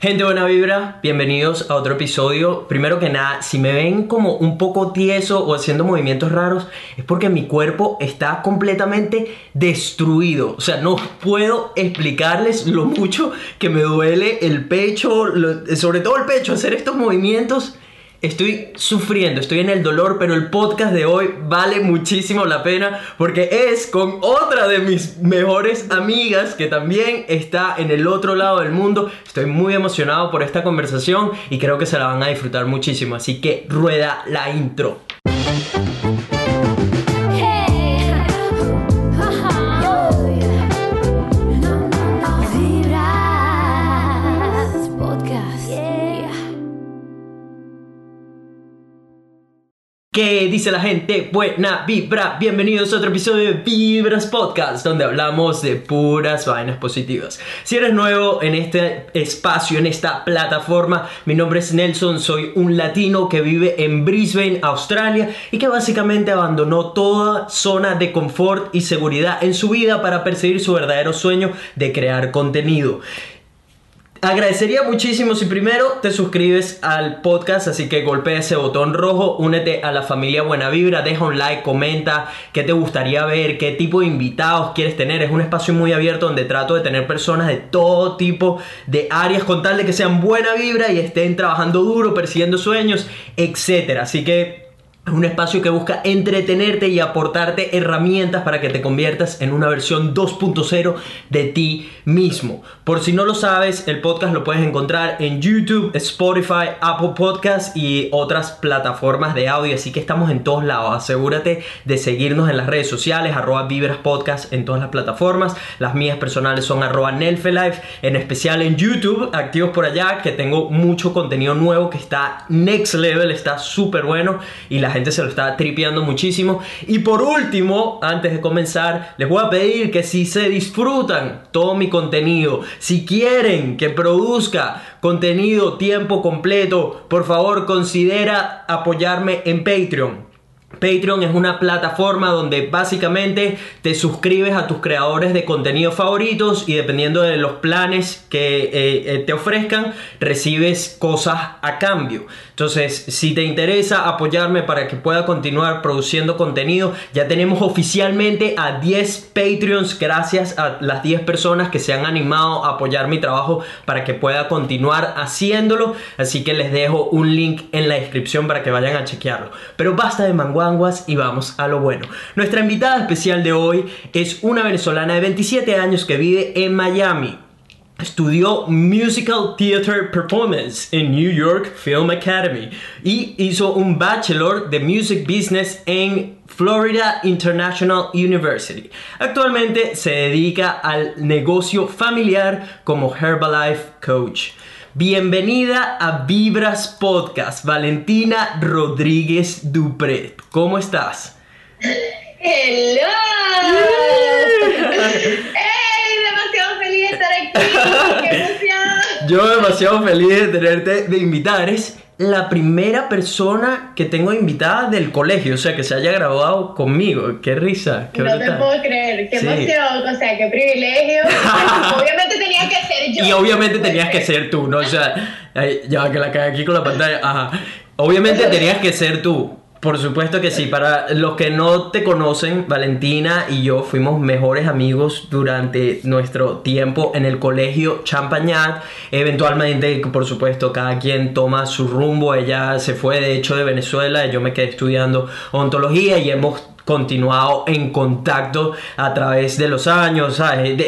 Gente buena vibra, bienvenidos a otro episodio. Primero que nada, si me ven como un poco tieso o haciendo movimientos raros, es porque mi cuerpo está completamente destruido. O sea, no puedo explicarles lo mucho que me duele el pecho, sobre todo el pecho, hacer estos movimientos Estoy sufriendo, estoy en el dolor, pero el podcast de hoy vale muchísimo la pena porque es con otra de mis mejores amigas que también está en el otro lado del mundo. Estoy muy emocionado por esta conversación y creo que se la van a disfrutar muchísimo, así que rueda la intro. ¿Qué dice la gente? Buena vibra. Bienvenidos a otro episodio de Vibras Podcast, donde hablamos de puras vainas positivas. Si eres nuevo en este espacio, en esta plataforma, mi nombre es Nelson, soy un latino que vive en Brisbane, Australia, y que básicamente abandonó toda zona de confort y seguridad en su vida para perseguir su verdadero sueño de crear contenido. Agradecería muchísimo si primero te suscribes al podcast, así que golpea ese botón rojo, únete a la familia Buena Vibra, deja un like, comenta qué te gustaría ver, qué tipo de invitados quieres tener. Es un espacio muy abierto donde trato de tener personas de todo tipo de áreas con tal de que sean buena vibra y estén trabajando duro, persiguiendo sueños, etc. Así que es un espacio que busca entretenerte y aportarte herramientas para que te conviertas en una versión 2.0 de ti mismo. Por si no lo sabes, el podcast lo puedes encontrar en YouTube, Spotify, Apple Podcasts y otras plataformas de audio. Así que estamos en todos lados. Asegúrate de seguirnos en las redes sociales, arroba Vibras Podcast en todas las plataformas. Las mías personales son arroba Nelfelife, en especial en YouTube, activos por allá, que tengo mucho contenido nuevo que está next level, está súper bueno y la se lo está tripeando muchísimo. Y por último, antes de comenzar, les voy a pedir que si se disfrutan todo mi contenido, si quieren que produzca contenido tiempo completo, por favor considera apoyarme en Patreon. Patreon es una plataforma donde básicamente te suscribes a tus creadores de contenido favoritos y dependiendo de los planes que eh, eh, te ofrezcan, recibes cosas a cambio. Entonces, si te interesa apoyarme para que pueda continuar produciendo contenido, ya tenemos oficialmente a 10 Patreons gracias a las 10 personas que se han animado a apoyar mi trabajo para que pueda continuar haciéndolo. Así que les dejo un link en la descripción para que vayan a chequearlo. Pero basta de y vamos a lo bueno. Nuestra invitada especial de hoy es una venezolana de 27 años que vive en Miami. Estudió Musical Theater Performance en New York Film Academy y hizo un Bachelor de Music Business en Florida International University. Actualmente se dedica al negocio familiar como Herbalife Coach. Bienvenida a Vibras Podcast, Valentina Rodríguez Dupré. ¿Cómo estás? Hello. Yo demasiado feliz de tenerte de invitar. Eres la primera persona que tengo invitada del colegio, o sea, que se haya graduado conmigo. Qué risa. Qué no te puedo creer. Qué emoción. O sea, qué privilegio. obviamente tenías que ser yo. Y obviamente tenías que ser tú, ¿no? O sea, ya que la cae aquí con la pantalla. Ajá. Obviamente tenías que ser tú. Por supuesto que sí. Para los que no te conocen, Valentina y yo fuimos mejores amigos durante nuestro tiempo en el colegio Champagnat. Eventualmente, por supuesto, cada quien toma su rumbo. Ella se fue, de hecho, de Venezuela. Yo me quedé estudiando ontología y hemos continuado en contacto a través de los años, ¿sabes?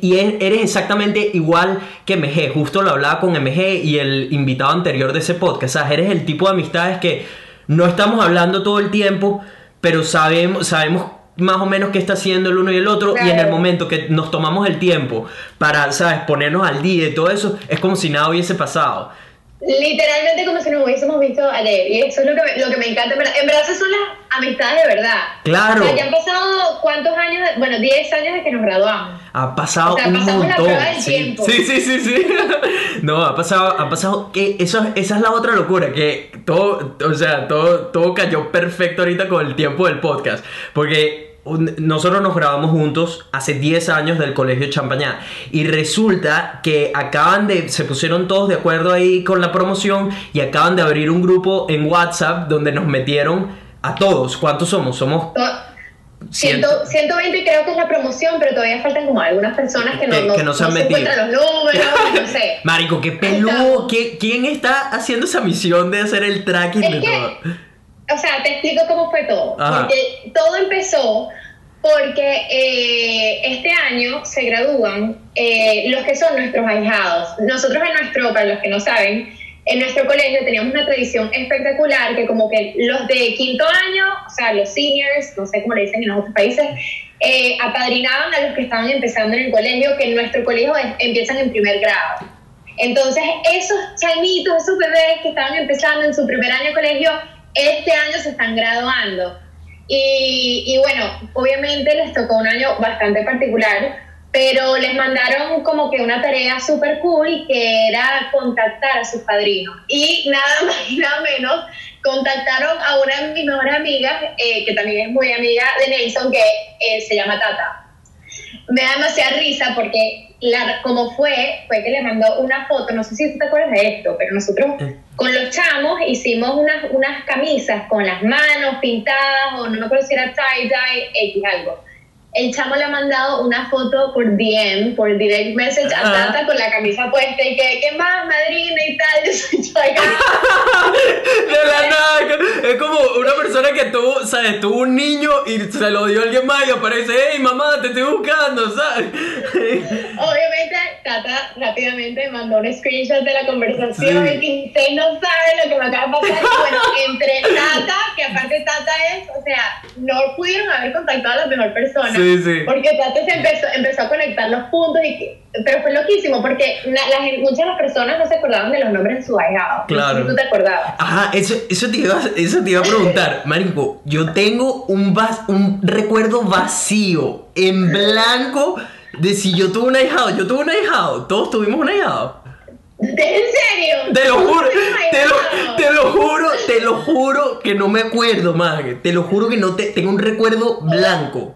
y eres exactamente igual que MG, justo lo hablaba con MG y el invitado anterior de ese podcast, ¿sabes? Eres el tipo de amistades que no estamos hablando todo el tiempo, pero sabemos, sabemos más o menos qué está haciendo el uno y el otro y en el momento que nos tomamos el tiempo para, ¿sabes?, ponernos al día y todo eso, es como si nada hubiese pasado. Literalmente como si nos hubiésemos visto ayer. Y eso es lo que me, lo que me encanta. En verdad, esas son las amistades de verdad. Claro. ya han pasado cuántos años, bueno, 10 años de que nos graduamos. Ha pasado un montón. sí. sí. sí, sí, sí, no, ha pasado, ha pasado que eso, esa es la otra locura, que todo, o sea, todo, todo cayó perfecto ahorita con el tiempo del podcast. Porque un- nosotros nos grabamos juntos hace 10 años del colegio Champañá y resulta que acaban de, se pusieron todos de acuerdo ahí con la promoción y acaban de abrir un grupo en WhatsApp donde nos metieron a todos. ¿Cuántos somos? Somos To- ciento- 100 120 creo que es la promoción, pero todavía faltan como algunas personas que no, Que- no, que no se han metido. encuentran los números, no sé. Marico, qué peludo. ¿Quién, quién está haciendo esa misión de hacer el tracking Es de que- todo? O sea, te explico cómo fue todo. Ajá. Porque todo empezó porque eh, este año se gradúan eh, los que son nuestros ahijados. Nosotros en nuestro, para los que no saben, en nuestro colegio teníamos una tradición espectacular que como que los de quinto año, o sea, los seniors, no sé cómo le dicen en los otros países, eh, apadrinaban a los que estaban empezando en el colegio, que en nuestro colegio es- empiezan en primer grado. Entonces, esos chaimitos, esos bebés que estaban empezando en su primer año de colegio, este año se están graduando. Y, bueno, obviamente les tocó un año bastante particular, pero les mandaron como que una tarea súper cool que era contactar a sus padrinos. Y nada más y nada menos, contactaron a una de mis mejores amigas, eh, que también es muy amiga de Nelson, que eh, se llama Tata me da demasiada risa porque la, como fue, fue que le mandó una foto, no sé si tú te acuerdas de esto, pero nosotros con los chamos hicimos unas, unas camisas con las manos pintadas o no me acuerdo si era tie-dye, X algo. El chamo le ha mandado una foto por DM, por direct message a. Tata con la camisa puesta y que, ¿qué más, madrina y tal? Yo soy yo acá. De la nada, es como una persona que tuvo, ¿sabes? Tuvo un niño y se lo dio a alguien más y aparece, hey mamá, te estoy buscando, ¿sabes? Obviamente, Tata rápidamente mandó un screenshot de la conversación Sí. y que usted no sabe lo que me acaba de pasar. Y bueno, entre Tata, que aparte Tata es, o sea, no pudieron haber contactado a la mejor persona. Sí, sí. Porque Tata se empezó, empezó a conectar los puntos, y pero fue loquísimo porque na- muchas de las personas no se acordaban de los nombres de sus ahijados. No sé Claro. si tú te acordabas. Ajá, eso, eso, te iba, eso te iba a preguntar, Marico. Yo tengo un, vas- un recuerdo vacío, en blanco, de si yo tuve un ahijado. Yo tuve un ahijado, todos tuvimos un ahijado. ¿En serio? Te lo juro, ¿Tuviste te lo, te lo juro, te lo juro que no me acuerdo, man. Te lo juro que no te, tengo un recuerdo blanco.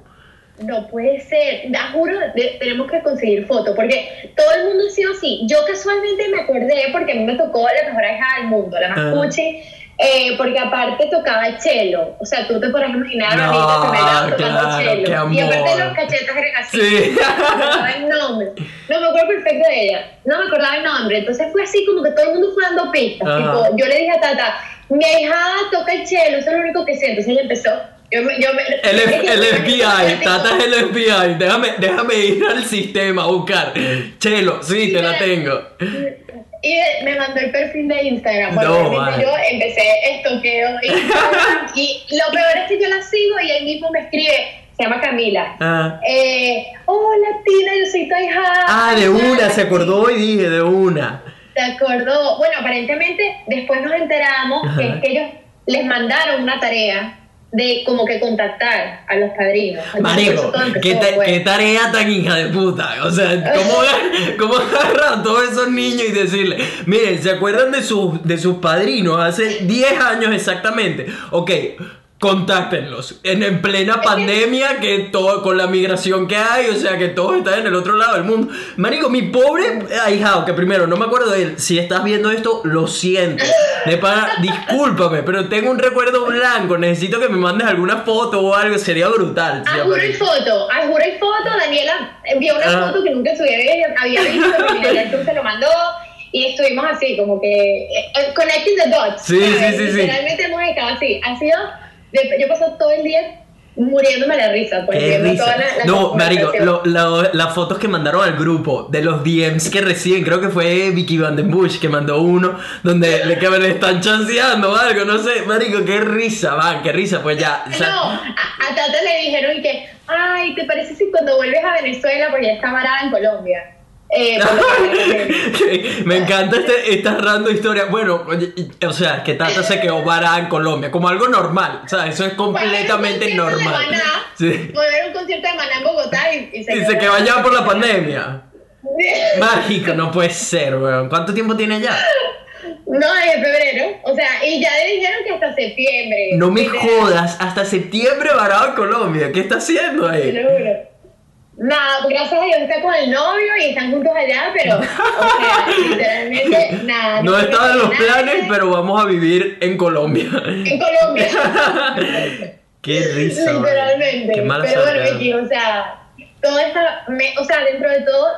No puede ser, te juro, de- tenemos que conseguir fotos, porque todo el mundo ha sido así. Yo casualmente me acordé porque a mí me tocó la mejor hija del mundo, la más Ah. cuchi, eh, porque aparte tocaba cello. O sea, tú te podrás imaginar a No, Rita Semelá tocando claro, qué cello. Y aparte los cachetes eran así. Sí. No me acordaba el nombre. No me acuerdo perfecto de ella. No me acordaba el nombre. Entonces fue así como que todo el mundo fue dando pistas. Tipo, yo le dije a Tata, mi hijada toca el cello, eso es lo único que sé. Entonces ella empezó. Yo me, yo me, El, que- que- FBI, Tata es el FBI. Déjame, déjame ir al sistema a buscar. Chelo, sí, te la tengo. Y me mandó el perfil de Instagram. No, vale. yo empecé estoqueo Instagram, y lo peor es que yo la sigo y él mismo me escribe, se llama Camila. Ah. Eh, Hola Tina, yo soy tu hija. Ah, de una, se acordó y dije, de una. Se acordó. Bueno, aparentemente después nos enteramos que Ajá. es que ellos les mandaron una tarea de como que contactar a los padrinos. Marico, ¿qué, ta- qué tarea tan hija de puta. O sea, ¿cómo, cómo agarrar a todos esos niños y decirle, miren, ¿se acuerdan de sus, de sus padrinos hace 10 años exactamente? Ok. Contáctenlos en, en plena pandemia que todo con la migración que hay, o sea que todos están en el otro lado del mundo. Marico, mi pobre ahijado, que primero no me acuerdo de él. Si estás viendo esto, lo siento. De pana, discúlpame, pero tengo un recuerdo blanco. Necesito que me mandes alguna foto o algo, sería brutal. Ah, juro y foto, ah, juro y foto, Daniela envió una Ah. foto que nunca se había, visto, Artur se lo mandó y estuvimos así, como que eh, eh, connecting the dots. Sí, ¿sabes? sí, sí, sí. Literalmente hemos estado así. Ha sido, yo paso todo el día muriéndome la risa, pues Qué viendo risa. toda la, la no, marico, conversación. lo- lo- las fotos que mandaron al grupo de los DMs que reciben, creo que fue Vicky Vandenbush que mandó uno donde le, que le están chanceando o algo, no sé, marico, qué risa, van, qué risa, pues ya. o sea, No, a, a Tata le dijeron que, ay, ¿te parece si cuando vuelves a Venezuela, porque ya está varada en Colombia? Eh, Me encanta este, esta random historia. Bueno, y- o sea, que Tata se quedó varada en Colombia, como algo normal. O sea, eso es completamente normal. Maná, Sí. Ver un concierto de Maná en Bogotá y, y se Dice quedó que vaya por la pandemia. Mágico, no puede ser, weón. ¿Cuánto tiempo tiene ya? No, en febrero. O sea, y ya dijeron que hasta septiembre. No me jodas, hasta septiembre varado en Colombia. ¿Qué está haciendo Te ahí? lo juro. Nada, gracias a Dios está con el novio y están juntos allá, pero, o sea, literalmente nada. No estaba en los planes, pero vamos a vivir en Colombia. En Colombia. Qué risa. Literalmente. Qué mala Pero bueno. Vicky, o sea, todo esta, me- o sea, dentro de todo,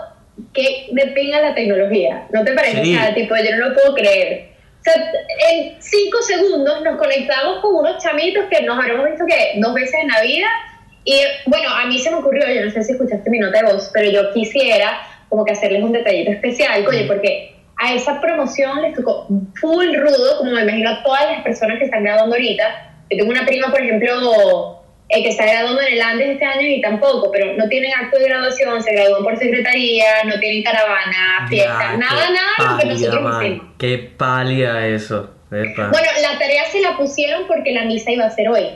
que depinga la tecnología. ¿No te parece? Sí. O sea, tipo, yo no lo puedo creer. O sea, en cinco segundos nos conectamos con unos chamitos que nos habremos visto que dos veces en la vida. Y bueno, a mí se me ocurrió, yo no sé si escuchaste mi nota de voz, pero yo quisiera como que hacerles un detallito especial, Mm. oye, porque a esa promoción les tocó full rudo, como me imagino a todas las personas que están graduando ahorita. Yo tengo una prima, por ejemplo, eh, que está graduando en el Andes este año y tampoco, pero no tienen acto de graduación, se gradúan por secretaría, no tienen caravana, fiesta, Ya, nada, nada de lo que nosotros man. hacemos. Qué pálida eso. Epa. Bueno, la tarea se la pusieron porque la misa iba a ser hoy.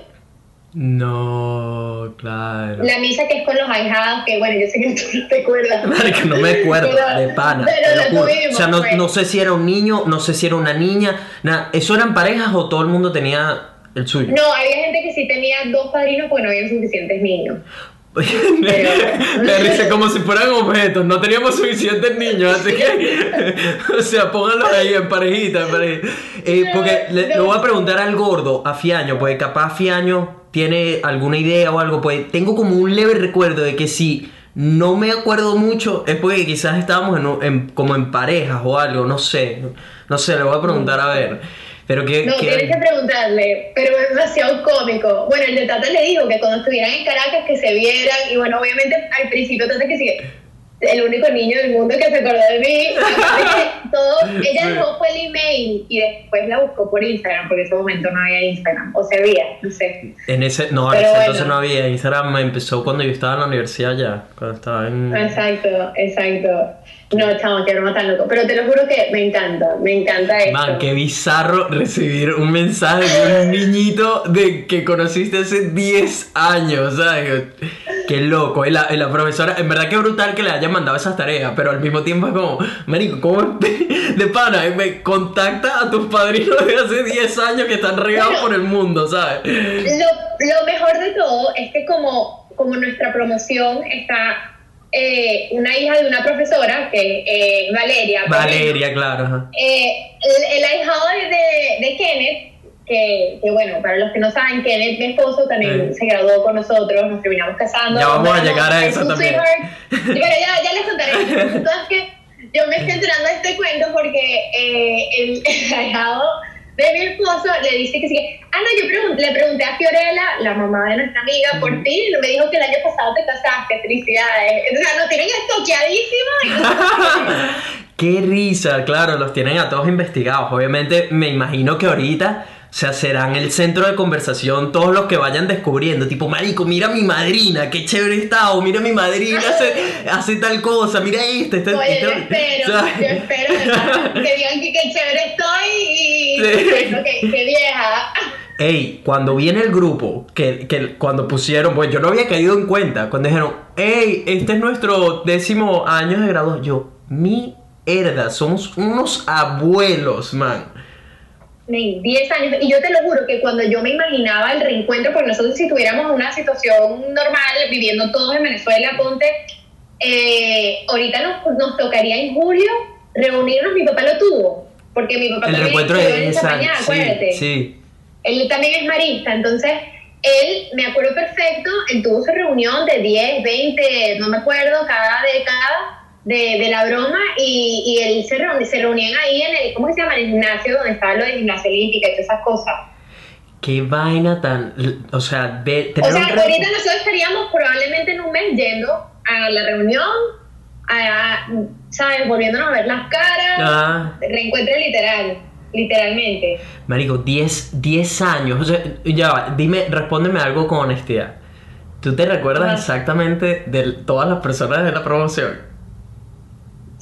No, claro. La misa que es con los ahijados, que bueno, yo sé que tú no te acuerdas. Marica, no me acuerdo Pero- de pana. pero te lo juro. tuvimos, o sea, no, pues. no sé si era un niño, no sé si era una niña. Nada, ¿eso eran parejas o todo el mundo tenía el suyo? No, había gente que sí tenía dos padrinos porque no había suficientes niños. Me risa como si fueran objetos, no teníamos suficientes niños, así que, o sea, pónganlos ahí en parejita, en parejita. Eh, porque le, le voy a preguntar al gordo, a Fiaño, porque capaz Fiaño tiene alguna idea o algo, pues tengo como un leve recuerdo de que si no me acuerdo mucho, es porque quizás estábamos en, en- como en parejas o algo, no sé, no sé, le voy a preguntar a ver. Pero que, No, que- tienes que preguntarle, pero es demasiado cómico. Bueno, el de Tata le dijo que cuando estuvieran en Caracas que se vieran, y bueno, obviamente al principio Tata que sigue, el único niño del mundo que se acordó de mí. Todo, ella dejó fue el email y después la buscó por Instagram, porque en ese momento no había Instagram, o se veía, no sé. en ese, no, en ese bueno. entonces no había Instagram, empezó cuando yo estaba en la universidad ya, cuando estaba en... Exacto, exacto. No, chamo, que broma tan loco. Pero te lo juro que me encanta, me encanta esto. Man, qué bizarro recibir un mensaje de un niñito de que conociste hace 10 años, ¿sabes? Qué loco. Y la, y la profesora, en verdad que brutal que le hayan mandado esas tareas, pero al mismo tiempo es como, marico, ¿cómo es de pana? Me contacta a tus padrinos de hace 10 años que están regados Bueno. por el mundo, ¿sabes? Lo, lo mejor de todo es que como, como nuestra promoción está eh, una hija de una profesora, que eh, Valeria. Valeria, claro. Eh, el, el ahijado de, de, Kenneth, que, que bueno, para los que no saben, Kenneth, mi esposo, también se graduó con nosotros, nos terminamos casando. Ya vamos a llegar a eso también. Pero ya, ya les contaré. Entonces, que yo me estoy enterando de este cuento porque eh, el, el ahijado de mi esposo le dice que sí. Ah, no, yo pregun- le pregunté a Fiorella, la mamá de nuestra amiga, por ti, y me dijo que el año pasado te casaste, felicidades. O sea, nos tienen estoqueadísimos Qué risa, claro, los tienen a todos investigados. Obviamente, me imagino que ahorita, o sea, serán el centro de conversación todos los que vayan descubriendo. Tipo, marico, mira mi madrina, qué chévere está. O mira mi madrina hace, hace tal cosa, mira esta, esta, Oye, esta- yo espero, ¿sabes? yo espero que digan que qué chévere estoy y Sí. que vieja. Ey, cuando viene el grupo, que, que cuando pusieron, pues yo no había caído en cuenta, cuando dijeron, ey, este es nuestro décimo año de grado, yo, mierda, somos unos abuelos, man. Ni 10 años. Y yo te lo juro que cuando yo me imaginaba el reencuentro, porque nosotros si tuviéramos una situación normal, viviendo todos en Venezuela, ponte, eh, ahorita nos, nos tocaría en julio reunirnos, mi papá lo tuvo, porque mi papá El también reencuentro en esa mañana, sí, acuérdate. sí. Él también es marista, entonces él, me acuerdo perfecto, él tuvo su reunión de 10, 20, no me acuerdo, cada década de, de la broma y, y él se, reuni- se reunían ahí en el, ¿cómo se llama? En el gimnasio donde estaba lo de gimnasia olímpica y todas esas cosas. Qué vaina tan. O sea, de, O sea, ahorita nosotros estaríamos probablemente en un mes yendo a la reunión, ¿sabes? Volviéndonos a ver las caras, Ah, reencuentro literal, literalmente. marico, 10, 10 años. O sea, ya va, dime, respóndeme algo con honestidad. ¿Tú te recuerdas Ajá. exactamente de todas las personas de la promoción?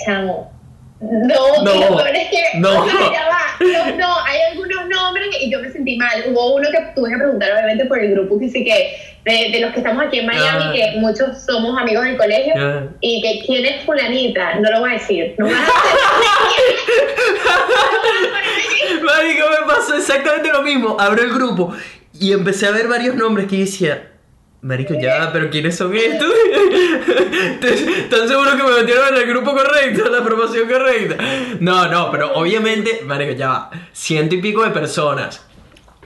Chamo. No, No, y lo peor es que, no. o sea, ya va. No, no, hay algunos nombres y yo me sentí mal. Hubo uno que tuve que preguntar, obviamente, por el grupo que sí que, de, de los que estamos aquí en Miami, Ah. que muchos somos amigos del colegio, Ah. y que quién es fulanita, no lo voy a decir. No voy a decir. mismo, abro el grupo y empecé a ver varios nombres que yo decía, Marico, ya, pero ¿quiénes son estos? ¿Están seguros que me metieron en el grupo correcto, en la promoción correcta? No, no, pero obviamente, Marico, ya va. Ciento y pico de personas.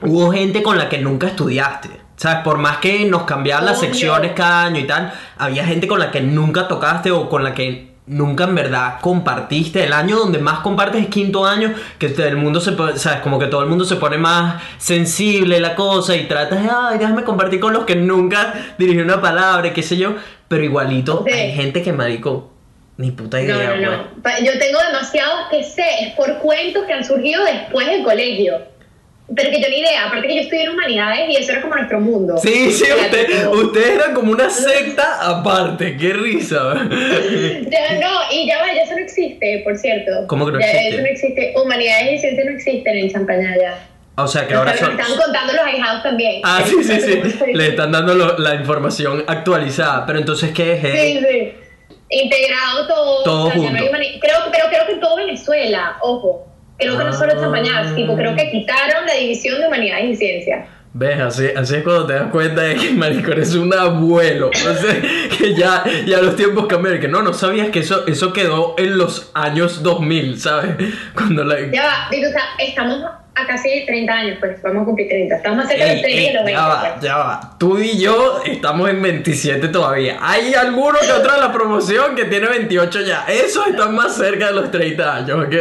Hubo gente con la que nunca estudiaste. ¿Sabes? Por más que nos cambiaban las secciones cada año y tal, había gente con la que nunca tocaste o con la que nunca en verdad compartiste. El año donde más compartes es quinto año, que el mundo se pone, ¿sabes? Como que todo el mundo se pone más sensible la cosa y tratas de, ay, déjame compartir con los que nunca dirigí una palabra qué sé yo. Pero igualito, Sí. hay gente que, marico, ni puta idea, No, no, pues. no. Pa- Yo tengo demasiados que sé, es por cuentos que han surgido después del colegio. Pero que yo ni idea, aparte que yo estudié en humanidades y eso era como nuestro mundo. Sí, sí, usted- ustedes eran como una secta aparte, qué risa. Ya, no, y ya va, ya eso no existe, por cierto. ¿Cómo que no Ya existe? Eso no existe. Humanidades y ciencias no existen en Champaña ya. O sea que ahora son... están contando los ahijados también. Ah, sí, sí, sí. Le están dando lo- la información actualizada. Pero entonces, ¿qué es? Sí, sí. Integrado todo. Todo o sea, ya no junto. hay creo, pero creo que todo Venezuela, ojo. Creo que no solo Ah. Champañá, tipo, creo que quitaron la división de humanidades y ciencias. ¿Ves? Así, así es cuando te das cuenta de que marico eres un abuelo. O sea, que ya, ya los tiempos cambiaron. Que no, no sabías que eso, eso quedó en los años 2000, ¿sabes? Cuando la... Ya va, tú, o sea, estamos a casi 30 años, pues vamos a cumplir 30. Estamos más cerca de los 30 ey, que los 20. ya va, pues. ya va. Tú y yo estamos en 27 todavía. Hay alguno que otro de la promoción que tiene 28 ya. Esos están más cerca de los 30 años, ¿ok?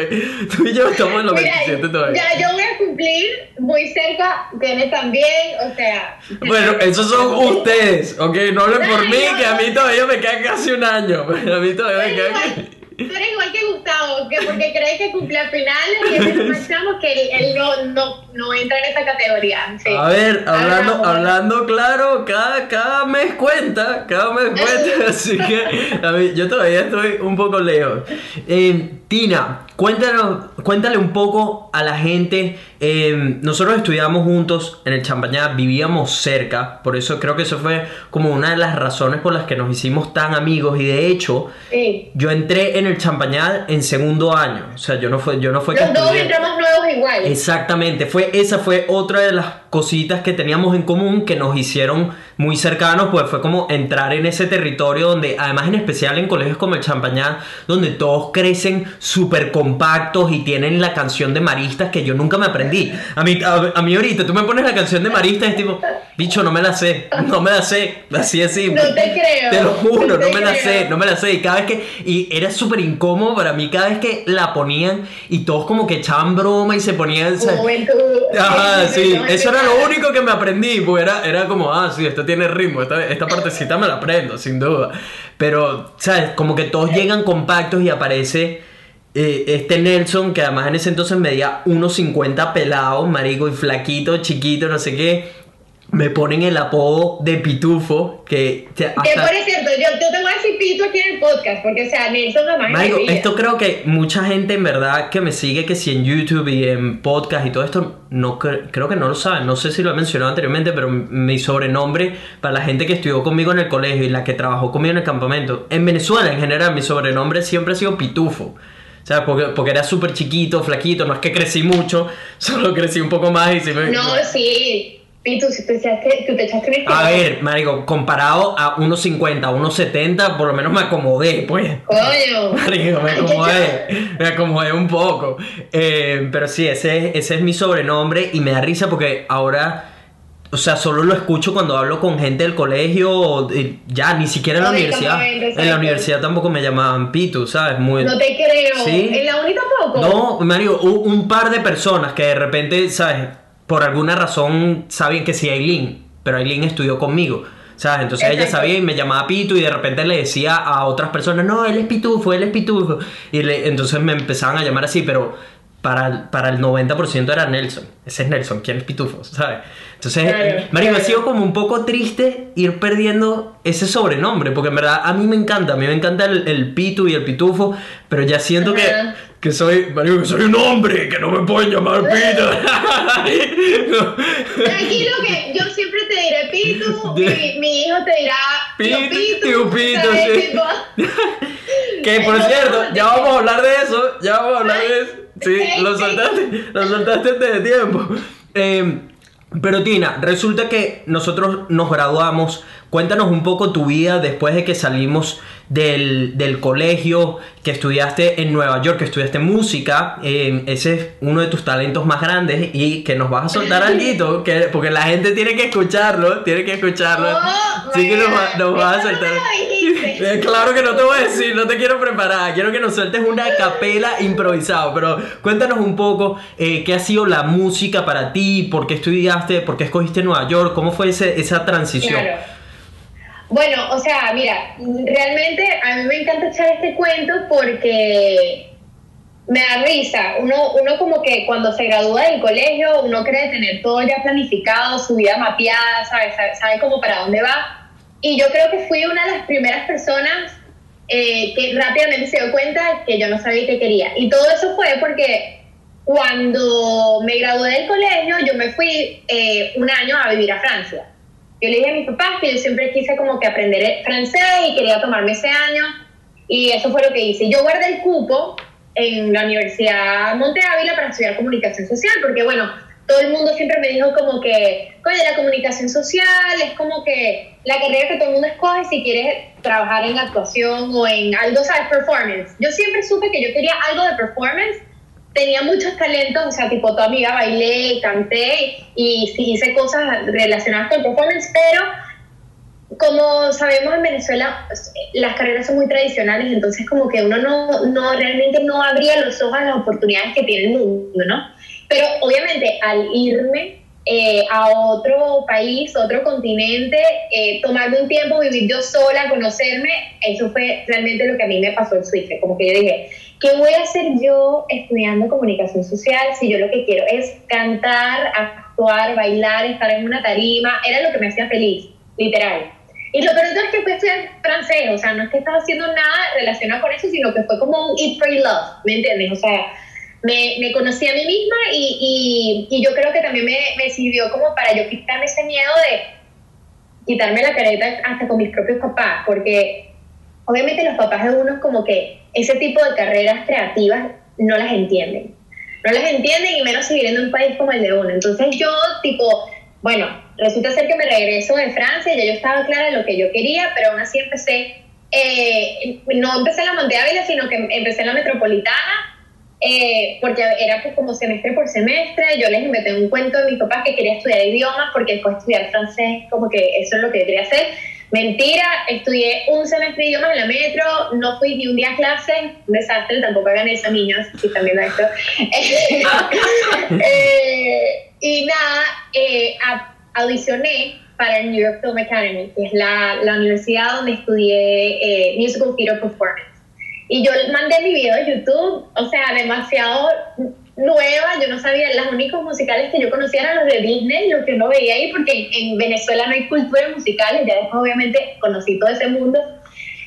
Tú y yo estamos en los Mira, 27 todavía. Ya, yo voy a cumplir muy cerca, tienes también, o sea. Bueno, esos son ustedes, ¿ok? No hablen por mí, no, que a mí todavía me queda casi un año. A mí todavía me queda... tú eres igual que Gustavo, que porque cree que cumple a finales y es de los más chamos que él, él no, no, no entra en esa categoría. sí. A ver, hablando, Hablamos. hablando claro, cada, cada mes cuenta, cada mes cuenta, así que a mí, yo todavía estoy un poco lejos. Eh, Tina, cuéntanos, cuéntale un poco a la gente. eh, nosotros estudiamos juntos en el Champañá, vivíamos cerca, por eso creo que eso fue como una de las razones por las que nos hicimos tan amigos y de hecho Sí. yo entré en el Champañá en segundo año, o sea, yo no fue, yo no fue que Los dos estudié- entramos nuevos igual. Exactamente, fue, esa fue otra de las cositas que teníamos en común que nos hicieron muy cercanos, pues fue como entrar en ese territorio donde, además en especial en colegios como el Champañá, donde todos crecen súper compactos y tienen la canción de Maristas que yo nunca me aprendí. A mí, a, a mí ahorita tú me pones la canción de Maristas es tipo, bicho, no me la sé, no me la sé, así es simple. No te creo, Te lo juro, no no, me la creo. sé, no me la sé. Y cada vez que. Y era súper incómodo para mí cada vez que la ponían y todos como que echaban broma y se ponían. Juventud. Ajá, sí, eso era lo único que me aprendí, pues era, era como, ah, sí, esto tiene ritmo, esta, esta partecita me la aprendo, sin duda. Pero, ¿sabes? Como que todos llegan compactos y aparece eh, este Nelson, que además en ese entonces medía 1.50 pelado, marico, y flaquito, chiquito, no sé qué. Me ponen el apodo de Pitufo, que... te- Que hasta- por cierto, yo, yo te voy a decir pito aquí en el podcast, porque o sea, Nelson en Marico, esto creo que mucha gente en verdad que me sigue, que si en YouTube y en podcast y todo esto, no cre- creo que no lo saben. No sé si lo he mencionado anteriormente, pero mi sobrenombre para la gente que estudió conmigo en el colegio y la que trabajó conmigo en el campamento, en Venezuela en general, mi sobrenombre siempre ha sido Pitufo. O sea, porque, porque era súper chiquito, flaquito, no es que crecí mucho, solo crecí un poco más y me... No, sí. Pito, si tú, echaste, tú te echaste un A estirón. ver, marico, comparado a 1.50, 1.70, por lo menos me acomodé, pues. Coño. Marico, me acomodé, me acomodé un poco. Eh, pero sí, ese, es- ese es mi sobrenombre y me da risa porque ahora, o sea, solo lo escucho cuando hablo con gente del colegio, o, eh, ya, ni siquiera en la universidad. En la universidad tampoco me llamaban Pitu, ¿sabes? Muy... No te creo. Sí. ¿En la uni tampoco? No, Mario, un par de personas que de repente, ¿sabes? Por alguna razón saben que sí Aileen, pero Aileen estudió conmigo. ¿Sabes? Entonces ella sabía y me llamaba Pitu y de repente le decía a otras personas, no, él es Pitufo, él es Pitufo. Y le- entonces me empezaban a llamar así, pero para, para el 90% era Nelson. Ese es Nelson, ¿quién es Pitufo? ¿Sabes? Entonces, Claro, eh, Mario, ha claro. sido como un poco triste ir perdiendo ese sobrenombre, porque en verdad a mí me encanta, a mí me encanta el, el Pitu y el Pitufo, pero ya siento que soy, Mario, que soy un hombre, que no me pueden llamar Pitu. No. Tranquilo que yo siempre te diré Pitu, mi, mi hijo te dirá Pitu, "Tío tío Pitu, ¿sabes? sí. Tipo, Que por cierto, ya vamos a hablar de eso, ya vamos a hablar de eso. Sí, lo soltaste, lo soltaste antes de tiempo. Eh, pero Tina, resulta que nosotros nos graduamos. Cuéntanos un poco tu vida después de que salimos del, del colegio, que estudiaste en Nueva York, que estudiaste música. Eh, ese es uno de tus talentos más grandes y que nos vas a soltar algo, que, porque la gente tiene que escucharlo, tiene que escucharlo. Oh, sí que nos, nos vas a no soltar. Claro que no te voy a decir, no te quiero preparar. Quiero que nos sueltes una capela improvisado. Pero cuéntanos un poco eh, qué ha sido la música para ti, por qué estudiaste, por qué escogiste Nueva York, cómo fue ese- esa transición. Claro. Bueno, o sea, mira, realmente a mí me encanta echar este cuento porque me da risa. Uno, uno como que cuando se gradúa del colegio, uno cree tener todo ya planificado, su vida mapeada, sabe, sabe, sabe para dónde va. Y yo creo que fui una de las primeras personas eh, que rápidamente se dio cuenta que yo no sabía qué quería. Y todo eso fue porque cuando me gradué del colegio, yo me fui eh, un año a vivir a Francia. Yo le dije a mis papás que yo siempre quise como que aprender francés y quería tomarme ese año. Y eso fue lo que hice. Yo guardé el cupo en la Universidad Monte Ávila para estudiar comunicación social, porque bueno, todo el mundo siempre me dijo como que, oye, la comunicación social es como que la carrera que todo el mundo escoge si quieres trabajar en actuación o en algo, ¿sabes? Performance. Yo siempre supe que yo quería algo de performance, tenía muchos talentos, o sea, tipo toda mi vida bailé, canté y sí hice cosas relacionadas con performance, pero como sabemos en Venezuela las carreras son muy tradicionales, entonces como que uno no, no realmente no abría los ojos a las oportunidades que tiene el mundo, ¿no? Pero obviamente al irme eh, a otro país, otro continente, eh, tomarme un tiempo, vivir yo sola, conocerme, eso fue realmente lo que a mí me pasó en Suiza, como que yo dije, ¿qué voy a hacer yo estudiando comunicación social si yo lo que quiero es cantar, actuar, bailar, estar en una tarima? Era lo que me hacía feliz, literal. Y lo peor es que fui a estudiar francés, o sea, no es que estaba haciendo nada relacionado con eso, sino que fue como un eat, pray, love, ¿me entiendes? O sea, me, me conocí a mí misma y, y, y yo creo que también me, me sirvió como para yo quitarme ese miedo de quitarme la careta hasta con mis propios papás, porque obviamente los papás de uno es como que ese tipo de carreras creativas no las entienden. No las entienden y menos si vienen de un país como el de uno. Entonces yo, tipo, bueno, resulta ser que me regreso de Francia, ya yo estaba clara de lo que yo quería, pero aún así empecé, eh, no empecé en la Monte Ávila, sino que empecé en la Metropolitana, eh, porque era pues como semestre por semestre, yo les inventé un cuento de mis papás que quería estudiar idiomas, porque después estudiar francés, como que eso es lo que yo quería hacer. Mentira, estudié un semestre de idiomas en la metro, no fui ni un día a clase, un desastre, tampoco hagan eso, niños, si están viendo esto. eh, y nada, eh, a- audicioné para el New York Film Academy, que es la, la universidad donde estudié eh, Musical Theater Performance. Y yo mandé mi video de YouTube, o sea, demasiado nueva, yo no sabía, las únicos musicales que yo conocía eran los de Disney, los que uno veía ahí, porque en, en Venezuela no hay cultura de musicales, ya después obviamente conocí todo ese mundo,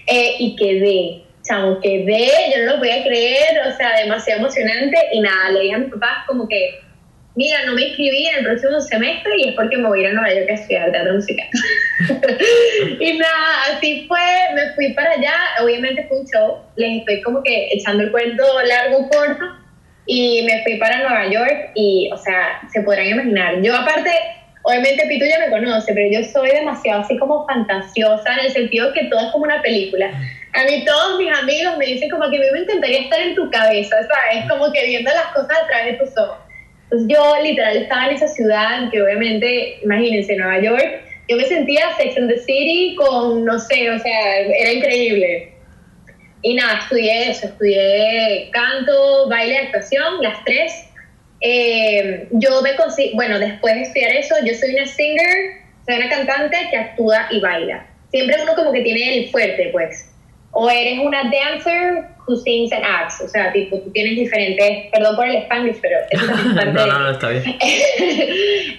eh, y quedé, chamo, quedé, yo no lo podía creer, o sea, demasiado emocionante, y nada, le dije a mis papás como que, mira, no me inscribí en el próximo semestre y es porque me voy a ir a Nueva York a estudiar teatro musical. y nada, así fue, me fui para allá, obviamente fue un show, les estoy como que echando el cuento largo, corto, y me fui para Nueva York y, o sea, se podrán imaginar, yo aparte, obviamente Pitu ya me conoce, pero yo soy demasiado así como fantasiosa en el sentido que todo es como una película. A mí todos mis amigos me dicen como que me encantaría estar en tu cabeza, ¿sabes? Como que viendo las cosas a través de tus ojos. Entonces yo literal estaba en esa ciudad que obviamente, imagínense, Nueva York, yo me sentía Sex and the City con, no sé, o sea, era increíble. Y nada, estudié eso, estudié canto, baile, actuación, las tres. Eh, yo me consi- bueno, después de estudiar eso, yo soy una singer, soy una cantante que actúa y baila. Siempre uno como que tiene el fuerte, pues. O eres una dancer who sings and acts, o sea, tipo, tú tienes diferentes, perdón por el Spanglish, pero eso también es parte no, no, no, está bien.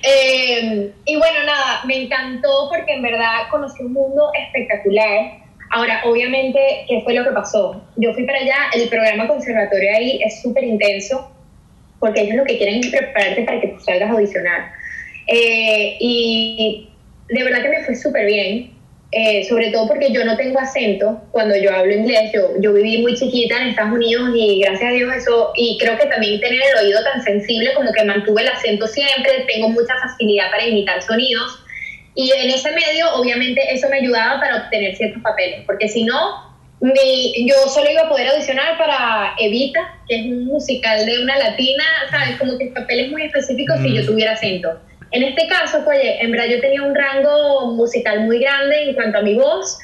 Eh, y bueno, nada, me encantó porque en verdad conocí un mundo espectacular. Ahora, obviamente, ¿qué fue lo que pasó? Yo fui para allá, el programa conservatorio ahí es súper intenso porque ellos lo que quieren es prepararte para que tú salgas a audicionar. Eh, y de verdad que me fue súper bien. eh, sobre todo porque yo no tengo acento cuando yo hablo inglés. Yo, yo viví muy chiquita en Estados Unidos y gracias a Dios eso, y creo que también tener el oído tan sensible como que mantuve el acento siempre, tengo mucha facilidad para imitar sonidos. Y en ese medio, obviamente, eso me ayudaba para obtener ciertos papeles, porque si no, mi, yo solo iba a poder audicionar para Evita, que es un musical de una latina, ¿sabes? Como que papeles muy específicos si yo mm. tuviera acento. En este caso, pues, en verdad yo tenía un rango musical muy grande en cuanto a mi voz.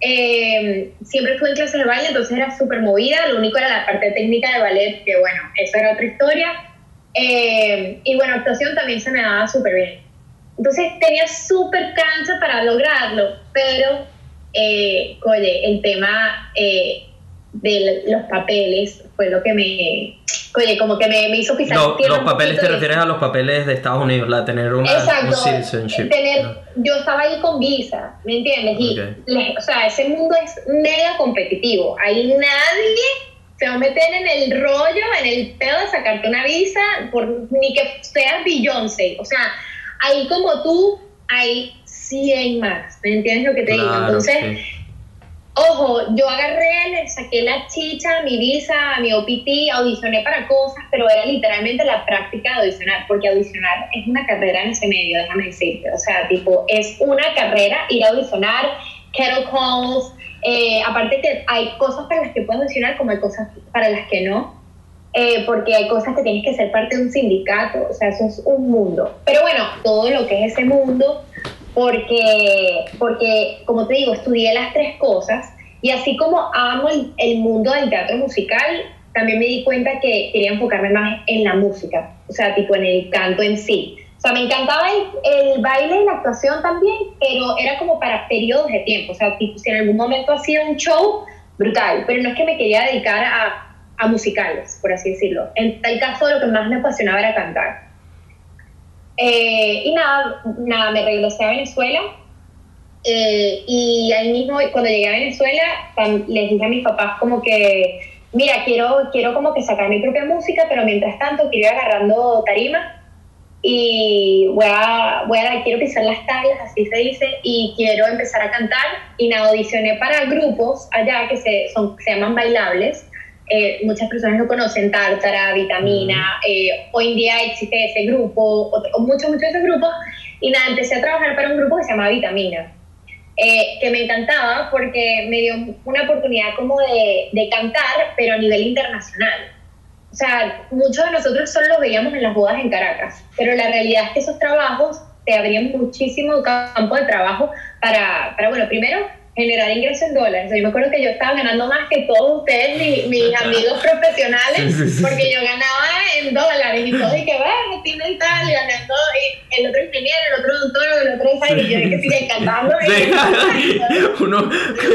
Eh, siempre estuve en clases de baile, entonces era súper movida. Lo único era la parte técnica de ballet, que bueno, eso era otra historia. Eh, y bueno, actuación también se me daba súper bien. Entonces tenía súper cancha para lograrlo, pero, eh, oye, el tema eh, de los papeles fue lo que me, Oye, como que me, hizo pisar. los papeles te refieres a los papeles de Estados Unidos, la tener una Exacto, citizenship. Tener, Yo estaba ahí con visa, ¿me entiendes? Y, o sea, ese mundo es mega competitivo. Ahí nadie se va a meter en el rollo, en el pedo de sacarte una visa, por, ni que seas Beyoncé. O sea, ahí como tú, hay 100 más. ¿Me entiendes lo que te digo? Entonces. Ojo, yo agarré, le saqué la chicha, mi visa, mi OPT, audicioné para cosas, pero era literalmente la práctica de audicionar, porque audicionar es una carrera en ese medio, déjame decirte. O sea, tipo, es una carrera ir a audicionar, kettle calls, eh, aparte que hay cosas para las que puedes audicionar como hay cosas para las que no, eh, porque hay cosas que tienes que ser parte de un sindicato, o sea, eso es un mundo. Pero bueno, todo lo que es ese mundo porque, porque, como te digo, estudié las tres cosas y así como amo el, mundo del teatro musical, también me di cuenta que quería enfocarme más en la música, o sea, tipo en el canto en sí. O sea, me encantaba el, baile y la actuación también, pero era como para periodos de tiempo. O sea, tipo, si en algún momento hacía un show, brutal. Pero no es que me quería dedicar a, a musicales, por así decirlo. En tal caso, lo que más me apasionaba era cantar. Eh, y nada, nada, me regresé a Venezuela. Eh, y ahí mismo, cuando llegué a Venezuela, les dije a mis papás como que, mira, quiero, quiero como que sacar mi propia música, pero mientras tanto quiero ir agarrando tarima y voy a, voy a, quiero pisar las tablas, así se dice, y quiero empezar a cantar. Y nada, audicioné para grupos allá que se, son, se llaman bailables eh, muchas personas lo conocen, Tártara, Vitamina, eh, hoy en día existe ese grupo, o, muchos, muchos de esos grupos, y nada, empecé a trabajar para un grupo que se llama Vitamina, eh, que me encantaba porque me dio una oportunidad como de, de, cantar, pero a nivel internacional. O sea, muchos de nosotros solo los veíamos en las bodas en Caracas, pero la realidad es que esos trabajos te abrían muchísimo campo de trabajo para, para bueno, primero generar ingresos en dólares. yo me acuerdo que yo estaba ganando más que todos ustedes, mis, amigos profesionales, porque yo ganaba en dólares y todo, y que bueno, tienen tal, ganando, y el otro ingeniero, el otro doctor, el otro y yo que sigue cantando. Uno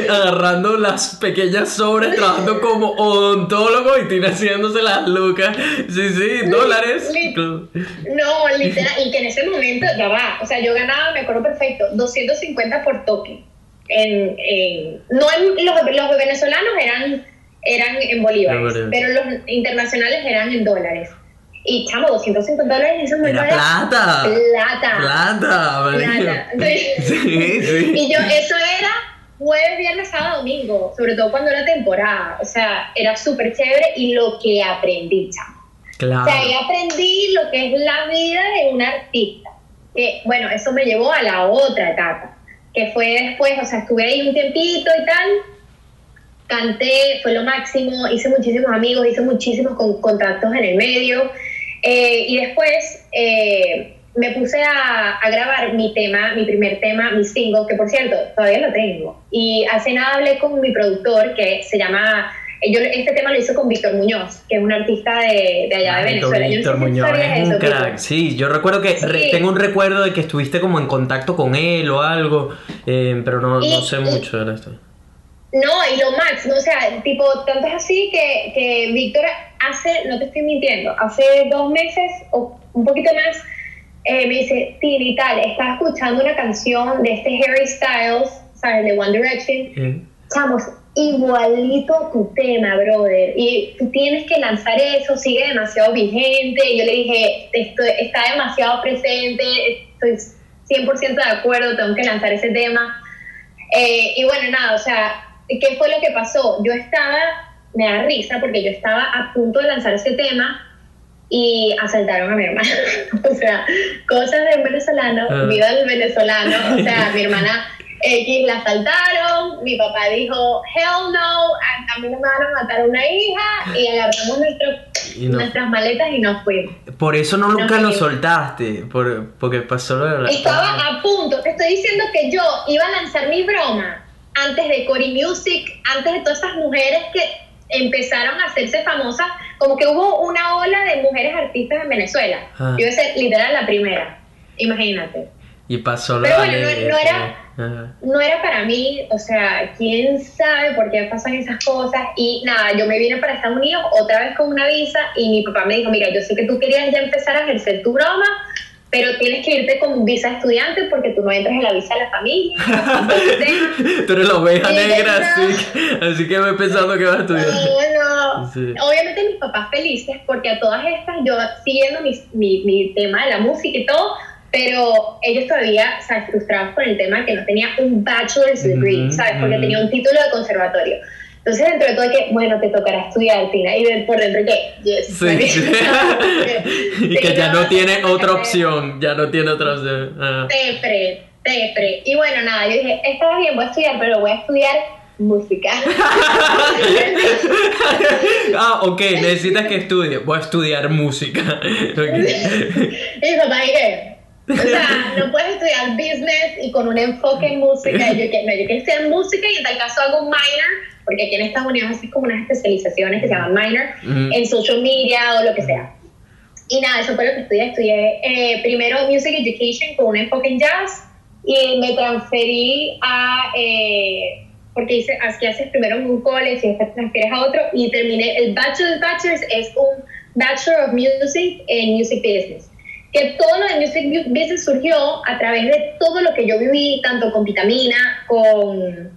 agarrando las pequeñas sobres, trabajando como odontólogo y tiene haciéndose las lucas. Sí, sí, dólares. no, literal, y que en ese momento, ya va, o sea, yo ganaba, me acuerdo perfecto, 250 por toque en, no en, los, los, venezolanos eran, eran en bolívares, pero los internacionales eran en dólares. Y chamo, 250 dólares en ese momento era, plata. Plata. Plata, plata. Y yo, eso era jueves, viernes, sábado, domingo, sobre todo cuando era temporada. O sea, era súper chévere y lo que aprendí, chamo. Claro. O sea, ahí aprendí lo que es la vida de un artista. Que, bueno, eso me llevó a la otra etapa que fue después, o sea, estuve ahí un tiempito y tal, canté, fue lo máximo, hice muchísimos amigos, hice muchísimos contactos en el medio, eh, y después eh, me puse a, a, grabar mi tema, mi primer tema, mi single, que por cierto, todavía lo tengo, y hace nada hablé con mi productor, que se llama yo este tema lo hice con Víctor Muñoz, que es un artista de, de allá de Venezuela. Víctor Muñoz es un crack. Sí, yo recuerdo que tengo un recuerdo de que estuviste como en contacto con él o algo, eh, pero no, no sé mucho de esto. No, y lo más, no, o sea, tipo, tanto es así que, que Víctor hace, no te estoy mintiendo, hace dos meses o un poquito más, eh, me dice, Tini, tal, estaba escuchando una canción de este Harry Styles, ¿sabes? De One Direction. Chamos, igualito a tu tema, brother. Y tú tienes que lanzar eso, sigue demasiado vigente. Y yo le dije, esto está demasiado presente, estoy 100% de acuerdo, tengo que lanzar ese tema. Eh, y bueno, nada, o sea, ¿qué fue lo que pasó? Yo estaba, me da risa porque yo estaba a punto de lanzar ese tema y asaltaron a mi hermana. o sea, cosas de un venezolano, Ah. vida del venezolano. O sea, mi hermana X la asaltaron, mi papá dijo, hell no, a, mí no me van a matar una hija, y agarramos nuestro- Y no. nuestras maletas y nos fuimos. Por eso no nunca no, lo soltaste, por, porque pasó lo de la... Estaba a punto, te estoy diciendo que yo iba a lanzar mi broma antes de Cory Music, antes de todas esas mujeres que empezaron a hacerse famosas, como que hubo una ola de mujeres artistas en Venezuela. Ah. Yo iba a ser literal la primera, imagínate. Y pasó lo Pero bueno, no- Alegre, no era- Ajá. No era para mí, o sea, quién sabe por qué pasan esas cosas. Y nada, yo me vine para Estados Unidos otra vez con una visa y mi papá me dijo, mira, yo sé que tú querías ya empezar a ejercer tu broma, pero tienes que irte con visa estudiante porque tú no entras en la visa de la familia. Entonces, Tú eres la oveja negra, así, así que voy pensando que vas a estudiar. no, no. Sí. Obviamente mis papás felices porque a todas estas yo siguiendo mi, mi, mi tema de la música y todo, pero ellos todavía, ¿sabes? Frustrados por el tema que no tenía un bachelor's degree, ¿sabes? Porque tenía un título de conservatorio. Entonces dentro de todo que, bueno, te tocará estudiar, Tina, y de- por dentro que, yes, Sí, sí. y que ya no tiene otra opción, ya no tiene otra opción. Ah. Tepre, tepre. Y bueno, nada, yo dije, está bien, voy a estudiar, pero voy a estudiar música. ah, ok, necesitas que estudie. Voy a estudiar música. Y papá dije, o sea, no puedes estudiar business y con un enfoque en música. Yo que no, yo quiero estudiar música y en tal caso hago un minor, porque aquí en Estados Unidos haces como unas especializaciones que se llaman minor Ujú. en social media o lo que sea. Y nada, eso fue lo que estudié. Estudié eh, primero Music Education con un enfoque en jazz y me transferí a, eh, porque hice, así haces primero en un college y después te transfieres a otro y terminé, el Bachelor's Bachelor's es un Bachelor of Music en Music Business. Que todo lo de Music Bu- Business surgió a través de todo lo que yo viví, tanto con Vitamina, con,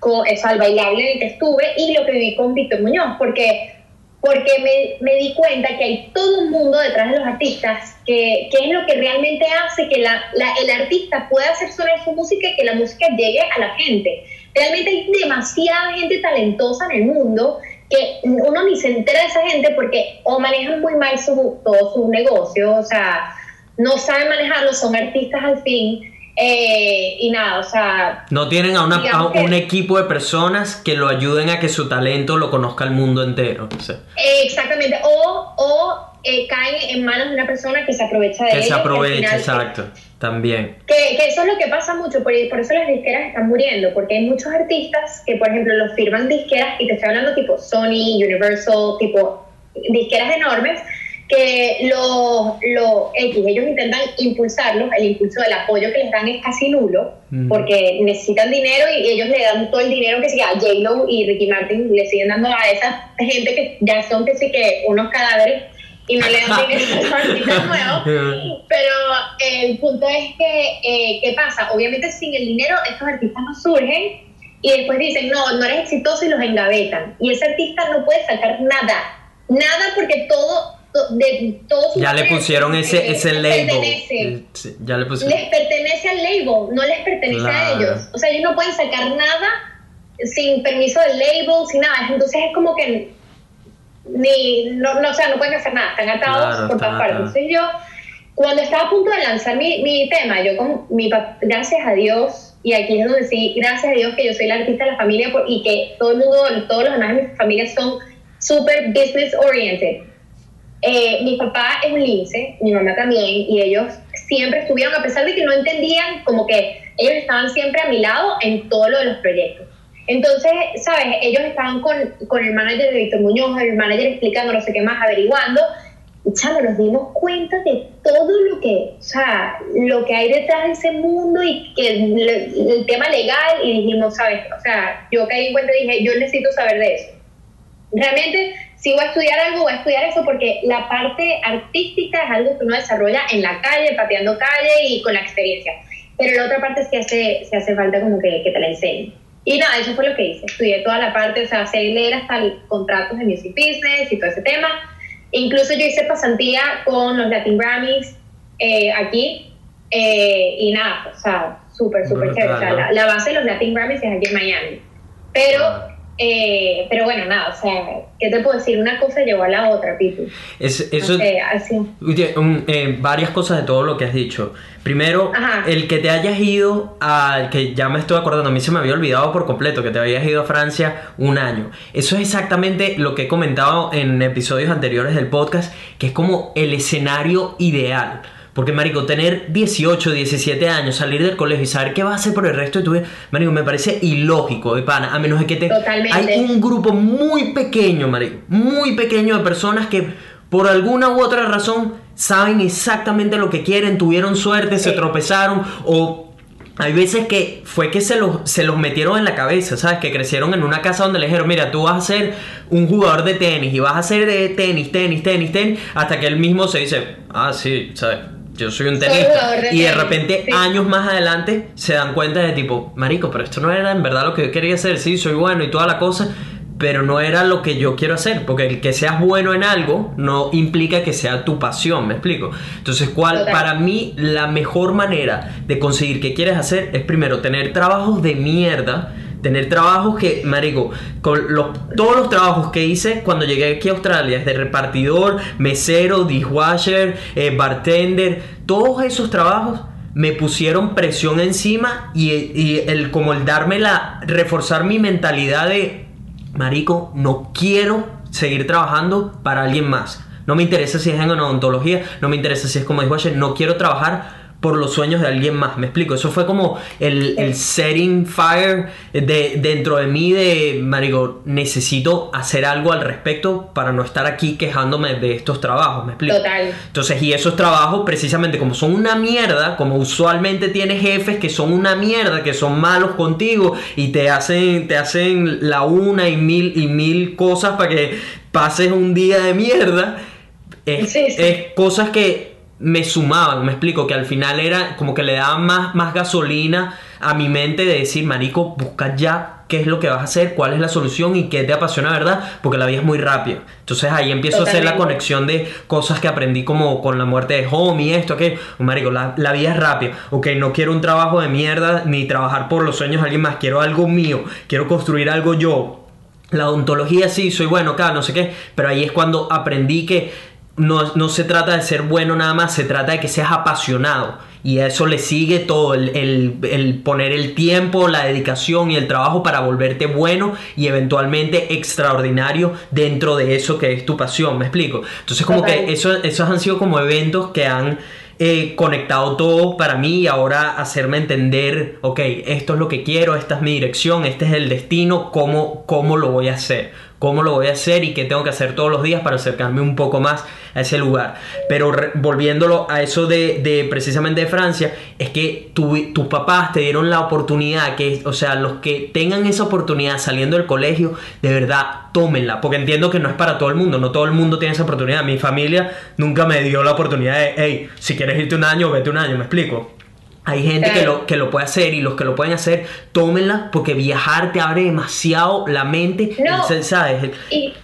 con eso, al bailable en el que estuve y lo que viví con Víctor Muñoz, porque porque me, me di cuenta que hay todo un mundo detrás de los artistas que, que es lo que realmente hace que la, el artista pueda hacer sonar su música y que la música llegue a la gente. Realmente hay demasiada gente talentosa en el mundo que uno ni se entera de esa gente porque o manejan muy mal su, todo su negocio, o sea, no saben manejarlo, son artistas al fin, eh, y nada, o sea, No tienen a, una- a que- un equipo de personas que lo ayuden a que su talento lo conozca el mundo entero. o sea, Eh, exactamente, o, o eh, caen en manos de una persona que se aprovecha de que ellos, se final- exacto. También. Que, que eso es lo que pasa mucho, por, por eso las disqueras están muriendo, porque hay muchos artistas que, por ejemplo, los firman disqueras, y te estoy hablando tipo Sony, Universal, tipo disqueras enormes, que los lo X, ellos intentan impulsarlos, el impulso del apoyo que les dan es casi nulo, Ujú. porque necesitan dinero y ellos le dan todo el dinero que siga a J-Lo y Ricky Martin le siguen dando a esa gente que ya son que sí que unos cadáveres y no le dan dinero a nuevos. Pero el punto es que, eh, ¿qué pasa? Obviamente sin el dinero estos artistas no surgen y después dicen, no, no eres exitoso y los engavetan. Y ese artista no puede sacar nada, nada porque todo, to- de todo su Ya le pusieron ese, ese les label. Ya le pusieron. Les pertenece al label, no les pertenece a ellos. O sea, ellos no pueden sacar nada sin permiso del label, sin nada. Entonces es como que ni, no, no, o sea, no pueden hacer nada, están atados Claro, por todas partes. Entonces yo, cuando estaba a punto de lanzar mi, mi tema, yo con mi papá, gracias a Dios, y aquí es donde sí, gracias a Dios que yo soy la artista de la familia por- y que todo el mundo, todos los demás de mi familia son súper business oriented. Eh, mi papá es un lince, mi mamá también, y ellos siempre estuvieron, a pesar de que no entendían, como que ellos estaban siempre a mi lado en todo lo de los proyectos. Entonces, ¿sabes? Ellos estaban con, con el manager de Víctor Muñoz, el manager explicando no sé qué más, averiguando, y chamo, nos dimos cuenta de todo lo que, o sea, lo que hay detrás de ese mundo y que el, el tema legal, y dijimos, ¿sabes? O sea, yo caí en cuenta y dije, yo necesito saber de eso realmente si voy a estudiar algo, voy a estudiar eso porque la parte artística es algo que uno desarrolla en la calle, pateando calle y con la experiencia. Pero la otra parte sí hace, sí hace falta como que, que te la enseñen. Y nada, eso fue lo que hice. Estudié toda la parte, o sea, sé leer hasta contratos de music business y todo ese tema. Incluso yo hice pasantía con los Latin Grammys eh, aquí. eh, y nada, o sea, súper, súper chévere. O sea, la, la, base de los Latin Grammys es aquí en Miami. Pero. Eh, pero bueno, nada, o sea, ¿qué te puedo decir? Una cosa llevó a la otra, Pitu. Es, eso, así. Eh, varias cosas de todo lo que has dicho. Primero, el que te hayas ido a, que ya me estoy acordando, a mí se me había olvidado por completo que te habías ido a Francia un año. Eso es exactamente lo que he comentado en episodios anteriores del podcast, que es como el escenario ideal. Porque, marico, tener 18, 17 años, salir del colegio y saber qué vas a hacer por el resto de tu vida, marico, me parece ilógico, de pana, a menos de que te... Hay un grupo muy pequeño, marico, muy pequeño de personas que por alguna u otra razón saben exactamente lo que quieren, tuvieron suerte, se tropezaron o hay veces que fue que se los, se los metieron en la cabeza, ¿sabes? Que crecieron en una casa donde le dijeron, mira, tú vas a ser un jugador de tenis y vas a ser de tenis, tenis, tenis, tenis, hasta que él mismo se dice, ah, sí, ¿sabes? Yo soy un tenista. y de repente, años más adelante, se dan cuenta de tipo, marico, pero esto no era en verdad lo que yo quería hacer. Sí, soy bueno y toda la cosa, pero no era lo que yo quiero hacer. Porque el que seas bueno en algo no implica que sea tu pasión, ¿me explico? Entonces, ¿cuál, para mí, la mejor manera de conseguir que quieres hacer es primero tener trabajos de mierda Tener trabajos que, marico, con los, todos los trabajos que hice cuando llegué aquí a Australia, desde repartidor, mesero, dishwasher, eh, bartender, todos esos trabajos me pusieron presión encima y, y, el como el darme la reforzar mi mentalidad de marico no quiero seguir trabajando para alguien más. No me interesa si es en odontología no me interesa si es como dishwasher no quiero trabajar por los sueños de alguien más. Me explico. Eso fue como el, setting fire de, dentro de mí de, Marico, necesito hacer algo al respecto para no estar aquí quejándome de estos trabajos. Me explico. Total. Entonces, y esos trabajos, precisamente como son una mierda, como usualmente tienes jefes que son una mierda, que son malos contigo y te hacen, te hacen la una y mil y mil cosas para que pases un día de mierda. Es, es cosas que me sumaban, me explico, que al final era como que le daban más, más gasolina a mi mente de decir, marico, busca ya qué es lo que vas a hacer, cuál es la solución y qué te apasiona, ¿verdad? Porque la vida es muy rápida. Entonces ahí empiezo a hacer la conexión de cosas que aprendí como con la muerte de Homie, esto, que, marico, la, la, vida es rápida. Ok, no quiero un trabajo de mierda ni trabajar por los sueños de alguien más, quiero algo mío, quiero construir algo yo. La odontología sí, soy bueno acá, no sé qué, pero ahí es cuando aprendí que no, se trata de ser bueno nada más, se trata de que seas apasionado. Y a eso le sigue todo, el, poner el tiempo, la dedicación y el trabajo para volverte bueno y eventualmente extraordinario dentro de eso que es tu pasión, ¿me explico? Entonces como que eso, esos han sido como eventos que han eh, conectado todo para mí y ahora hacerme entender, ok, esto es lo que quiero, esta es mi dirección, este es el destino, cómo, cómo lo voy a hacer cómo lo voy a hacer y qué tengo que hacer todos los días para acercarme un poco más a ese lugar. Pero volviéndolo a eso de, precisamente de Francia, es que tus papás te dieron la oportunidad, que, o sea, los que tengan esa oportunidad saliendo del colegio, de verdad, tómenla, porque entiendo que no es para todo el mundo, no todo el mundo tiene esa oportunidad. Mi familia nunca me dio la oportunidad de, hey, si quieres irte un año, vete un año, me explico. Hay gente que lo, que lo puede hacer y los que lo pueden hacer, tómenla porque viajar te abre demasiado la mente. No, ¿sabes? Y,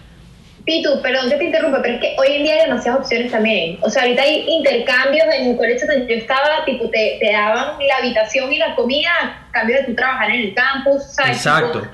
Pitu, perdón que te interrumpa, pero es que hoy en día hay demasiadas opciones también. O sea, ahorita hay intercambios en el colegio donde yo estaba, tipo, te, te daban la habitación y la comida a cambio de tu trabajar en el campus, ¿sabes? Exacto.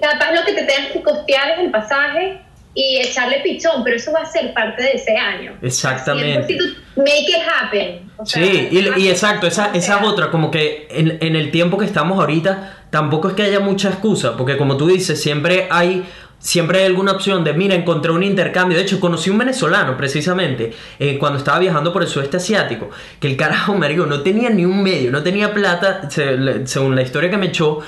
capaz lo que te tengas que costear es el pasaje y echarle pichón, pero eso va a ser parte de ese año. Exactamente. make it happen. sí, y, exacto, esa, esa es otra, como que en, en, el tiempo que estamos ahorita, tampoco es que haya mucha excusa, porque como tú dices, siempre hay... Siempre hay alguna opción de, mira, encontré un intercambio. De hecho, conocí un venezolano precisamente eh, cuando estaba viajando por el sudeste asiático. Que el carajo, marico, no tenía ni un medio, no tenía plata, según la historia que me echó.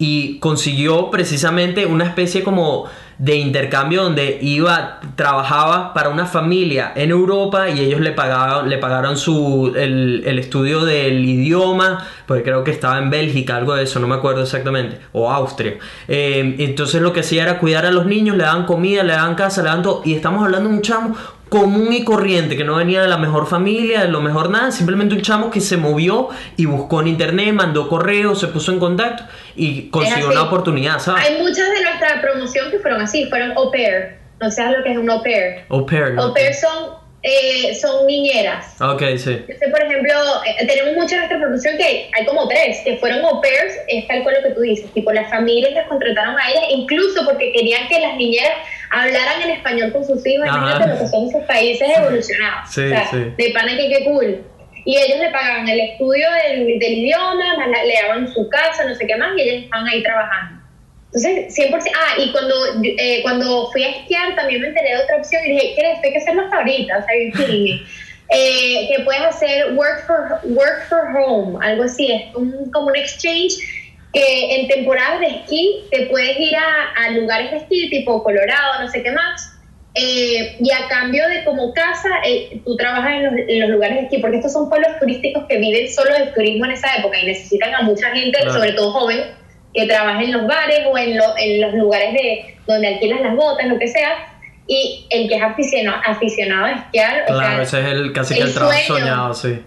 Y consiguió precisamente una especie como de intercambio donde iba, trabajaba para una familia en Europa y ellos le pagaban, le pagaron su, el, estudio del idioma, porque creo que estaba en Bélgica, algo de eso, no me acuerdo exactamente, o Austria. Eh, entonces lo que hacía era cuidar a los niños, le daban comida, le daban casa, le daban todo, y estamos hablando de un chamo común y corriente, que no venía de la mejor familia, de lo mejor nada, simplemente un chamo que se movió y buscó en internet, mandó correo, se puso en contacto y consiguió una oportunidad, ¿sabes? Hay muchas de nuestra promoción que fueron así, fueron au pair. No sabes lo que es un au pair. Au pair. Au pair son, eh, son niñeras. Ok, sí. Entonces, por ejemplo, eh, tenemos mucha en nuestra producción que hay como tres que fueron au pairs, es tal cual lo que tú dices, tipo las familias las contrataron a ellas, incluso porque querían que las niñeras hablaran en español con sus hijos, Ajá. imagínate lo que son esos países evolucionados. Sí, o sea, sí. de pana que qué cool. Y ellos le pagaban el estudio del, del idioma, más la- le daban su casa, no sé qué más, y ellas estaban ahí trabajando. Entonces, 100%. Ah, y cuando, eh, cuando fui a esquiar también me enteré de otra opción y dije, ¿qué esto hay que hacerlo hasta ahorita? O sea? Eh, que puedes hacer work for, work for home, algo así, es un, como un exchange que en temporadas de esquí te puedes ir a, a lugares de esquí tipo Colorado, no sé qué más, eh, y a cambio de como casa, eh, tú trabajas en los, en los lugares de esquí, porque estos son pueblos turísticos que viven solo del turismo en esa época y necesitan a mucha gente, Claro. sobre todo joven, que trabaje en los bares o en, lo- en los lugares de donde alquilas las botas, lo que sea. Y el que es aficionado, aficionado a esquiar, o Claro, sea, ese es el casi que el el trabajo soñado, sí.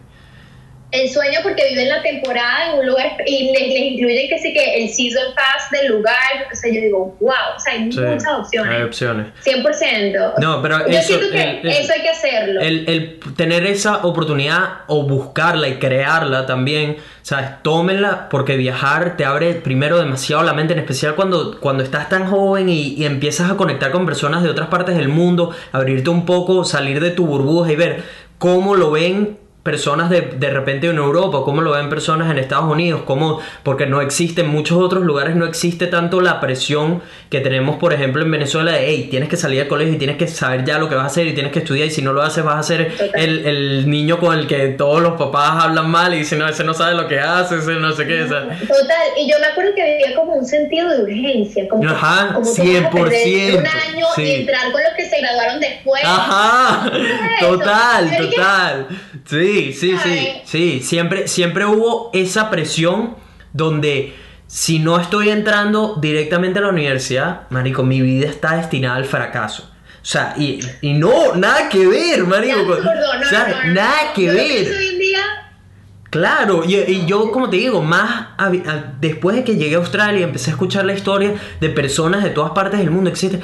El sueño porque viven la temporada en un lugar y les, les incluyen que sí que el season pass del lugar, o sea, yo digo, wow, o sea, hay Sí, muchas opciones. Hay opciones. 100%. No, pero yo eso- siento que el- el- eso hay que hacerlo. El, el tener esa oportunidad o buscarla y crearla también, ¿sabes? Tómenla porque viajar te abre primero demasiado la mente, en especial cuando, cuando estás tan joven y, y empiezas a conectar con personas de otras partes del mundo, abrirte un poco, salir de tu burbuja y ver cómo lo ven personas de, de repente en Europa, cómo lo ven personas en Estados Unidos, cómo, porque no existe, en muchos otros lugares no existe tanto la presión que tenemos, por ejemplo, en Venezuela de, hey, tienes que salir al colegio y tienes que saber ya lo que vas a hacer y tienes que estudiar y si no lo haces vas a ser el, el niño con el que todos los papás hablan mal y dicen, no, ese no sabe lo que hace, ese no sé qué, o sea, Total, y yo me acuerdo que había como un sentido de urgencia, como, Ajá, como que vas a perder 100%, un año sí. y entrar con los que se graduaron después. Ajá, total, total. Sí, sí, sí, Ay. sí. Siempre, siempre hubo esa presión donde si no estoy entrando directamente a la universidad, marico, mi vida está destinada al fracaso. O sea, y, y no, nada que ver, marico. no, o sea, no, no, nada que ver. pienso hoy en día, Claro, y, y yo como te digo, más a- a- después de que llegué a Australia empecé a escuchar la historia de personas de todas partes del mundo, etc.,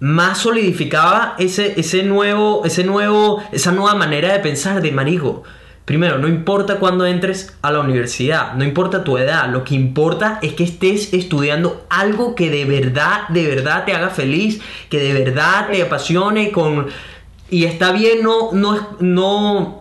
más solidificaba ese, ese nuevo, ese nuevo, esa nueva manera de pensar de marico. Primero, no importa cuándo entres a la universidad, no importa tu edad, lo que importa es que estés estudiando algo que de verdad, de verdad te haga feliz, que de verdad te apasione con... Y está bien no, no, no,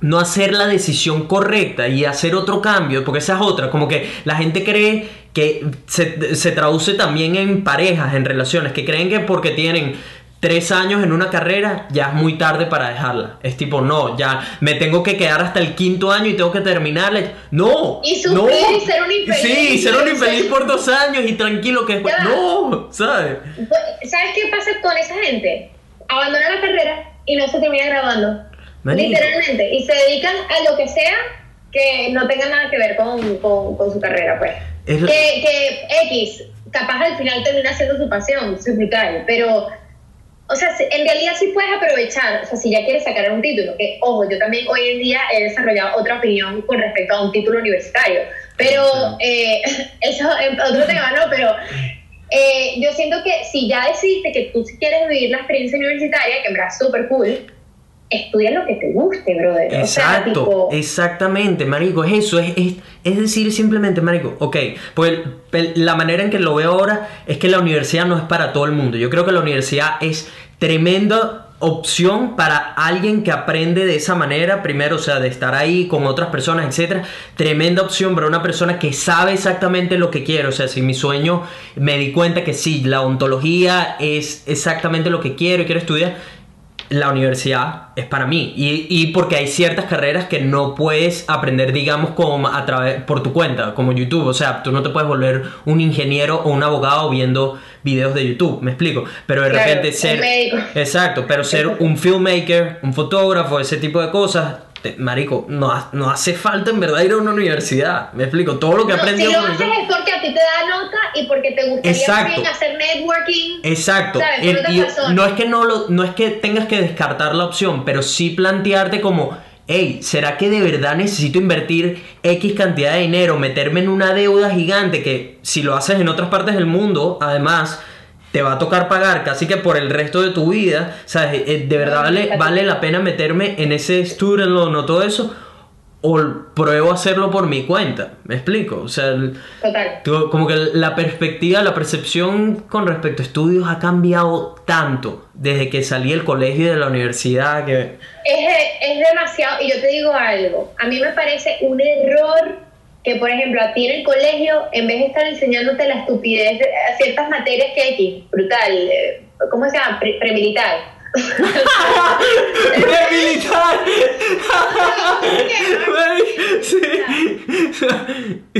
no hacer la decisión correcta y hacer otro cambio, porque esa es otra, como que la gente cree que se, se traduce también en parejas, en relaciones, que creen que porque tienen tres años en una carrera ya es muy tarde para dejarla. Es tipo, no, ya me tengo que quedar hasta el quinto año y tengo que terminarla. No, Y sufrir no. y ser un infeliz. Sí, ser un infeliz por dos años y tranquilo que después... Ya. No, ¿sabes? Pues, ¿Sabes qué pasa con esa gente? Abandona la carrera y no se termina graduando. Marico. Literalmente. Y se dedican a lo que sea que no tenga nada que ver con, con, con su carrera, pues. Es- Que, que X, capaz al final termina siendo su pasión, su pero. O sea, en realidad sí puedes aprovechar, o sea, si ya quieres sacar un título, que ojo, yo también hoy en día he desarrollado otra opinión con respecto a un título universitario, pero eh, eso es otro tema, ¿no? Pero eh, yo siento que si ya decidiste que tú sí quieres vivir la experiencia universitaria, que es súper cool, estudia lo que te guste, brother. O sea, Exacto, tipo, exactamente, marico, es eso, es, es, es decir simplemente, marico, ok, pues la manera en que lo veo ahora es que la universidad no es para todo el mundo, yo creo que la universidad es tremenda opción para alguien que aprende de esa manera, primero, o sea, de estar ahí con otras personas, etcétera, tremenda opción para una persona que sabe exactamente lo que quiere, o sea, si mi sueño me di cuenta que sí, la ontología es exactamente lo que quiero y quiero estudiar, la universidad es para mí. Y, y porque hay ciertas carreras que no puedes aprender digamos como a través por tu cuenta como YouTube. O sea tú no te puedes volver un ingeniero o un abogado viendo videos de YouTube me explico. Pero de Claro, repente ser exacto pero ser un filmmaker un fotógrafo ese tipo de cosas marico no, no hace falta en verdad ir a una universidad me explico. Todo lo que no, aprendí si en lo la haces universidad- es porque a ti te da nota y porque te gustaría Exacto. hacer networking. Exacto. No es que no lo, no es que tengas que descartar la opción, pero sí plantearte como, hey, ¿será que de verdad necesito invertir X cantidad de dinero, meterme en una deuda gigante que si lo haces en otras partes del mundo, además te va a tocar pagar casi que por el resto de tu vida, ¿sabes? Eh, De verdad vale, vale la pena meterme en ese student loan o todo eso, o pruebo a hacerlo por mi cuenta, ¿me explico? O sea, Total. tú- como que la perspectiva, la percepción con respecto a estudios ha cambiado tanto desde que salí del colegio y de la universidad que... Es, es demasiado, y yo te digo algo, a mí me parece un error que, por ejemplo, a ti en el colegio, en vez de estar enseñándote la estupidez de ciertas materias que hay aquí, brutal, eh, ¿cómo se llama? Pre- premilitar. ¡Militar! sí.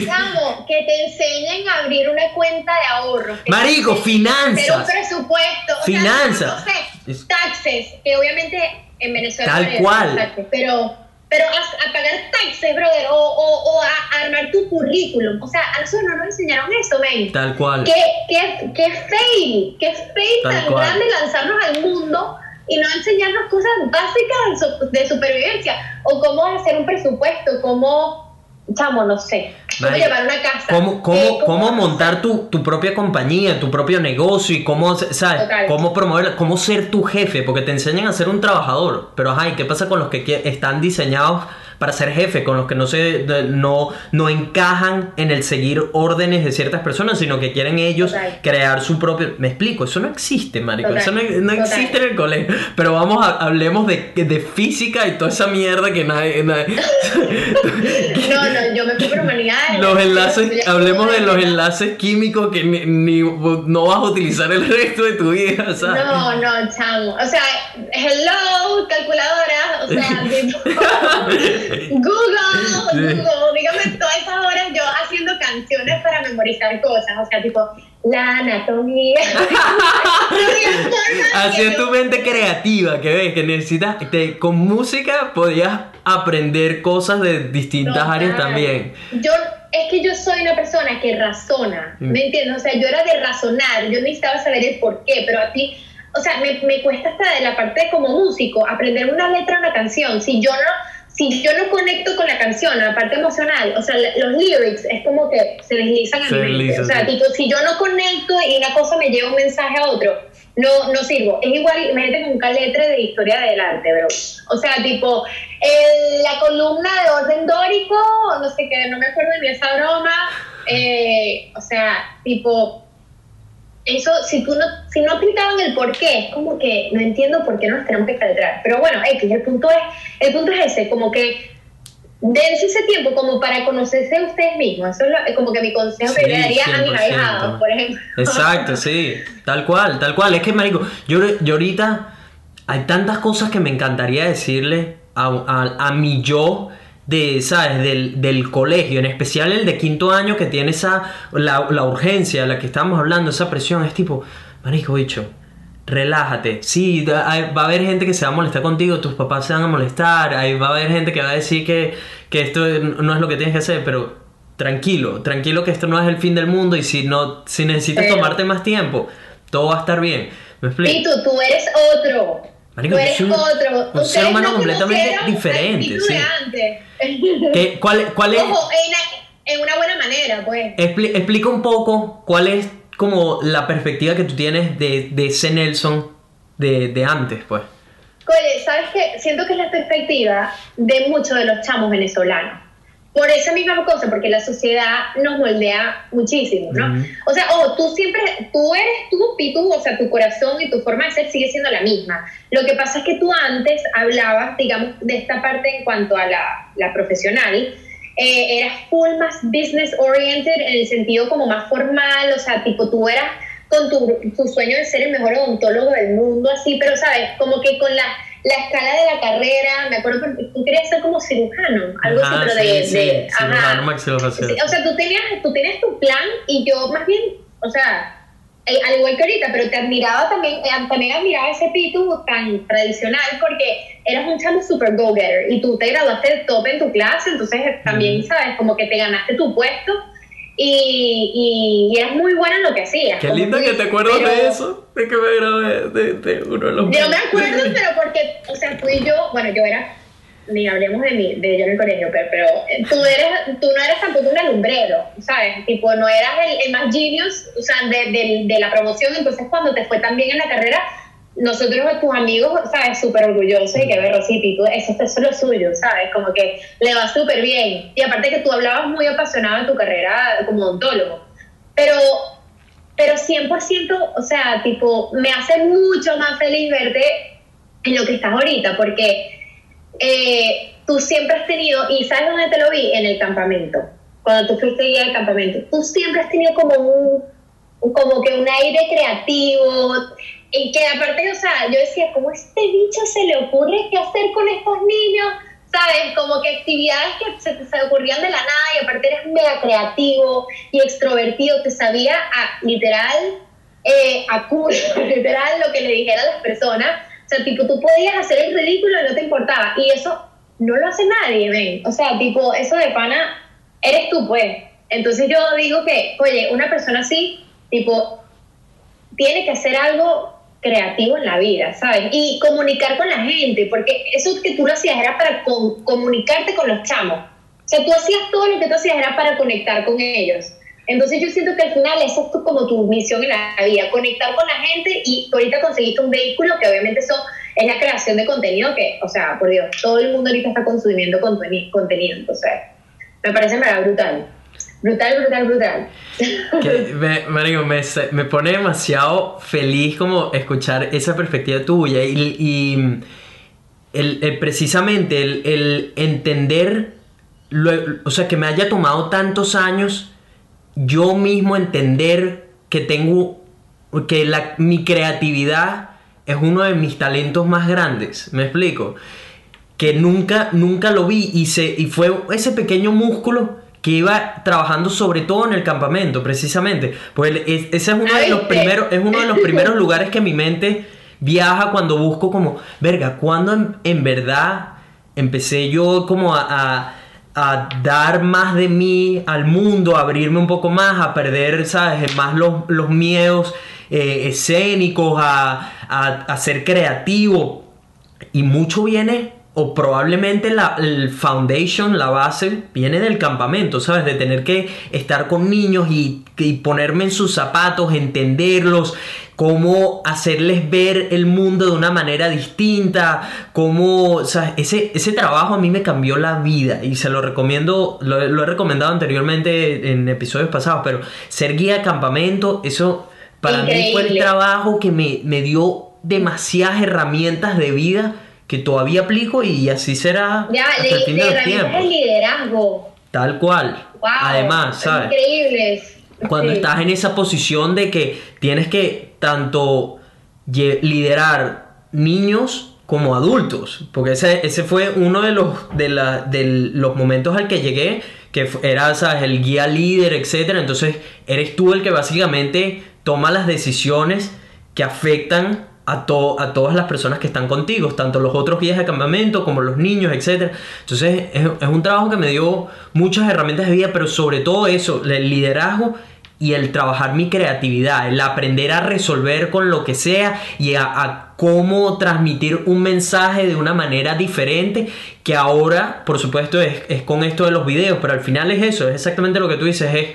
Chamo, que te enseñen a abrir una cuenta de ahorro. que te Marico, enseñen a hacer finanzas. un presupuesto. o sea, Finanzas. no sé, Es- taxes, que obviamente en Venezuela Tal no hay cual. taxes, pero, pero a, a pagar taxes, brother, o, o, o a, armar tu currículum. O sea, a nosotros no nos enseñaron eso, men. Tal cual. ¿Qué, qué, qué fail, qué fail Tal tan cual. grande lanzarnos al mundo y no enseñarnos cosas básicas de, su- de supervivencia o cómo hacer un presupuesto, cómo, chamo, no sé, cómo llevar una casa. ¿Cómo, eh, cómo, cómo montar tu, tu propia compañía, tu propio negocio y cómo, ¿sabes? Total. Cómo promover, cómo ser tu jefe? Porque te enseñan a ser un trabajador. Pero, ajá, ¿y qué pasa con los que están diseñados para ser jefe? Con los que no, se, no, no encajan en el seguir órdenes de ciertas personas, sino que quieren ellos Total. crear su propio... Me explico, eso no existe, marico. Total, Eso no, no existe en el colegio. Pero vamos, a, hablemos de, de física y toda esa mierda que nadie... nadie- No, no, yo me fui por humanidades. los enlaces, hablemos de los enlaces químicos que ni, ni- no vas a utilizar el resto de tu vida, ¿sabes? No, no, chamo. O sea, hello, calculadora. O sea, tipo, Google. Google. Dígame todas esas horas yo haciendo canciones para memorizar cosas. O sea, tipo, la anatomía. Así es tu mente creativa, que ves, que necesitas, te- con música podías aprender cosas de distintas Total. áreas también. Yo, es que yo soy una persona que razona, Mm. ¿me entiendes? O sea, yo era de razonar, yo necesitaba saber el por qué, pero a ti, o sea, me, me cuesta hasta de la parte de como músico aprender una letra una canción. Si yo no, si yo no conecto con la canción, la parte emocional, o sea, los lyrics es como que se deslizan en Se mente. deslizan, O sea, sí. tipo, si yo no conecto y una cosa me lleva un mensaje a otro, no, no sirvo. Es igual, imagínate con un caletre de historia del arte, bro. O sea, tipo, el- la columna de orden dórico, no sé qué, no me acuerdo ni esa broma. eh, o sea, tipo, eso, si tú no, si no explicaban el por qué, es como que no entiendo por qué nos tenemos que caletrar. Pero bueno, X, el punto es, el punto es ese, como que dense ese tiempo como para conocerse a ustedes mismos. Eso es lo- como que mi consejo que Sí, yo le daría a mis 100%. ahijados, por ejemplo. Exacto, sí, tal cual, tal cual. Es que, marico, yo, yo ahorita hay tantas cosas que me encantaría decirle a, a, a mi yo de, ¿sabes? Del, del colegio, en especial el de quinto año que tiene esa, la, la urgencia, la que estamos hablando, esa presión, es tipo, marico, bicho, relájate. Sí, va a haber gente que se va a molestar contigo, tus papás se van a molestar, ahí va a haber gente que va a decir que, que esto no es lo que tienes que hacer, pero tranquilo, tranquilo que esto no es el fin del mundo y si no, si necesitas Pero- tomarte más tiempo, todo va a estar bien. ¿Me explico? Y tú, tú eres otro. Marico, tú eres un- otro. un ser humano no completamente diferente, sí. ¿Qué- cuál, cuál es, Ojo, en, en una buena manera, pues. expli- explica un poco cuál es como la perspectiva que tú tienes de, de ese Nelson de, de antes, pues. Oye, ¿sabes qué? Siento que es la perspectiva de muchos de los chamos venezolanos. Por esa misma cosa, porque la sociedad nos moldea muchísimo, ¿no? Ujú. O sea, ojo, tú siempre, tú eres tú, y tú, o sea, tu corazón y tu forma de ser sigue siendo la misma. Lo que pasa es que tú antes hablabas, digamos, de esta parte en cuanto a la, la profesional, eh, eras full más business oriented en el sentido como más formal, o sea, tipo, tú eras con tu, tu sueño de ser el mejor odontólogo del mundo, así, pero sabes, como que con la, la escala de la carrera, me acuerdo que tú querías ser como cirujano, algo Ajá, así, pero de, sí, de- sí, cirujano maxilofacial. Sí, o sea, tú tenías, tú tenías tu plan y yo más bien, o sea, eh, al igual que ahorita, pero te admiraba también, eh, también admiraba ese pitu tan tradicional porque eras un chamo super go-getter y tú te graduaste de top en tu clase, entonces también. ¿sabes? Como que te ganaste tu puesto y, y, y eras muy buena en lo que hacías. Qué tú que te acuerdas pero- de eso, de que me grabé de, de uno de los... Yo me acuerdo, pero porque, o sea, tú y yo, bueno, yo era ni hablemos de mí, de yo en el colegio, pero, pero tú, eres, tú no eres tampoco un alumbrero, ¿sabes? Tipo, no eras el, más genius, o sea, de, de, de, la promoción, entonces cuando te fue tan bien en la carrera, nosotros, tus amigos, ¿sabes? Súper orgullosos y que ver, Rosita, tú, eso, eso, es lo suyo, ¿sabes? Como que le va súper bien. Y aparte que tú hablabas muy apasionado en tu carrera como odontólogo. Pero, pero 100%, o sea, tipo, me hace mucho más feliz verte en lo que estás ahorita, porque eh, tú siempre has tenido, y ¿sabes dónde te lo vi? En el campamento. Cuando tú fuiste guía del campamento. Tú siempre has tenido como un, como que un aire creativo, y que aparte, o sea, yo decía, ¿cómo a este bicho se le ocurre qué hacer con estos niños? ¿Sabes? Como que actividades que se te ocurrían de la nada y aparte eres mega creativo y extrovertido, te sabía literal, eh, a culo, literal, lo que le dijera a las personas. O sea, tipo, tú podías hacer el ridículo y no te importaba. Y eso no lo hace nadie, ven. O sea, tipo, eso de pana, eres tú, pues. Entonces yo digo que, oye, una persona así, tipo, tiene que hacer algo creativo en la vida, ¿sabes? Y comunicar con la gente, porque eso que tú lo hacías era para comunicarte con los chamos. O sea, tú hacías todo lo que tú hacías era para conectar con ellos. Entonces yo siento que al final eso es como tu misión en la vida, conectar con la gente y ahorita conseguiste un vehículo que obviamente eso es la creación de contenido que, o sea, por Dios, todo el mundo ahorita está consumiendo contenido, entonces me parece brutal. Brutal, brutal, brutal. Que me, me, me, pone demasiado feliz como escuchar esa perspectiva tuya y, el, precisamente el, entender, o sea, que me haya tomado tantos años yo mismo entender que tengo, que la, mi creatividad es uno de mis talentos más grandes, me explico, que nunca, nunca lo vi y, se, y fue ese pequeño músculo que iba trabajando sobre todo en el campamento, precisamente. Pues ese es uno de los primeros, es uno de los primeros lugares que mi mente viaja cuando busco como, verga, cuando en, verdad empecé yo como a, dar más de mí al mundo, a abrirme un poco más, a perder, ¿sabes? Más los, los miedos eh, escénicos, a, a ser creativo. Y mucho viene o probablemente la el foundation, la base, viene del campamento, ¿sabes? De tener que estar con niños y, ponerme en sus zapatos, entenderlos, cómo hacerles ver el mundo de una manera distinta, cómo, o sea, ese, ese trabajo a mí me cambió la vida y se lo recomiendo, lo, he recomendado anteriormente en episodios pasados, pero ser guía de campamento, eso para mí fue el trabajo que me, me dio demasiadas herramientas de vida que todavía aplico y así será ya, hasta el fin del tiempo. el liderazgo. Tal cual. Además, ¿sabes? Increíbles. Cuando estás en esa posición de que tienes que tanto liderar niños como adultos, porque ese, ese fue uno de los, de, la, de los momentos al que llegué, que era ¿sabes? el guía líder, etc. Entonces eres tú el que básicamente toma las decisiones que afectan a, a todas las personas que están contigo, tanto los otros guías de campamento como los niños, etc. Entonces es, un trabajo que me dio muchas herramientas de vida, pero sobre todo eso, el liderazgo y el trabajar mi creatividad, el aprender a resolver con lo que sea y a, cómo transmitir un mensaje de una manera diferente que ahora, por supuesto, es, es, con esto de los videos, pero al final es eso, es exactamente lo que tú dices, es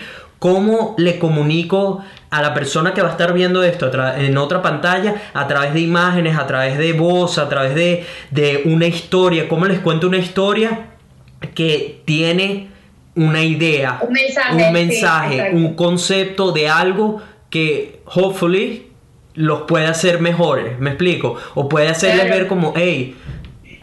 cómo le comunico a la persona que va a estar viendo esto en otra pantalla a través de imágenes, a través de voz, a través de, una historia, cómo les cuento una historia que tiene una idea, un mensaje, un, concepto de algo que hopefully los puede hacer mejores, me explico, o puede hacerles ver como, hey,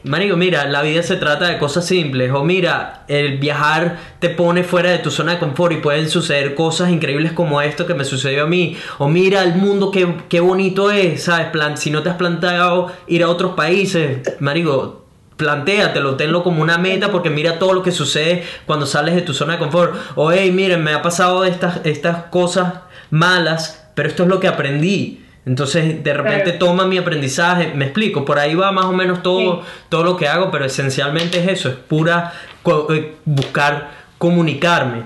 Marico, mira, la vida se trata de cosas simples. O mira, el viajar te pone fuera de tu zona de confort y pueden suceder cosas increíbles como esto que me sucedió a mí. O mira el mundo qué, qué bonito es, ¿sabes? Si no te has planteado ir a otros países, Marico, plantéatelo, tenlo como una meta porque mira todo lo que sucede cuando sales de tu zona de confort. O hey, miren, me ha pasado estas, estas cosas malas, pero esto es lo que aprendí. Entonces, de repente toma mi aprendizaje, me explico, por ahí va más o menos todo, todo lo que hago, pero esencialmente es eso, es pura eh, buscar comunicarme.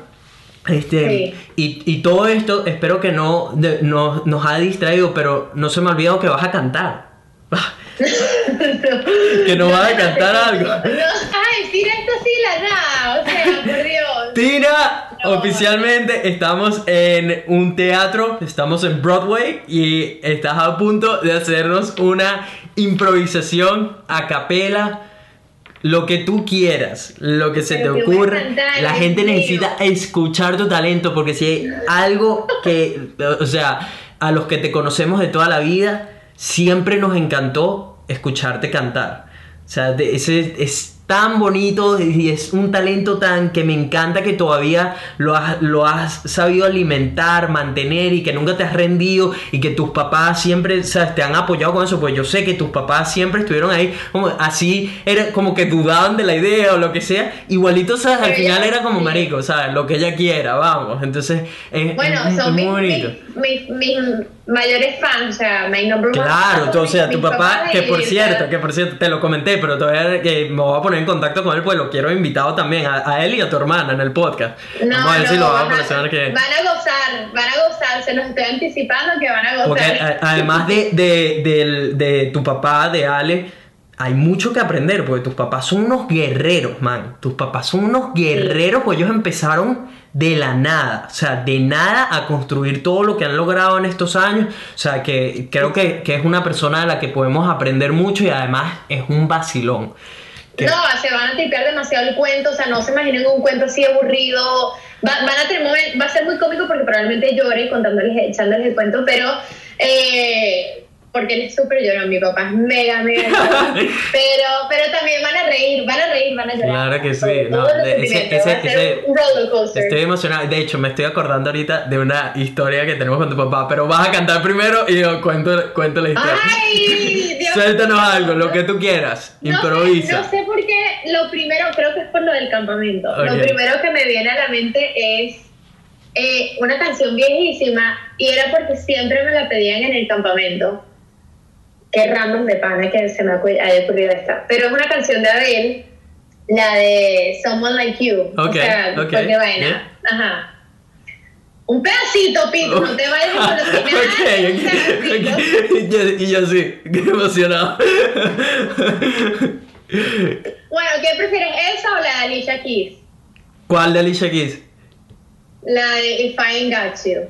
Este, y, y, todo esto espero que no, no nos ha distraído, pero no se me ha olvidado que vas a cantar. que nos va a cantar algo. Ay, Tina, esto sí la nada, o sea, por Dios. Tina, oficialmente estamos en un teatro, estamos en Broadway y estás a punto de hacernos una improvisación a capela. Lo que tú quieras, lo que se Pero te ocurra, la gente mío. necesita escuchar tu talento porque si hay algo que, o sea, a los que te conocemos de toda la vida, siempre nos encantó escucharte cantar. O sea, de- ese es tan bonito y es un talento tan que me encanta que todavía lo has, lo has sabido alimentar, mantener y que nunca te has rendido y que tus papás siempre ¿sabes? te han apoyado con eso, pues yo sé que tus papás siempre estuvieron ahí, como así, era como que dudaban de la idea o lo que sea, igualito, ¿sabes? Al Pero final era como marico, ¿sabes? Lo que ella quiera, vamos. Entonces, es, Bueno, es- es son muy mis, bonito. mis, mis mayores fans, o sea, my number one Claro, fan, sea, mis- tu papá, que por cierto, que por cierto, te lo comenté, pero todavía que me voy a poner en contacto con él, pues lo quiero invitado también, a, a él y a tu hermana en el podcast. No, vamos a ver no, si lo vamos a a- que... Van a gozar, van a gozar, se los estoy anticipando que van a gozar. Porque a- además de, de, del- de tu papá, de Ale, hay mucho que aprender, porque tus papás son unos guerreros, man. Tus papás son unos guerreros, pues ellos empezaron de la nada, o sea, de nada a construir todo lo que han logrado en estos años. O sea, que creo que, que es una persona de la que podemos aprender mucho y además es un vacilón. Que- No, se van a tipear demasiado el cuento, o sea, no se imaginen un cuento así aburrido. Va, van a tener va a ser muy cómico porque probablemente llore contándoles, echándoles el cuento, pero eh, porque él es súper llorón, mi papá es mega, mega llorón. pero, pero también van a reír, van a reír, van a llorar. Claro que sí, no, de- ese- ese- ese-. Estoy emocionado. De hecho, me estoy acordando ahorita de una historia que tenemos con tu papá. Pero vas a cantar primero y yo cuento, cuento la historia. ¡Ay! Dios Suéltanos algo, lo que tú quieras. No sé- Improvisa. No sé, por qué, lo primero, creo que es por lo del campamento. Lo primero que me viene a la mente es eh, una canción viejísima y era porque siempre me la pedían en el campamento. Qué random de pana que se me haya ocurrido esta. Pero es una canción de Adele, la de Someone Like You. Ok, o sea, ok, porque vaina. Ajá. Un pedacito, Pito, no te vayas con los finales. un ok, pedacito. ok. Y yo, y yo sí, qué emocionado. Bueno, ¿qué prefieres, esa o la de Alicia Keys? ¿Cuál de Alicia Keys? La de If I Ain't Got You.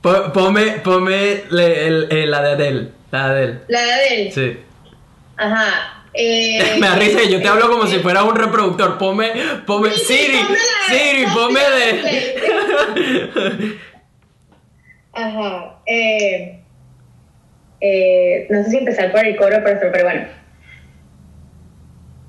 Po- Ponme, ponme le- el- el- la de Adele. La de Adele. La de Adele. Sí. Ajá. Eh, Me da risa yo te hablo como eh, si fuera un reproductor. Ponme, ponme, Sí, Siri, Siri, ponme de. Ajá. Eh, eh, no sé si empezar por el coro, pero, pero bueno.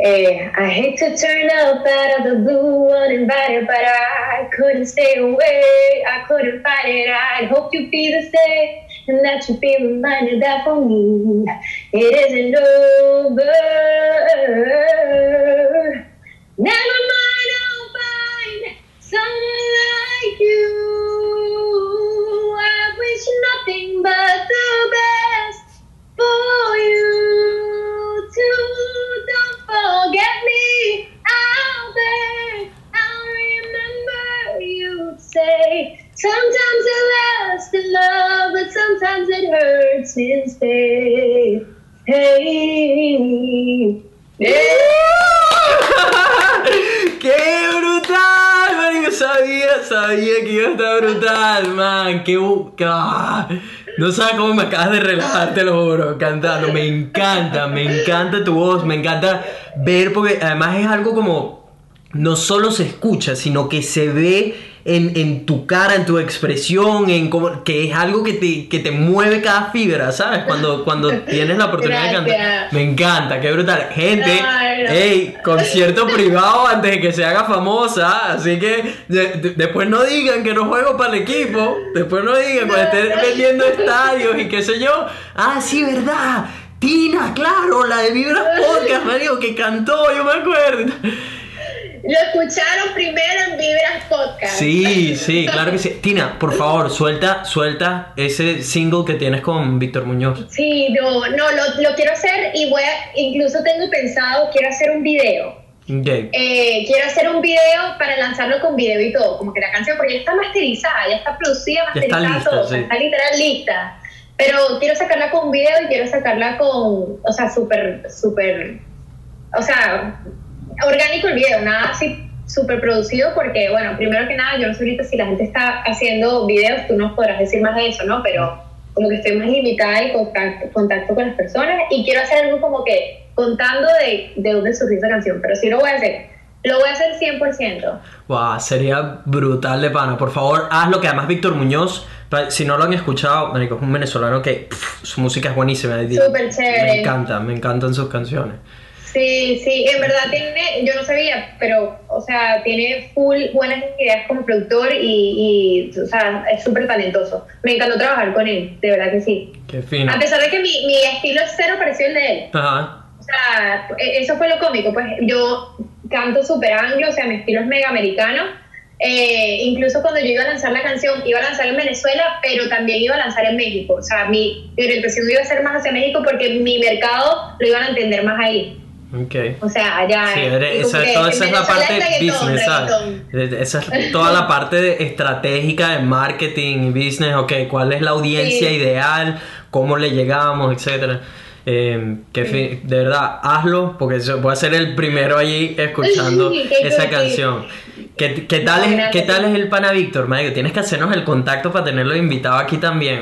Eh, I hate to turn up out of the blue uninvited, but I couldn't stay away. I couldn't fight it. I hope you feel the same and that you be reminded that for me it isn't over. Never mind, I'll find someone like you. I wish nothing but the best for you too. Don't forget me out there. I'll remember you say sometimes it lasts in love, but sometimes it hurts. Hey. ¡Qué brutal! Man! Yo sabía, sabía que iba a estar brutal, man. ¡Qué! No sabes cómo me acabas de relajar, te lo juro, cantando. Me encanta, me encanta tu voz, me encanta ver, porque además es algo como. No solo se escucha, sino que se ve en, en tu cara, en tu expresión, en cómo, que es algo que te, que te mueve cada fibra, ¿sabes? Cuando, cuando tienes la oportunidad de cantar. Me encanta, qué brutal. Gente, Ay, no. ey, concierto privado antes de que se haga famosa. Así que de- de- después no digan que no juego para el equipo. Después no digan cuando estén vendiendo estadios y qué sé yo. Ah, sí, verdad. Tina, claro, la de Vibras Podcast, Mario, que cantó, yo me acuerdo. Lo escucharon primero en Vibras Podcast. Sí, sí, claro que sí. Tina, por favor, suelta, suelta ese single que tienes con Víctor Muñoz. Sí, no, no, lo, lo quiero hacer y voy a, incluso tengo pensado, quiero hacer un video. Ok. Eh, quiero hacer un video para lanzarlo con video y todo, como que la canción, porque ya está masterizada, ya está producida, Ya está masterizada, lista, todo, sí. está literal lista. pero quiero sacarla con video y quiero sacarla con, o sea, súper, súper, o sea, orgánico el video, nada así súper producido porque, bueno, primero que nada, yo no sé ahorita si la gente está haciendo videos, tú nos podrás decir más de eso, ¿no? Pero como que estoy más limitada en contacto, contacto con las personas y quiero hacer algo como que contando de, de dónde surgió esa canción, pero sí lo voy a hacer. Lo voy a hacer 100%. Wow, sería brutal de pana. Por favor, hazlo, que además Víctor Muñoz, si no lo han escuchado, marico, es un venezolano que pff, su música es buenísima. Súper chévere. Me encanta, me encantan sus canciones. Sí, sí, en verdad tiene, yo no sabía, pero, o sea, tiene full buenas ideas como productor y, y o sea, es súper talentoso. Me encantó trabajar con él, de verdad que sí. Qué fino. A pesar de que mi, mi estilo es cero parecido al de él. Ajá. O sea, e, eso fue lo cómico, pues yo canto súper anglo, o sea, mi estilo es mega americano. Eh, incluso cuando yo iba a lanzar la canción, iba a lanzar en Venezuela, pero también iba a lanzar en México. O sea, mi, mi orientación iba a ser más hacia México porque mi mercado lo iban a entender más ahí. Okay. O sea, allá. Sí, esa, toda esa es la parte business, ¿sabes? Esa es toda la parte estratégica de marketing y business, ok, cuál es la audiencia ideal, cómo le llegamos, etcétera. Eh, que de verdad, hazlo, porque voy a ser el primero allí escuchando esa canción. ¿Qué, qué tal es, ¿Qué tal es el pana Víctor, Mario? Tienes que hacernos el contacto para tenerlo invitado aquí también.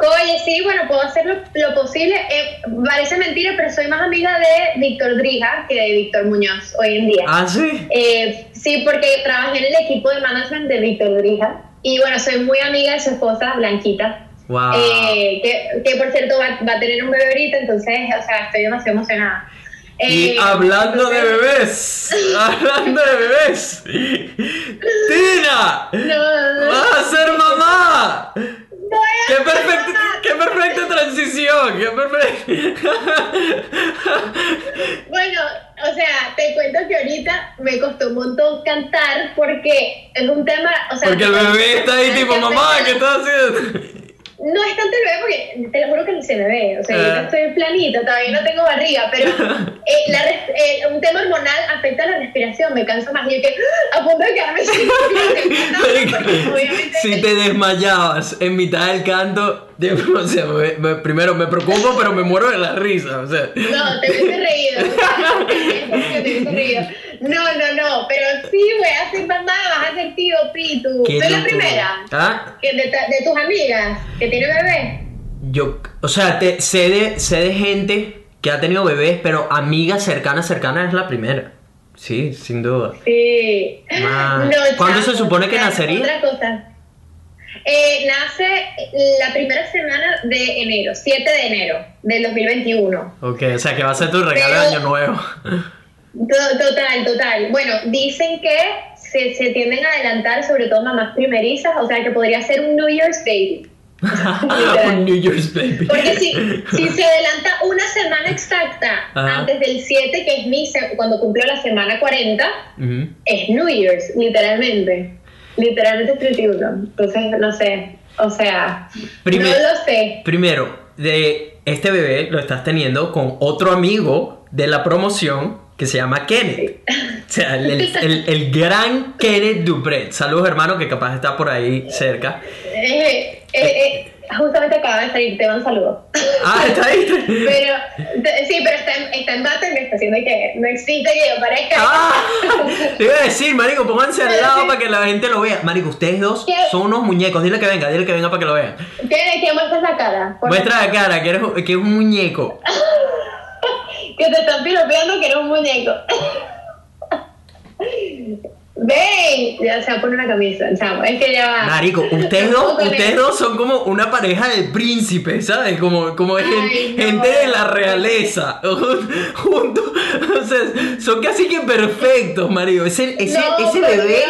Oye, sí, bueno, puedo hacer lo, posible. Eh, parece mentira, pero soy más amiga de Víctor Drija que de Víctor Muñoz hoy en día. Ah, sí. Eh, sí, porque trabajé en el equipo de management de Víctor Drija. Y bueno, soy muy amiga de su esposa, Blanquita. Wow. Eh, que, que, por cierto va, va, a tener un bebé ahorita, entonces, o sea, estoy demasiado emocionada. Y eh, hablando de bebés, hablando de bebés, Tina, no, vas a ser mamá. ¡Qué perfecta, qué perfecta transición! ¡Qué perfecta! bueno, o sea, te cuento que ahorita me costó un montón cantar porque es un tema. O sea, porque el bebé está ahí, tipo, mamá, ¿qué estás haciendo? No es tanto el bebé porque te lo juro que ni se me ve. O sea, yo ah. estoy planita, todavía no tengo barriga, pero eh, la, eh, un tema hormonal afecta la respiración, me canso más. Y yo que ah, a punto de quedarme sin Si te desmayabas en mitad del canto, o sea, primero me preocupo, pero me muero de la risa. O sea. No, te hubiese reído. te hubiese reído. No, no, no, pero sí, güey, hacer mamá, vas a ser tío, Pitu. Soy la primera. ¿Ah? De, de, tus amigas que tiene bebé. Yo, o sea, te, sé, de, sé de gente que ha tenido bebés, pero amiga cercana, cercana es la primera. Sí, sin duda. Sí. No, ¿Cuándo se supone que nacería? Otra cosa. Eh, nace la primera semana de enero, 7 de enero del 2021. Ok, o sea que va a ser tu regalo de año nuevo. Total, total. Bueno, dicen que se, se, tienden a adelantar, sobre todo mamás primerizas, o sea que podría ser un New Year's Baby. un New Year's Baby. Porque si, si se adelanta una semana exacta antes del 7, que es mi, cuando cumplió la semana 40, es New Year's, literalmente. Literalmente es 31. Entonces, no sé. O sea, no lo sé. Primero, de este bebé lo estás teniendo con otro amigo de la promoción que se llama Kenneth. O sea, el, el, gran Kenneth Dupret. Saludos, hermano, que capaz está por ahí cerca. Eh, eh, eh, justamente acaba de salir, te un saludo. Ah, está ahí. pero, sí, pero está en, está en y me está haciendo que no existe que yo parezca. Ah, te iba a decir, marico, pónganse al lado para que la gente lo vea. Marico, ustedes dos son unos muñecos. Dile que venga, dile que venga para que lo vean. ¿Qué, qué muestras la cara? Muestra la cara, que, eres, que es un muñeco. que te están piropeando que eres un muñeco. Ven, ya se va a poner una camisa, chamo. Es que ya va. Marico, ustedes dos, ustedes dos son como una pareja de príncipes, ¿sabes? Como, como gente de la realeza. Juntos. O sea, son casi que perfectos, Mario. Ese, ese, ese bebé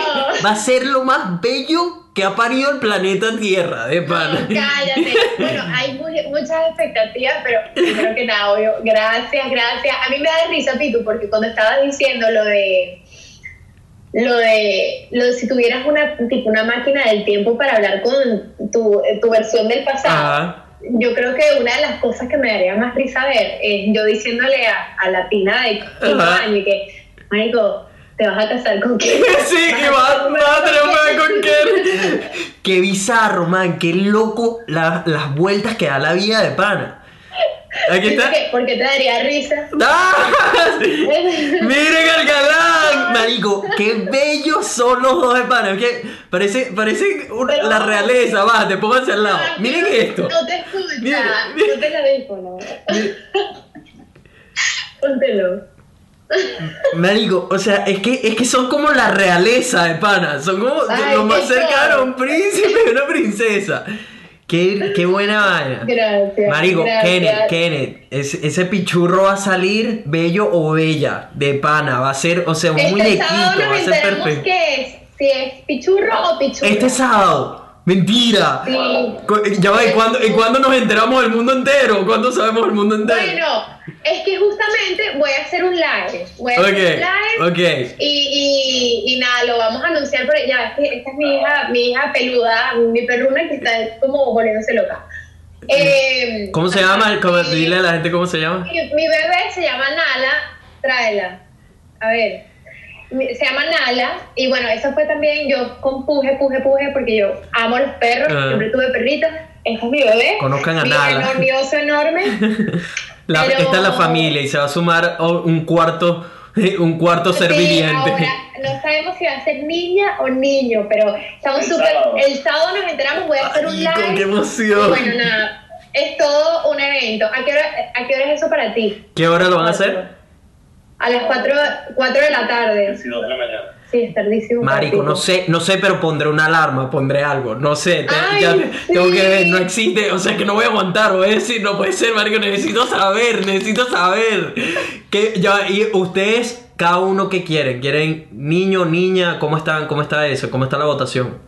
va a ser lo más bello que ha parido el planeta Tierra, de pana. cállate. Bueno, hay muchas expectativas, pero creo que nada, obvio. Gracias, gracias. A mí me da risa, Pitu, porque cuando estabas diciendo lo de lo de, lo si tuvieras una tipo una máquina del tiempo para hablar con tu, tu versión del pasado, yo creo que una de las cosas que me daría más risa ver es yo diciéndole a, a la Tina de 15 años que, Marico, te vas a casar con quién. sí, que vas, a tener con quién. Qué bizarro, man. Qué loco la- las vueltas que da la vida de pana. Aquí está. Dice que porque te daría risa. ¡Ah! ¡Miren al galán! Marico, qué bellos son los dos es que parece, parece una- Pero- la realeza, va, te pónganse al lado. Miren no- esto. No te escucha. No te la audífono. Póntelo. Marico, o sea, es que, es que son como la realeza de pana. Son como Ay, lo más cercano a un príncipe y una princesa. Qué, qué buena vaina. Gracias. Marico, gracias. Kenneth, Kenneth, ese, ese pichurro va a salir bello o bella, de pana, va a ser, o sea, un Este muñequito, va a ser perfecto. qué es. Si es pichurro o pichurra. Este sábado, mentira. Sí. Cu- Ya va, ¿y cuándo, ¿y cuándo nos enteramos del mundo entero? ¿Cuándo sabemos el mundo entero? Bueno, es que justamente voy a hacer un live. Voy a hacer un live. ok. Y, y, y nada, lo vamos a anunciar por ya, esta es mi hija, mi hija peluda, mi perruna que está como volviéndose loca. Eh, ¿Cómo se llama? ¿Cómo- y- dile a la gente cómo se llama. Mi, mi bebé se llama Nala, tráela. A ver, se llama Nala y bueno, eso fue también yo con puje, puje, puje porque yo amo los perros, Ah. siempre tuve perritos. Este es mi bebé. Conozcan a mi Nala. enorme oso enorme. La- Pero- Esta es la familia y se va a sumar oh, un cuarto, un cuarto ser Sí, viviente. ahora no sabemos si va a ser niña o niño, pero estamos súper. El sábado nos enteramos, voy a hacer un live. con qué emoción. bueno, nada, es todo un evento. ¿A qué hora, a qué hora es eso para ti? ¿Qué hora lo van a hacer? A las 4, de la tarde. 12 de la mañana. Sí, es tardísimo. Marico, no sé, no sé, pero pondré una alarma, pondré algo, no sé, te- Ay, ya te- sí. tengo que ver, no existe, o sea que no voy a aguantar, voy a decir, no puede ser, marico, necesito saber, necesito saber. Que ya, y ustedes, cada uno que quieren, quieren niño, niña, ¿cómo están? ¿Cómo está eso? ¿Cómo está la votación?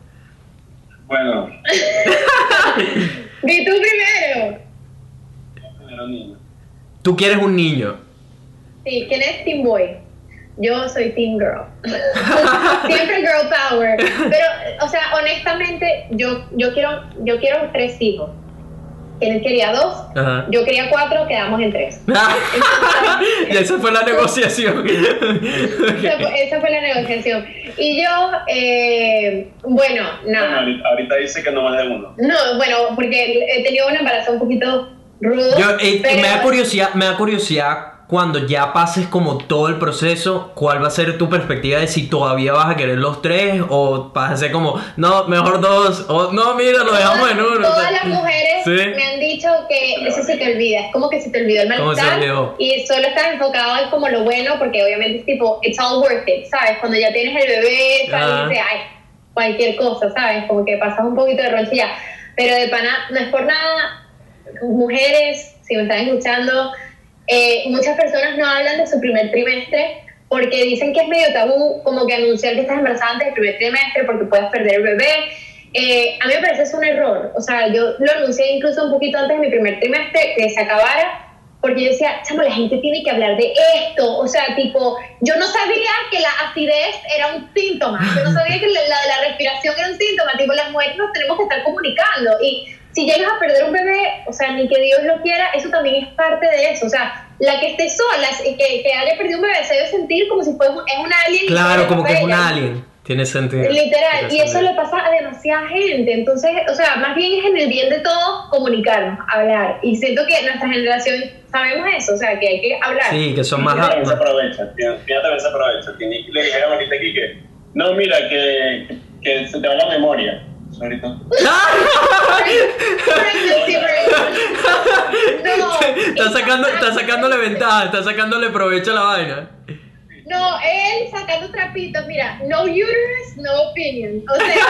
Bueno, Di tú primero. primero niño. Tú quieres un niño. Sí, ¿quién es Team Boy? Yo soy Team Girl. Siempre Girl Power. Pero, o sea, honestamente, yo, yo, quiero, yo quiero tres hijos. Quienes quería dos, Ajá. yo quería cuatro, quedamos en tres. y esa fue la negociación. Esa fue, esa fue la negociación. Y yo, eh, bueno, nada. ahorita, ahorita dice que no más de uno. No, bueno, porque he tenido un embarazo un poquito rudo. Yo, eh, pero- me da curiosidad, me da curiosidad cuando ya pases como todo el proceso, ¿cuál va a ser tu perspectiva de si todavía vas a querer los tres o vas a ser como, no, mejor dos, o no, mira, lo dejamos en uno? o Todas sea. las mujeres Sí. me han dicho que eso se te olvida, es como que se te olvidó el ¿Cómo se malestar y solo estás enfocado en como lo bueno porque obviamente es tipo, it's all worth it, ¿sabes? Cuando ya tienes el bebé. ¿sabes? Dices, ay, cualquier cosa, ¿sabes? Como que pasas un poquito de ronchilla, pero de pana, no es por nada, mujeres, si me están escuchando, eh, muchas personas no hablan de su primer trimestre porque dicen que es medio tabú como que anunciar que estás embarazada antes del primer trimestre porque puedes perder el bebé. Eh, a mí me parece es un error. O sea, yo lo anuncié incluso un poquito antes de mi primer trimestre, que se acabara, porque yo decía, chamo, la gente tiene que hablar de esto. O sea, tipo, yo no sabía que la acidez era un síntoma. Yo no sabía que la, la, la respiración era un síntoma. Tipo, las mujeres nos tenemos que estar comunicando. Y si llegas a perder un bebé, o sea, ni que Dios lo quiera, eso también es parte de eso. O sea, la que esté sola y que, que haya perdido un bebé se debe sentir como si fuera un, es un alien. y Claro, como que es un alien. Tiene sentido. Literal, Tiene y eso sentido. le pasa a demasiada gente. Entonces, o sea, más bien es en el bien de todos comunicarnos, hablar. Y siento que nuestra generación sabemos eso, o sea, que hay que hablar. Sí, que son más... también se aprovecha. Tina también se aprovecha. Le dijeron ahorita aquí que, no, mira, que, que se te va la memoria. Ahorita. No, está, sacando, está sacándole ventaja, está sacándole provecho a la vaina. No, él sacando trapitos, mira, no uterus, no opinion. O sea.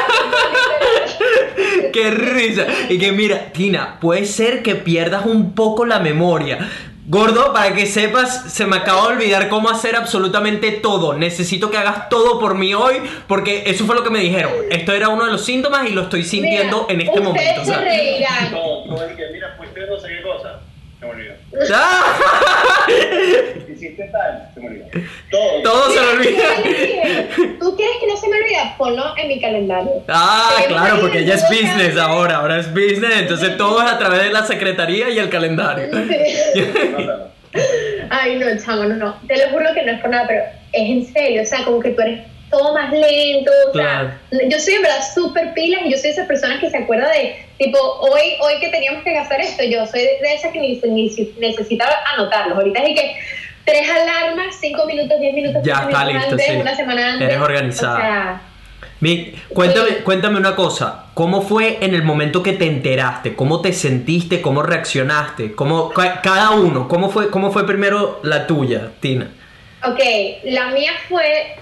Qué risa. Y que mira, Tina, puede ser que pierdas un poco la memoria. Gordo, para que sepas, se me acaba de olvidar cómo hacer absolutamente todo. Necesito que hagas todo por mí hoy, porque eso fue lo que me dijeron. Esto era uno de los síntomas y lo estoy sintiendo Mira, en este momento. se reirán. No, no, es que, mira, fuiste no sé qué cosa. Se me olvidó. ¡Ah! Hiciste tal. Se me olvidó. Todo. Todo se me olvida. ¿Tú quieres que no se me olvide? Ponlo en mi calendario. Ah, claro, porque ya es business ahora, ahora es business, entonces todo es a través de la secretaría y el calendario. Ay, no, chamo, no, no. Te lo juro que no es por nada, pero es en serio. O sea, como que tú eres todo más lento. O sea, yo soy en verdad súper pilas y yo soy de esas personas que se acuerda de, tipo, hoy, hoy que teníamos que gastar esto, yo soy de esas que ni, ni necesitaba anotarlos. Ahorita es que tres alarmas, cinco minutos, diez minutos, ya está listo, antes, sí. una semana antes. Eres organizada. O sea, Mi, cuéntame, cuéntame una cosa, ¿cómo fue en el momento que te enteraste? ¿Cómo te sentiste? ¿Cómo reaccionaste? ¿Cómo, ca- cada uno, ¿cómo fue, ¿cómo fue primero la tuya, Tina? Ok, la mía fue,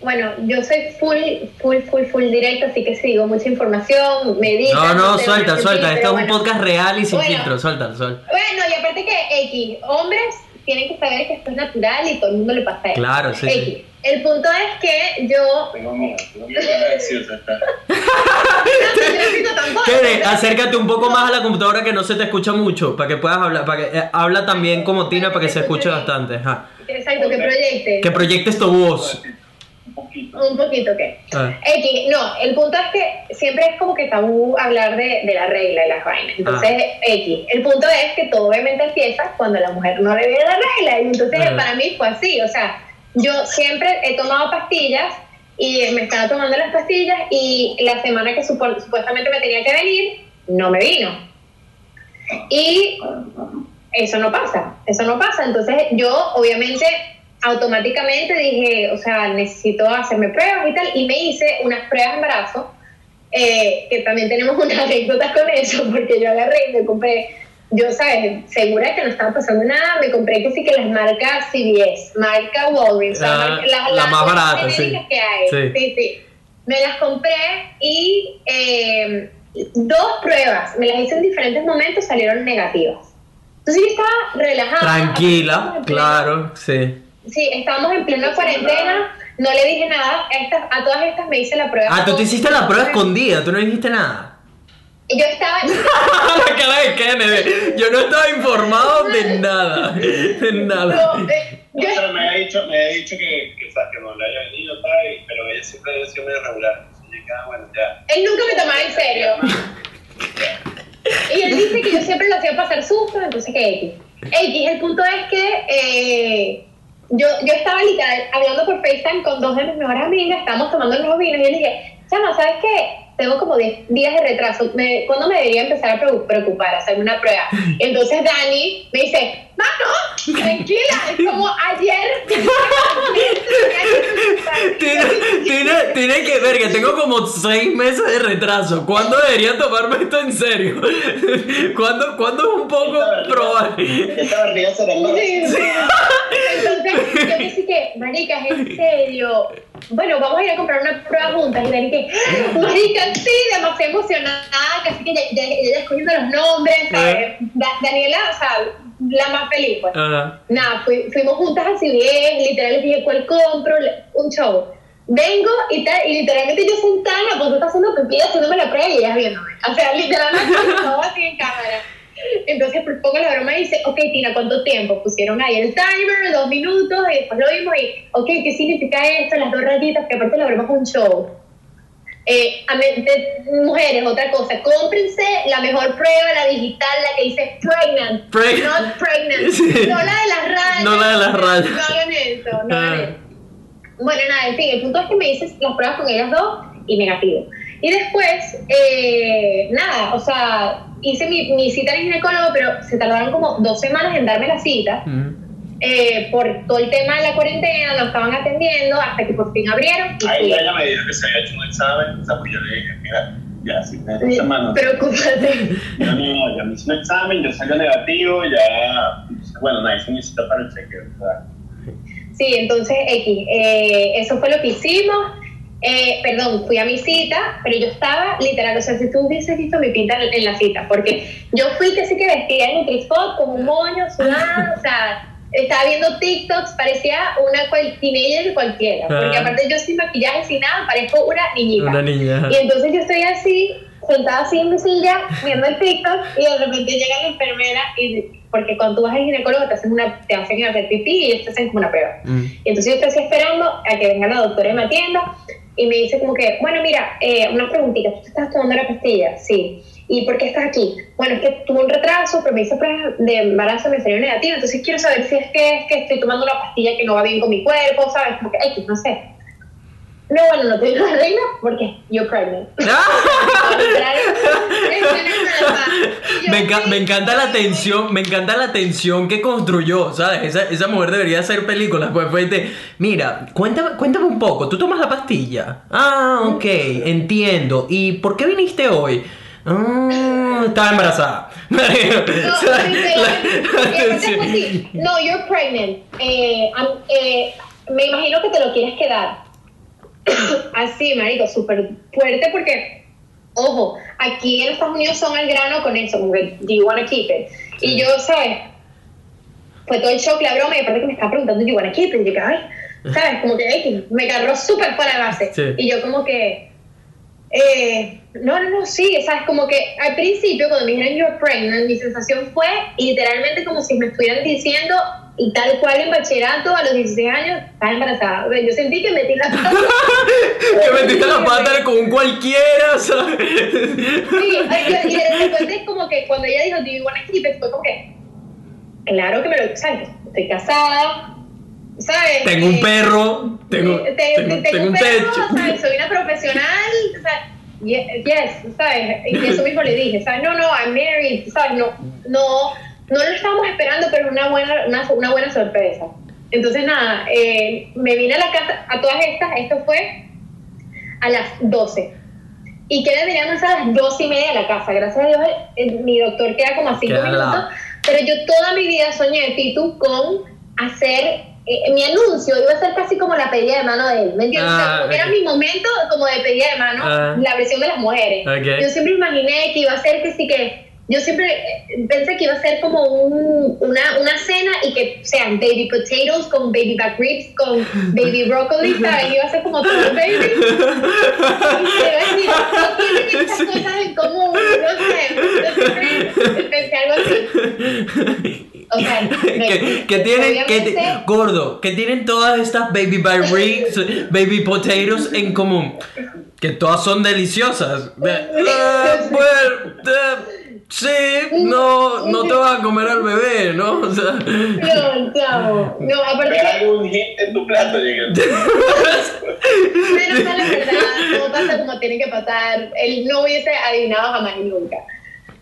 bueno, yo soy full, full, full, full directo, así que sigo mucha información, medito. No, no, sé, suelta, suelta, esto es un podcast real y sin Bueno. filtro, suelta, suelta. Bueno, y aparte que X, hombres tienen que saber que esto es natural y todo el mundo le pasa eso. Claro, sí, sí. El punto es que yo... Tengo miedo, tengo miedo pero- acércate un poco más a la computadora que no se te escucha mucho, para que puedas hablar, para que eh, habla también como Tina para que se escuche bastante. ajá. Exacto, que proyecte. Que proyectes tu voz. Un poquito. ¿qué? Ah. X, no, el punto es que siempre es como que tabú hablar de, de la regla y las vainas. Entonces, Ah. X, el punto es que todo obviamente empieza cuando la mujer no le ve la regla. Y entonces, Ah. para mí fue así. O sea, yo siempre he tomado pastillas y me estaba tomando las pastillas y la semana que supo- supuestamente me tenía que venir, no me vino. Y eso no pasa, eso no pasa. Entonces yo obviamente automáticamente dije, o sea, necesito hacerme pruebas y tal, y me hice unas pruebas de embarazo, eh, que también tenemos unas anécdotas con eso, porque yo agarré y me compré, yo, ¿sabes? Segura que no estaba pasando nada, me compré que sí que las marcas CVS, marca Walgreens, o sea, Ah, mar- las- la las más barata, sí. que hay. Sí. sí, sí. Me las compré y eh, dos pruebas, me las hice en diferentes momentos, salieron negativas. Entonces yo estaba relajada. Tranquila, claro, sí. Sí, estábamos en plena cuarentena, no le dije nada, a, estas, a todas estas me hice la prueba. Ah, tú te hiciste la prueba escondida, tú no dijiste nada. Yo estaba, la cara de Kennedy. Yo no estaba informado de nada. De nada. no, eh, yo, O sea, me había dicho, me había dicho que, que, que no le había venido, tal, pero ella siempre había sido medio regular. Ah, bueno, ya. él nunca me tomaba en serio. Y él dice que yo siempre lo hacía pasar susto, entonces que X. X, el punto es que eh, yo, yo estaba literal hablando por FaceTime con dos de mis mejores amigas, estábamos tomando unos vinos y yo dije, Chama, ¿sabes qué? Tengo como 10 días de retraso. Me, ¿Cuándo me debería empezar a preocupar, hacerme una prueba? Entonces Dani me dice, Mano, tranquila, es como ayer. Tiene, tiene, tiene que ver que tengo como seis meses de retraso. ¿Cuándo debería tomarme esto en serio? ¿Cuándo, ¿cuándo es un poco probable? Esta barriga será más. Sí, sí. Entonces, yo dije que, marica, es en serio. Bueno, vamos a ir a comprar una prueba juntas. Y Dani que, marica, sí, demasiado emocionada, casi que ya, ya, ya escogiendo los nombres, ¿sabes? Da- Daniela, o sea, la más feliz, pues. Nada, fui- fuimos juntas así bien, literal les dije cuál compro, un show. Vengo y tal, y literalmente yo sentada en la poseta haciendo pipí, haciéndome la prueba y ellas viéndome. O sea, literalmente todo así en cámara. Entonces pues, pongo la broma y dice, ok Tina, ¿cuánto tiempo? Pusieron ahí el timer, dos minutos, y después lo vimos y, ok, ¿qué significa esto? Las dos rayitas, que aparte la broma es un show. Eh, de- mujeres, otra cosa, cómprense la mejor prueba, la digital, la que dice pregnant, Preg- not pregnant, Sí. no la de las rayas, No la de las rayas. no hagan eso, no hagan Ah. eso. Bueno, nada, en fin, el punto es que me hice las pruebas con ellas dos y negativo. Y después, eh, nada, o sea, hice mi, mi cita en el ginecólogo, pero se tardaron como dos semanas en darme la cita Mm. Eh, por todo el tema de la cuarentena, nos estaban atendiendo hasta que por fin abrieron. Ahí ella me dijo que se había hecho un examen, o sea, pues yo le dije, mira, ya, si me dos semanas. Preocúpate. Yo no, ya me hice un examen, yo salió negativo, ya, bueno, nada, hice mi cita para el chequeo, ¿verdad? Sí, entonces X, eh, eso fue lo que hicimos. Eh, perdón, fui a mi cita, pero yo estaba literal, o sea, si tú hubieses visto mi pinta en, en la cita, porque yo fui que sí que vestida en Nutri-Spot con un moño, sudada, o sea, estaba viendo TikToks, parecía una cual, teenager cualquiera, porque Ah. aparte yo sin maquillaje, sin nada, parezco una niñita. Una niña. Y entonces yo estoy así, sentada así en mi silla, viendo el TikTok, y de repente llega la enfermera y porque cuando tú vas al ginecólogo te hacen, una, te hacen hacer pipí y ellos te hacen como una prueba. Mm. Y entonces yo estoy así esperando a que venga la doctora y me atienda y me dice como que, bueno, mira, eh, una preguntita, ¿tú te estás tomando la pastilla? Sí. ¿Y por qué estás aquí? Bueno, es que tuve un retraso, pero me hice pruebas de embarazo, me salió negativo, entonces quiero saber si es que es que estoy tomando una pastilla que no va bien con mi cuerpo, ¿sabes? Como que, X, no sé. No, bueno, no tengo la regla porque you're pregnant. me, enca- me encanta la tensión, me encanta la tensión que construyó, ¿sabes? Esa, esa mujer debería hacer películas. Pues fue de, mira, cuéntame, cuéntame un poco, ¿tú tomas la pastilla? Ah, ok, entiendo. ¿Y por qué viniste hoy? Ah, estaba embarazada. No, sí, No, you're pregnant. Eh, eh, me imagino que te lo quieres quedar. Así, marico, súper fuerte porque, ojo, aquí en Estados Unidos son al grano con eso, como que, do you wanna keep it? Y yo, ¿sabes? Fue todo el shock, la broma, y aparte que me estaba preguntando, do you wanna keep it? Y yo, ay, ¿sabes? Como que ay, me agarró súper fuera de base. Sí. Y yo como que, eh, no, no, no, sí, ¿sabes? Como que al principio cuando me dijeron you're pregnant, mi sensación fue literalmente como si me estuvieran diciendo, y tal cual en bachillerato a los 16 años, estás embarazada. O Yo sentí que metí la pata. que metiste la pata con un cualquiera, ¿sabes? Sí, y de repente como que cuando ella dijo, do you wanna keep it? Fue como que, claro que me lo, ¿sabes? Estoy casada, ¿sabes? Tengo un Eh, perro, tengo, Te- te- tengo, tengo tengo un perro, techo. ¿sabes? Soy una profesional, ye- yes, ¿sabes? Y eso mismo le dije, ¿sabes? No, no, I'm married, ¿sabes? No, no, no lo estábamos esperando, pero una buena, una, una buena sorpresa. Entonces, nada, eh, me vine a la casa, a todas estas, esto fue a las 12. Y que deberían ser a las 12 y media de la casa. Gracias a Dios, eh, mi doctor queda como a 5 Queda al minutos. Pero yo toda mi vida soñé, Titu, con hacer. Eh, mi anuncio iba a ser casi como la pedida de mano de él, ¿me entiendes? O sea, Ah, como era mi momento como de pedida de mano, Ah. la versión de las mujeres. Yo siempre imaginé que iba a ser que sí que. Yo siempre eh, pensé que iba a ser como un- una, una cena y que sean baby potatoes con baby back ribs, con baby broccoli, ¿sabes? Iba a ser como todo baby. Y no tienen estas cosas en común, no sé, yo siempre pensé algo así. O sea, que, que tienen, que, gordo, que tienen todas estas baby back ribs, baby potatoes en común. Que todas son deliciosas. De- eh, bueno, eh, sí, no, no te vas a comer al bebé, ¿no? O sea, No, chavo. No, aparte ¿Ves que algún hit en tu plato? Menos mal la verdad, todo pasa como tiene que pasar. Él no hubiese adivinado jamás y nunca.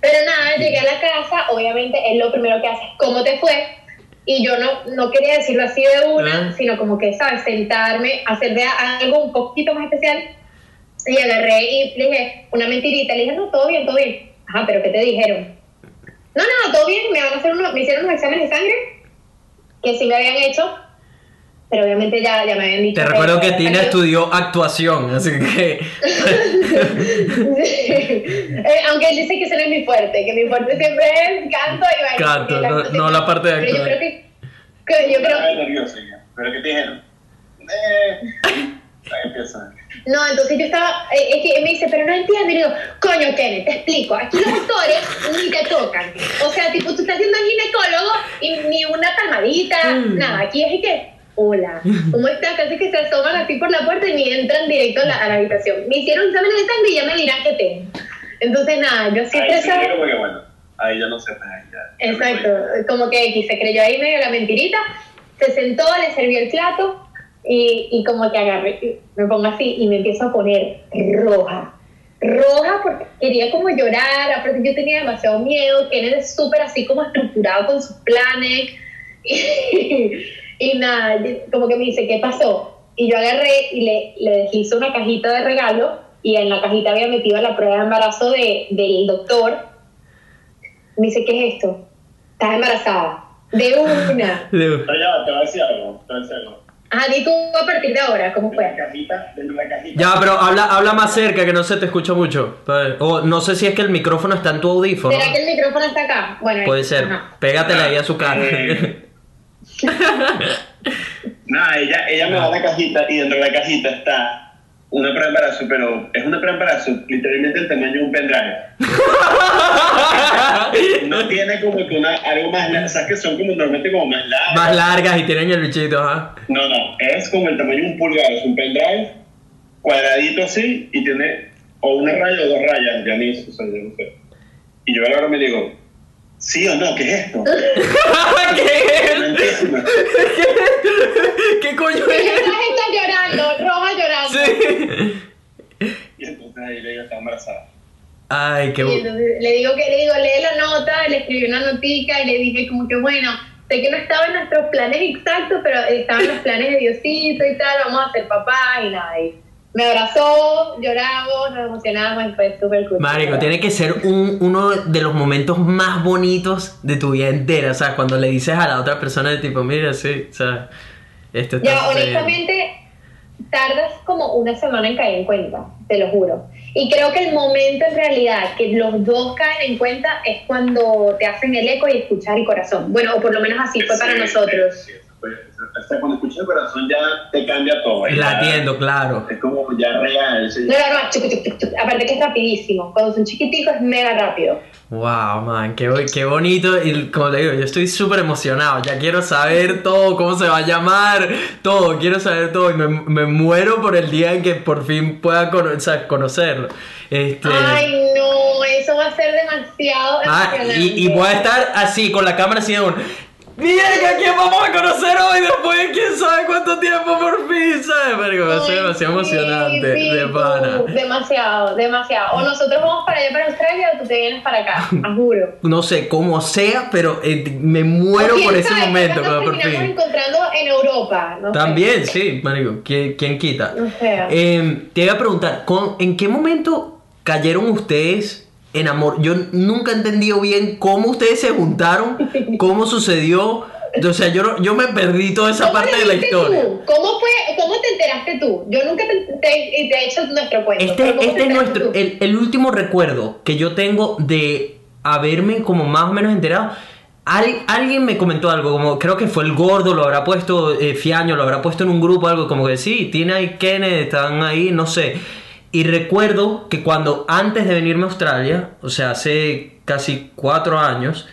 Pero nada, llegué a la casa, obviamente él lo primero que hace es ¿cómo te fue? Y yo no, no quería decirlo así de una, Ah. sino como que, ¿sabes? Sentarme, hacer de algo un poquito más especial. Y agarré y le dije una mentirita. Le dije, no, todo bien, todo bien. Ajá, pero ¿qué te dijeron? No, no, todo bien. Me van a hacer unos, me hicieron unos exámenes de sangre que sí me habían hecho, pero obviamente ya, ya me habían dicho. te recuerdo que Tina estudió actuación, así que. Eh, aunque él dice que ese no es mi fuerte, que mi fuerte siempre es canto y baile. Canto, no- canto no siempre- la parte de Pero yo creo que, que yo creo nervioso. ¿Pero qué te dijeron? Eh. No, entonces yo estaba, eh, es que me dice, pero no entiendo. Y le digo, coño, Kenneth, te explico. Aquí los doctores ni te tocan. O sea, tipo, tú estás siendo ginecólogo y ni una palmadita, Mm. nada. Aquí es que, hola, ¿cómo estás? Casi que se asoman así por la puerta y ni entran directo a la, a la habitación. Me hicieron exámenes de sangre y ya me dirán qué tengo. Entonces, nada, yo siempre Ahí sí bueno, ahí ya no sé, pues ahí ya. Exacto, como que X se creyó ahí medio la mentirita, se sentó, le sirvió el plato y, y como que agarré, me pongo así y me empiezo a poner roja. Roja porque quería como llorar, aparte yo tenía demasiado miedo, que él es súper así como estructurado con sus planes y, y nada, como que me dice, ¿qué pasó? Y yo agarré y le, le deslizó una cajita de regalo y en la cajita había metido la prueba de embarazo de, del doctor me dice, ¿qué es esto? Estás embarazada. De una. Pero ya, te voy a decir algo, te voy a decir algo. Ajá, di tú a partir de ahora, ¿cómo Dentro de fue? la cajita, dentro de la cajita. Ya, pero habla, habla más cerca que no se te escucha mucho. O no sé si es que el micrófono está en tu audífono. ¿Será que el micrófono está acá? Bueno, Puede ser. ajá. Pégatela ahí a su cara. Eh. Nada, ella, ella me da la cajita y dentro de la cajita está una preembarazo, pero es una preembarazo literalmente el tamaño de un pendrive. No tiene como que una, algo más, la- sabes que son como normalmente como más largas. Más largas y tienen el bichito, ajá. No, no, es como el tamaño de un pulgar, es un pendrive cuadradito así y tiene o una raya o dos rayas, ya ni eso, o sea, yo no sé. Y yo ahora me digo, ¿sí o no? ¿Qué es esto? ¿Qué? entiendo. ¿Qué coño Y es? esta está llorando, roja llorando. Sí. Y entonces ahí le digo, está embarazada. Ay, qué Y bu- entonces le digo que le digo, lee la nota, le escribí una notica y le dije como que bueno, sé que no estaba en nuestros planes exactos, pero estaban los planes de Diosito y tal, vamos a ser papá y nada. Y me abrazó, lloramos, nos emocionamos y fue súper cool. Marico, tiene que ser un- uno de los momentos más bonitos de tu vida entera, o sea, cuando le dices a la otra persona de tipo, mira, sí, o sea, esto está Ya, sucediendo". honestamente, tardas como una semana en caer en cuenta, te lo juro. Y creo que el momento en realidad que los dos caen en cuenta es cuando te hacen el eco y escuchar el corazón. Bueno, o por lo menos así fue para Sí, nosotros. Fue- Hasta cuando escuchas el corazón ya te cambia todo. ya Latiendo, claro. Es como ya real. sí. No, no, no, chuc, chuc, chuc, chuc. aparte que es rapidísimo. Cuando son chiquiticos es mega rápido. Wow, man, qué, qué bonito. Y como te digo, yo estoy súper emocionado. Ya quiero saber todo, cómo se va a llamar, todo. Quiero saber todo. Y me, me muero por el día en que por fin pueda cono- o sea, conocerlo. Este, Ay, no, eso va a ser demasiado ah, emocionante. y, y voy a estar así, con la cámara así de un. ¡Mierda, quién vamos a conocer hoy! Después de quién sabe cuánto tiempo por fin, ¿sabes? Marico, va a ser demasiado emocionante, sí, de pana. Demasiado, demasiado. O nosotros vamos para allá, para Australia, o tú te vienes para acá, a juro. No sé cómo sea, pero eh, me muero por ese sabe, momento, nos por fin. encontrando en Europa, no sé. También, sí, marico, ¿quién, quién quita? No sé. Eh, te iba a preguntar, ¿con- ¿en qué momento cayeron ustedes en amor? Yo nunca he entendido bien cómo ustedes se juntaron, cómo sucedió. O sea, yo, yo me perdí toda esa ¿Cómo parte de la historia. tú? ¿Cómo fue, cómo te enteraste tú? Yo nunca te, te- te he hecho nuestro cuento. Este, pero ¿cómo este te es nuestro, el, el último recuerdo que yo tengo de haberme como más o menos enterado. Al- alguien me comentó algo, como creo que fue el gordo, lo habrá puesto, eh, Fiaño, lo habrá puesto en un grupo, algo como que sí, Tina y Kenneth están ahí, no sé. Y recuerdo que cuando antes de venirme a Australia, o sea, hace casi cuatro años,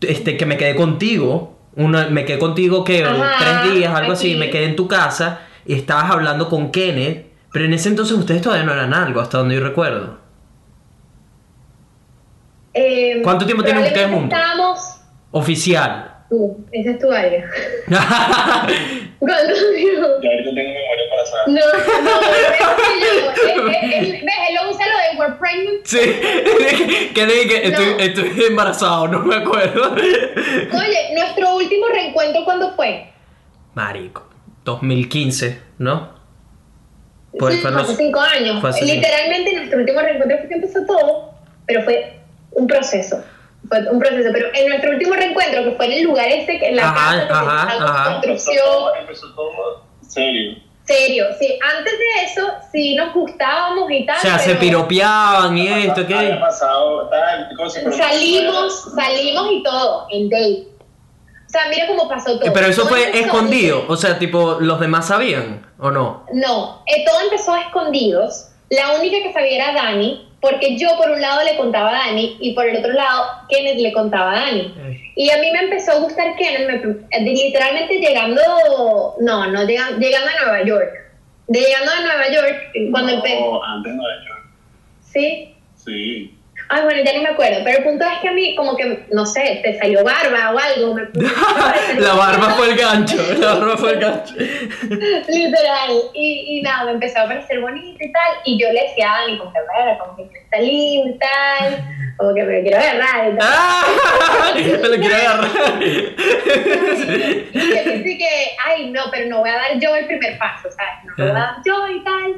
este, que me quedé contigo, una, me quedé contigo que tres días, algo así, me quedé en tu casa y estabas hablando con Kenneth, pero en ese entonces ustedes todavía no eran algo, hasta donde yo recuerdo. Eh, ¿Cuánto tiempo tienen ustedes juntos? Estábamos. Oficial. Tú, ese es tu área. ¿Cuánto tiempo? Yo ahorita tengo memoria para saber. No, no, es que yo- ves, él lo usa lo de we're pregnant. sí, que dije que estoy, No. estoy embarazado, no me acuerdo. Oye, nuestro último reencuentro, ¿cuándo fue? Marico, 2015, ¿no? Pues Sí, fue los- hace cinco años. fue hace cinco. Literalmente nuestro último reencuentro fue que empezó todo, pero fue un proceso. Fue un proceso, pero en nuestro último reencuentro, que fue en el lugar este, que en la Ajá, casa, ajá, construcción, empezó todo serio. serio, sí. Antes de eso, sí nos gustábamos y tal. O sea, se piropeaban y esto, Había ¿qué? pasado tal cosa, pero no Salimos, salimos y todo, en date. O sea, mira cómo pasó todo. Pero eso Todo fue escondido, o sea, tipo, ¿los demás sabían o no? No, eh, todo empezó a escondidos. La única que sabía era Dani, porque yo por un lado le contaba a Dani y por el otro lado Kenneth le contaba a Dani. Y a mí me empezó a gustar Kenneth, me- de- literalmente llegando, no, no, llegando, llegando a Nueva York. De llegando a Nueva York, cuando empecé, antes no era yo. ¿sí? Sí. Ay, bueno, ya ni me acuerdo, pero el punto es que a mí como que, no sé, te salió barba o algo. Me, la barba fue el gancho, la barba fue el gancho. Literal. Y, y nada, me empezó a parecer bonito y tal. Y yo le decía a Dani, como que, "Mira, como que está lindo y tal. Como que me lo quiero agarrar y tal. ¡Ah! Me lo quiero agarrar. Y que, ay, no, pero no voy a dar yo el primer paso, ¿sabes? No lo voy a dar yo y tal.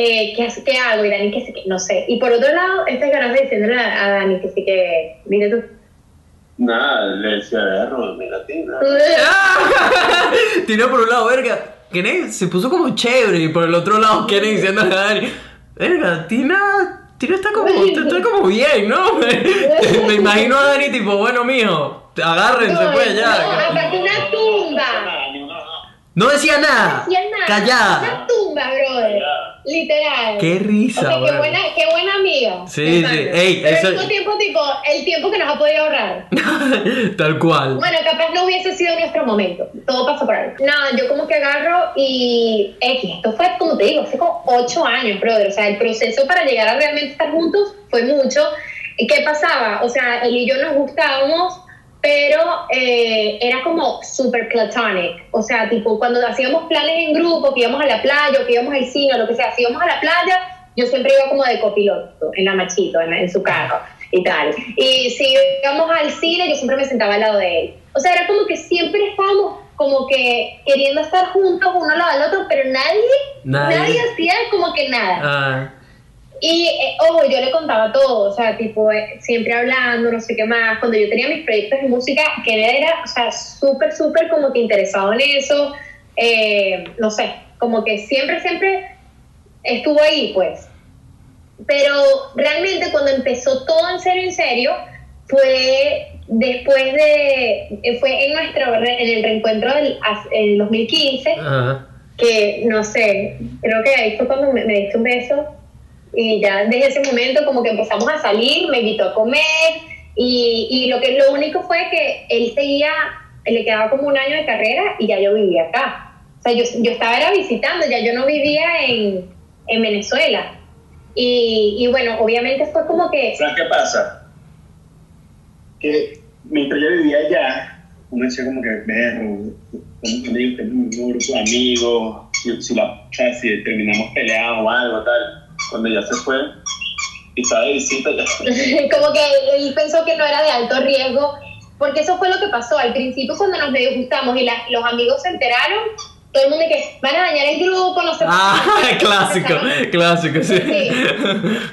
Eh, ¿qué, hace- ¿Qué hago? Y Dani, que sí que, no sé. Y por otro lado, este ganaste diciéndole a, a Dani que sí que, mire tú. Nada, le decía, agarro, mira, Tina. ¡Ah! Tiró por un lado, verga. Kenneth se puso como chévere y por el otro lado Kenneth diciéndole a Dani, verga, Tina, Tina está como, está como bien, ¿no? Me, me imagino a Dani tipo, bueno, mijo, agárrense No, pues no, ya. una tumba. No decía nada, No hacía nada. callada. Una tumba, brother. Callada. literal. Qué risa, O sea, qué buena, qué buena amiga. Sí, sí. Ey, Pero eso- al mismo tiempo, tipo, el tiempo que nos ha podido ahorrar. Tal cual. Bueno, capaz no hubiese sido nuestro momento. Todo pasó por algo. Nada, yo como que agarro y X, esto fue, como te digo, hace como ocho años, brother. O sea, el proceso para llegar a realmente estar juntos fue mucho. ¿Y ¿Qué pasaba? O sea, él y yo nos gustábamos, pero eh, era como super platonic. O sea, tipo, cuando hacíamos planes en grupo, que íbamos a la playa, o que íbamos al cine, o lo que sea, si íbamos a la playa, yo siempre iba como de copiloto, en la machito, en, en su carro y tal. Y si íbamos al cine, yo siempre me sentaba al lado de él. O sea, era como que siempre estábamos como que queriendo estar juntos uno al lado del otro, pero nadie, Nadie. nadie, hacía como que nada. Ah, Y, eh, ojo, yo le contaba todo, o sea, tipo, eh, siempre hablando, no sé qué más. Cuando yo tenía mis proyectos de música, que era, o sea, súper, súper como que interesado en eso. eh, no sé, como que siempre, siempre estuvo ahí, pues. Pero realmente cuando empezó todo en serio, en serio, fue después de, eh, fue en nuestro, en el reencuentro del en 2015, ah. que no sé, creo que ahí fue cuando me, me diste un beso y ya desde ese momento como que empezamos a salir, me invitó a comer y, y lo que lo único fue que él seguía, le quedaba como un año de carrera y ya yo vivía acá. O sea, yo, yo estaba era visitando, ya yo no vivía en, en Venezuela. Y, y bueno, obviamente fue como que... ¿Sabes qué pasa? Que mientras yo vivía allá, uno decía como que, verro, tenemos amigos, tenemos un grupo amigos, si, si terminamos peleados o algo, tal. Cuando ya se fue y estaba de visita, ya como que él pensó que no era de alto riesgo, porque eso fue lo que pasó. Al principio cuando nos medio gustamos y la- los amigos se enteraron, todo el mundo que van a dañar el grupo, no sé Ah, qué. clásico, clásico, sí. Sí.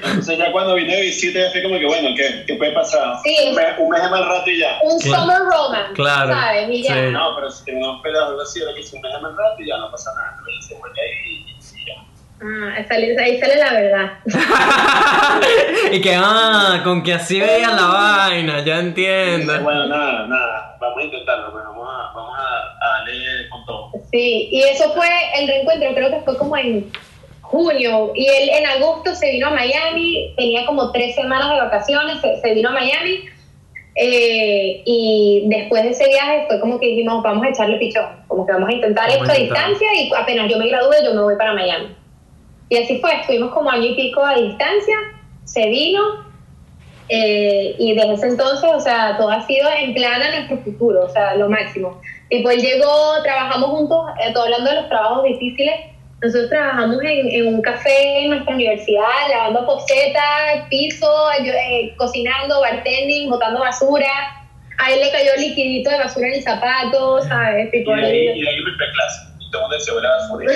Entonces ya cuando vine de visita ya fue como que, bueno, ¿qué, qué puede pasar? Sí. Un, mes, un mes de mal rato y ya. Un Claro. summer romance, Claro, ¿sabes? Y ya. sí. No, pero si terminamos peleados o algo así, era que si un mes de mal rato y ya no pasa nada. Pero ya se fue de ahí. Ah, sale- ahí sale la verdad. y que, ah, con que así veían la vaina, ya entiendo. bueno, nada, nada, vamos a intentarlo, pues vamos a, vamos a, a darle con todo. Sí, y eso fue el reencuentro, creo que fue como en junio, y él en agosto se vino a Miami, tenía como tres semanas de vacaciones, se, se vino a Miami, eh, y después de ese viaje fue como que dijimos, vamos a echarle pichón, como que vamos a intentar Vamos esto a a distancia, y apenas yo me gradúe, yo me voy para Miami. Y así fue, estuvimos como año y pico a distancia, se vino, eh, y desde ese entonces, o sea, todo ha sido en plan a nuestro futuro, o sea, lo máximo. Tipo, él llegó, trabajamos juntos, eh, todo hablando de los trabajos difíciles. Nosotros trabajamos en, en un café en nuestra universidad, lavando posetas, piso, yo- eh, cocinando, bartending, botando basura. A él le cayó liquidito de basura en el zapato, ¿sabes? Y Tipo, de ahí, y ahí clase. Huele a basura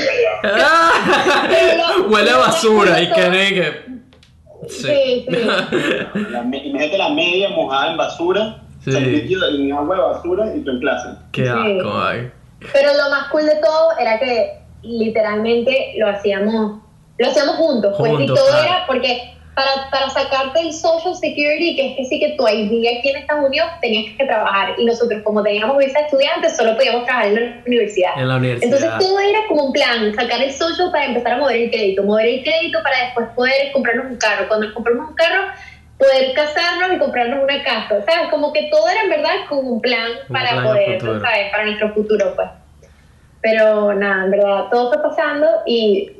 Huele a basura y que que. Sí, sí. Imagínate la media mojada en basura, Sí. o sea, metido en agua de basura y tú en clase. Qué asco, ay. Pero lo más cool de todo era que literalmente lo hacíamos, lo hacíamos juntos, pues, y Juntos, todo claro. era porque para, para sacarte el social security, que es que sí que tu ID aquí en Estados Unidos tenías que trabajar, y nosotros como teníamos visa de estudiantes, solo podíamos trabajar en la universidad. En la universidad. Entonces todo era como un plan, sacar el social para empezar a mover el crédito, mover el crédito para después poder comprarnos un carro. Cuando nos compramos un carro, poder casarnos y comprarnos una casa, ¿sabes? Como que todo era en verdad como un plan Un para plan poder. ¿sabes? Para nuestro futuro, pues. Pero nada, en verdad, todo fue pasando y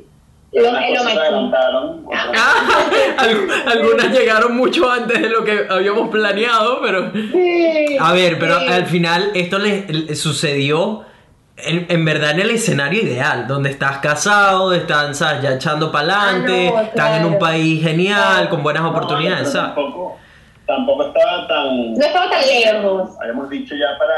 lo, lo adelantaron. Ah. Al- algunas llegaron mucho antes de lo que habíamos planeado, pero. Sí, A ver, pero sí. al final esto le, le sucedió en, en verdad en el escenario ideal, donde estás casado, están ¿sabes? ya echando para adelante, Ah, no, están en un país genial, Claro. con buenas No, oportunidades, ¿sabes? Tampoco, tampoco estaba tan. No estaba tan lejos. Habíamos dicho ya para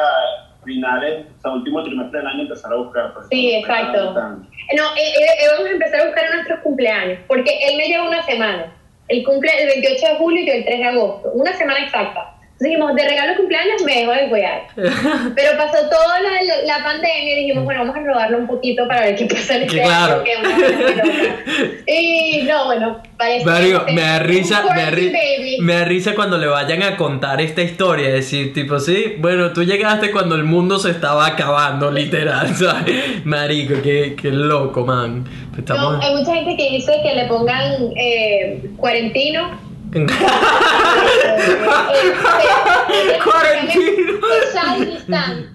finales, o sea, último trimestre del año empezar a buscar. pues, Sí, exacto. tan- No, eh, eh, eh, vamos a empezar a buscar nuestros cumpleaños, porque él me lleva una semana. Él cumple el 28 de julio y yo el 3 de agosto. Una semana exacta. Dijimos, de regalo de cumpleaños me dejo de cuidar. Pero pasó toda la, la- la pandemia y dijimos, bueno, vamos a rodarlo un poquito para ver qué pasa en este claro. es. Y no, no, bueno, parece Mario, que- me da risa, un me da, ri- me da risa cuando le vayan a contar esta historia, decir, tipo, sí, bueno, tú llegaste cuando el mundo se estaba acabando, literal, ¿sabes? Marico, qué, qué loco, man. Estamos... No, hay mucha gente que dice que le pongan eh, cuarentino. Cuarentino. Social distance.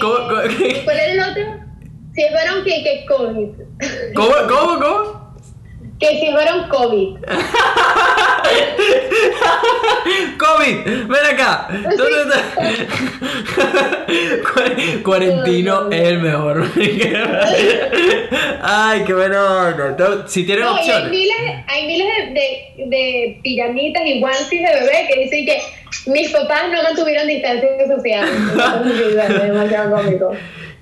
¿Cómo, cómo, Eh, ¿Cuál era el otro? Si fueron que, que COVID. cómo, cómo, cómo? Que si fueron COVID. COVID, ven acá. ¿Dónde está? Cu- Cuarentino es el mejor. Ay, qué bueno. Si tienen No, hay opciones. miles, hay miles de, de, de pijamitas y onesies de bebé que dicen que mis papás no mantuvieron distancia social. Es demasiado cómico.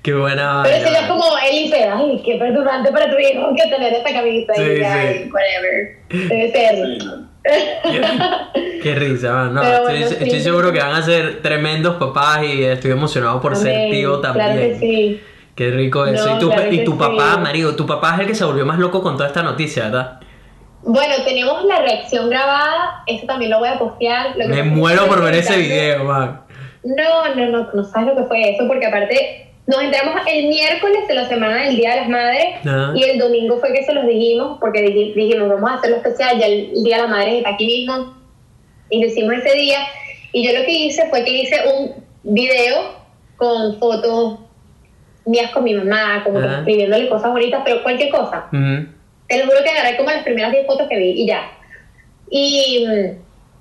Qué buena. Pero ya vaina. como él dice, ay, qué perturbante para tu hijo que tener esta camisa Sí, y ya, sí. y whatever. Debe ser. Qué risa, man. No, estoy, bueno, sí. estoy seguro que van a ser tremendos papás y estoy emocionado por ser Amén. tío también. Claro que sí. Qué rico eso. No, y tu, claro y que tu papá, sí. marido, tu papá es el que se volvió más loco con toda esta noticia, ¿verdad? Bueno, tenemos la reacción grabada, eso también lo voy a postear. Lo que Me muero por ver ese video, man. No, no, no, no sabes lo que fue eso, porque aparte nos enteramos el miércoles de la semana del Día de las Madres Ajá. y el domingo fue que se los dijimos, porque dij- dijimos, vamos a hacerlo especial, ya el, Día de las Madres está aquí mismo, y lo hicimos ese día. Y yo lo que hice fue que hice un video con fotos mías con mi mamá, como Ajá. escribiéndole cosas bonitas, pero cualquier cosa. Ujú. Te lo juro que agarré como las primeras 10 fotos que vi y ya. Y,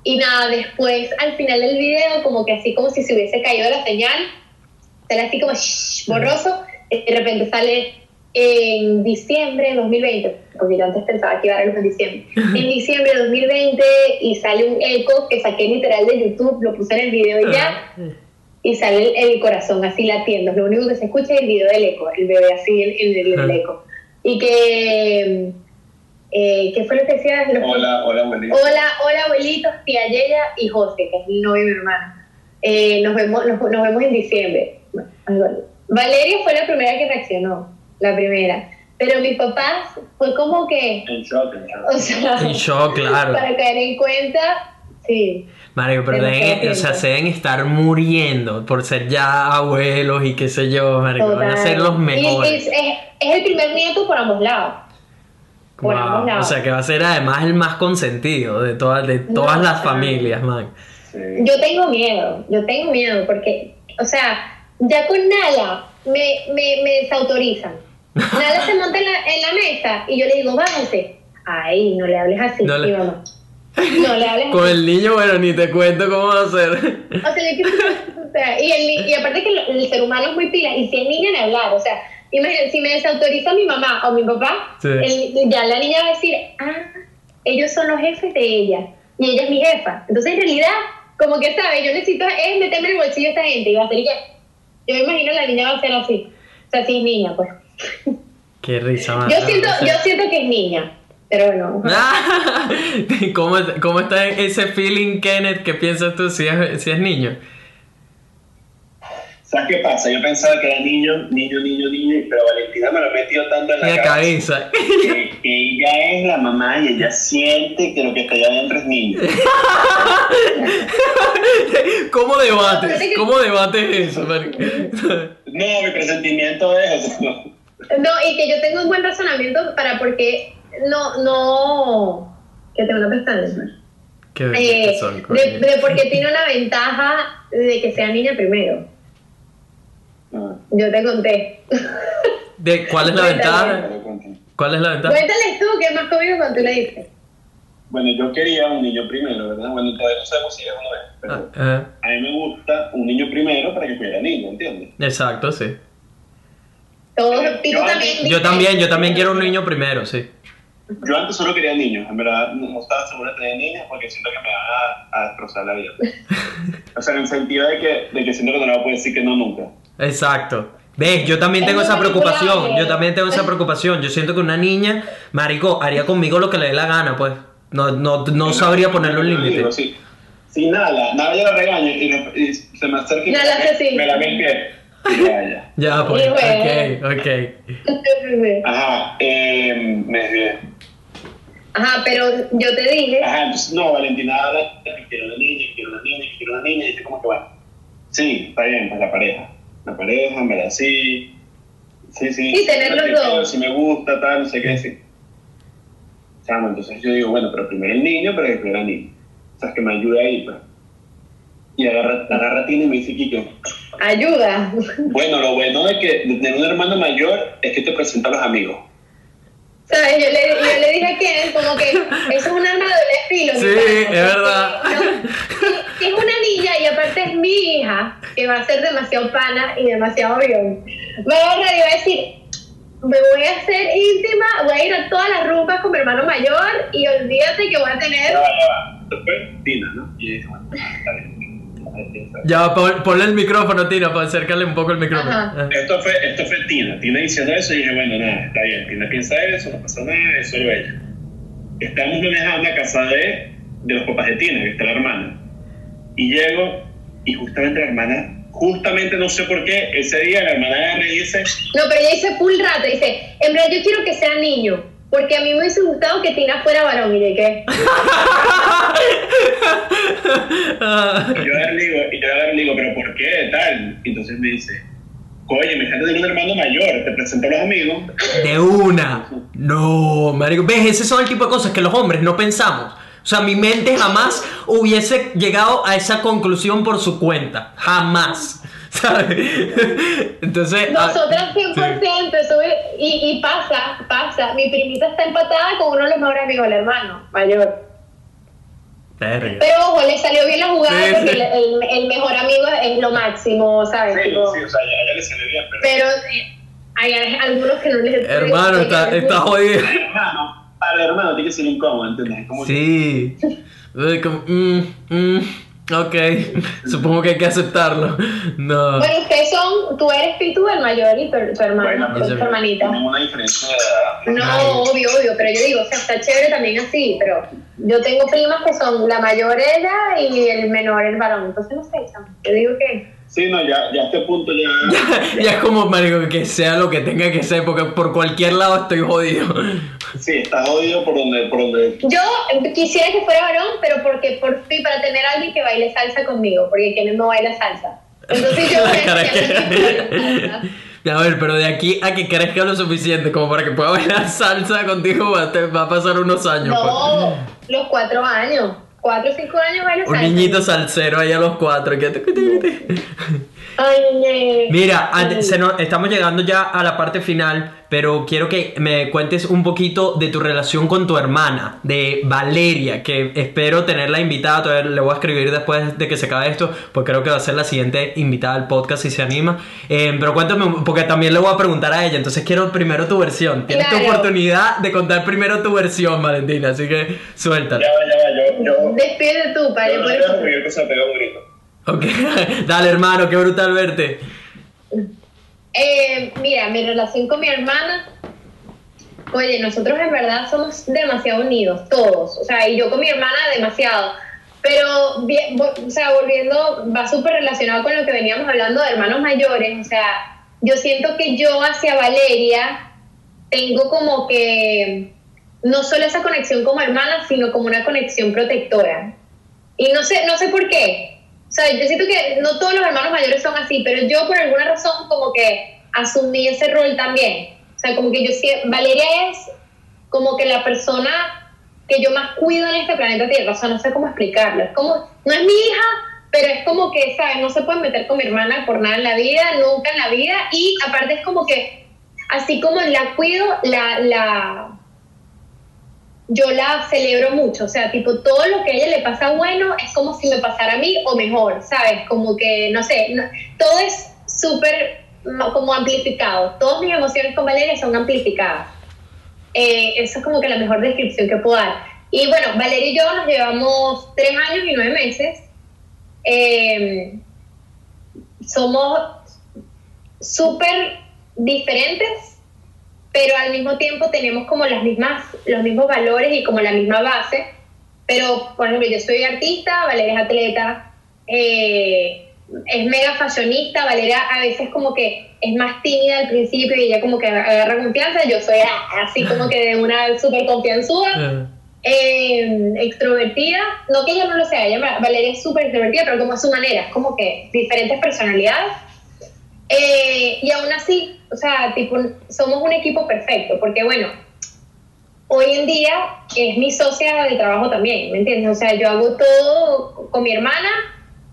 y nada, después al final del video, como que así como si se hubiese caído la señal, sale así como shh, borroso, y de repente sale en diciembre de 2020, porque yo antes pensaba que iba a verlo en diciembre, en diciembre de 2020 y sale un eco que saqué literal de YouTube, lo puse en el video y ya, y sale el, el corazón así latiendo. Lo único que se escucha es el video del eco, el bebé así en, el, el eco. Y que, eh, ¿qué fue lo que decía? Los- Hola, hola, abuelito. hola, hola abuelitos, tía Yeya y José, que es el novio de mi hermana. Eh, nos, vemos, nos, nos vemos en diciembre. Valeria fue la primera que reaccionó, la primera. Pero mis papás fue como que, En shock, en shock. o sea, En shock, claro. para caer en cuenta, sí. Mario, pero deben, o sea, se deben estar muriendo por ser ya abuelos y qué sé yo, Mario. Van a ser los Y mejores. es, es- es el primer nieto por ambos lados. por Wow. ambos O lados. sea, que va a ser además el más consentido de todas, de todas No, las familias, man. Sí. Yo tengo miedo, yo tengo miedo porque, o sea, ya con Nala me, me, me desautorizan. Nala se monta en la, en la mesa y yo le digo, bájate. Ay, no le hables así, No le- mi mamá. No le hables Con así. el niño, bueno, ni te cuento cómo va a ser. O sea, yo quiero- o sea, y, el, y aparte que el, el ser humano es muy pila, y si es niña, ni hablar. O sea, imagínate, si me desautoriza mi mamá o mi papá, Sí. el- ya la niña va a decir, ah, ellos son los jefes de ella, y ella es mi jefa. Entonces, en realidad, como que, ¿sabes? Yo necesito es meterme en el bolsillo a esta gente, y va a ser que, yo me imagino la niña va a ser así. O sea, si es niña, pues. Qué risa, man. Yo siento, yo siento que es niña, pero bueno. ¿Cómo, ¿Cómo está ese feeling, Kenneth? ¿Qué piensas tú si es, si es niño? ¿Sabes qué pasa? Yo pensaba que era niño, niño, niño, niño, pero Valentina me lo ha metido tanto en la, la cabeza cabeza. que, que ella es la mamá y ella siente que lo que está allá adentro es niño. ¿Cómo debates? ¿Cómo debates eso? No, mi presentimiento es eso. No, y que yo tengo un buen razonamiento para por qué no, no, que tengo una pestaña. Qué Eh, de, de porque tiene una ventaja de que sea niña primero. Yo te conté. ¿De ¿Cuál es la ventaja? ¿Cuál es la ventaja? Cuéntales tú que es más cómico cuando tú le dices. Bueno, yo quería un niño primero, ¿verdad? Bueno, todavía no sabemos si es o no es, pero Ah, a mí me gusta un niño primero para que cuide al niño, ¿entiendes? exacto, sí. Todos, Eh, yo- también. Yo también, yo también quiero un niño primero, sí. Yo antes solo quería niños, en verdad no estaba seguro de tener niños porque siento que me van a, a destrozar la vida. o sea, en el sentido de que, de que siento que no le voy a poder decir que no nunca. Exacto. ¿Ves? Yo también Es tengo esa preocupación. Yo también tengo esa preocupación. Yo siento que una niña, marico, haría conmigo lo que le dé la gana, pues. No, no, no sabría ponerle un límite. Sí, sí nada, nada yo lo regaño y, le- y se me acerca y me, Nada, lame- sí. me lame el pie. Ya, ya. Ya, pues. Bueno. Ok, ok. Ajá, eh, me desvié. Ajá, pero yo te dije. Ajá, entonces, no, Valentina habla que quiere una niña, que quiere una niña, que quiere una niña, y dice como que bueno. Sí, está bien, pues la pareja. La pareja, me la sí. Sí, sí. Sí, tener los dos. Si me gusta, tal, no sé qué, sí. Chamo, entonces yo digo, bueno, pero primero el niño, pero después la niña. O sea, que me ayude ahí, pues. Y agarra, agarra a Tina y me dice, Kiko, Ayuda. bueno, lo bueno de que de tener un hermano mayor es que te presenta a los amigos. ¿Sabes? Yo le, yo le dije a Ken como que eso es un arma de doble filo. Sí, es porque, verdad. no, es una niña y aparte es mi hija, que va a ser demasiado pana y demasiado avión. Va a agarrar y va a decir, me voy a hacer íntima, voy a ir a todas las rumbas con mi hermano mayor y olvídate que voy a tener... Después, Tina, ¿no? Y dije, bueno, está bien. Ya, pon- ponle el micrófono, Tina, para acercarle un poco el micrófono. Ajá. Esto fue, esto fue Tina. Tina diciendo eso y dije, bueno, nada, está bien. Tina piensa eso, no pasa nada, es solo ella. Estamos manejando la casa de, de los papás de Tina, que está la hermana. Y llego y justamente la hermana, justamente no sé por qué, ese día la hermana agarra y dice, No, pero ella dice full rato, dice, en verdad yo quiero que sea niño, porque a mí me hubiese gustado que Tina fuera varón, y de qué. Y yo le digo, y yo le digo, pero ¿por qué? Tal. Y entonces me dice, oye, me encanta tener un hermano mayor, te presento a los amigos. De una. No, marico. ¿Ves? Ese son el tipo de cosas que los hombres no pensamos. O sea, mi mente jamás hubiese llegado a esa conclusión por su cuenta. Jamás. ¿Sabes? Entonces. ah, Nosotras 100%, sí. sube, y, y pasa, pasa. Mi primita está empatada con uno de los mejores amigos del hermano mayor. Verga. Pero ojo, le salió bien la jugada Sí, porque sí. el, el- el mejor amigo es lo máximo, ¿sabes? Sí, Tipo, sí, o sea, ya, ya le salió bien, pero... pero hay algunos que no les Hermano, está, está jodido. Para el hermano, para el hermano tiene que ser incómodo, ¿entiendes? Es como que- Sí. Eh, como, mm, mm, ok. Supongo que hay que aceptarlo. No. Bueno, ustedes son, tú eres Pitu el mayor y tu, tu hermano, Bueno, tu, tu hermanita. Tenemos una diferencia de edad. No, obvio, obvio, pero yo digo, o sea, está chévere también así, pero yo tengo primas que son la mayor ella y el menor el varón, entonces no sé, yo digo que... Sí, no, ya, ya a este punto ya... Ya es como, marico, que sea lo que tenga que ser, porque por cualquier lado estoy jodido. Sí, está jodido por donde... Por donde Yo quisiera que fuera varón, pero porque por fin, para tener a alguien que baile salsa conmigo, porque quien no baila salsa. Entonces yo voy a que. A ver, pero de aquí a que crezca lo suficiente como para que pueda bailar salsa contigo va a, te- va a pasar unos años. No, los cuatro años, cuatro o cinco años baila. Un salsa. niñito salsero ahí a los cuatro. que- Ay, ñe. Mira, ante- se nos- estamos llegando ya a la parte final, pero quiero que me cuentes un poquito de tu relación con tu hermana, de Valeria, que espero tenerla invitada, todavía le voy a escribir después de que se acabe esto, porque creo que va a ser la siguiente invitada al podcast si se anima. Eh, pero cuéntame, porque también le voy a preguntar a ella, entonces quiero primero tu versión. Tienes tu Claro. oportunidad de contar primero tu versión, Valentina, así que suéltala. Ya va, ya va, yo... yo Despide tú, para yo yo. Eh, mira, mi relación con mi hermana, oye, nosotros en verdad somos demasiado unidos, todos, o sea, y yo con mi hermana demasiado, pero, o sea, volviendo, va súper relacionado con lo que veníamos hablando de hermanos mayores, o sea, yo siento que yo hacia Valeria tengo como que no solo esa conexión como hermana, sino como una conexión protectora. Y no sé, no sé por qué. O sea, yo siento que no todos los hermanos mayores son así, pero yo por alguna razón como que asumí ese rol también. O sea, como que yo Valeria es como que la persona que yo más cuido en este planeta Tierra. O sea, no sé cómo explicarlo. Es como, no es mi hija, pero es como que, ¿sabes? No se puede meter con mi hermana por nada en la vida, nunca en la vida. Y aparte es como que, así como la cuido, la, la, yo la celebro mucho, o sea, tipo, todo lo que a ella le pasa bueno es como si me pasara a mí o mejor, ¿sabes? Como que, no sé, no- todo es súper ma- como amplificado, todas mis emociones con Valeria son amplificadas. Eh, eso es como que la mejor descripción que puedo dar. Y bueno, Valeria y yo nos llevamos tres años y nueve meses. Eh, somos súper diferentes, pero al mismo tiempo tenemos como las mismas, los mismos valores y como la misma base. Pero, por ejemplo, yo soy artista, Valeria es atleta, eh, es mega fashionista, Valeria a veces como que es más tímida al principio y ella como que agarra confianza, yo soy así como que de una súper confianzuda. eh, extrovertida, no que ella no lo sea, ella, Valeria es súper extrovertida, pero como a su manera, como que diferentes personalidades. Eh, y aún así, o sea, tipo, somos un equipo perfecto, porque bueno, hoy en día es mi socia de trabajo también, ¿me entiendes? O sea, yo hago todo con mi hermana,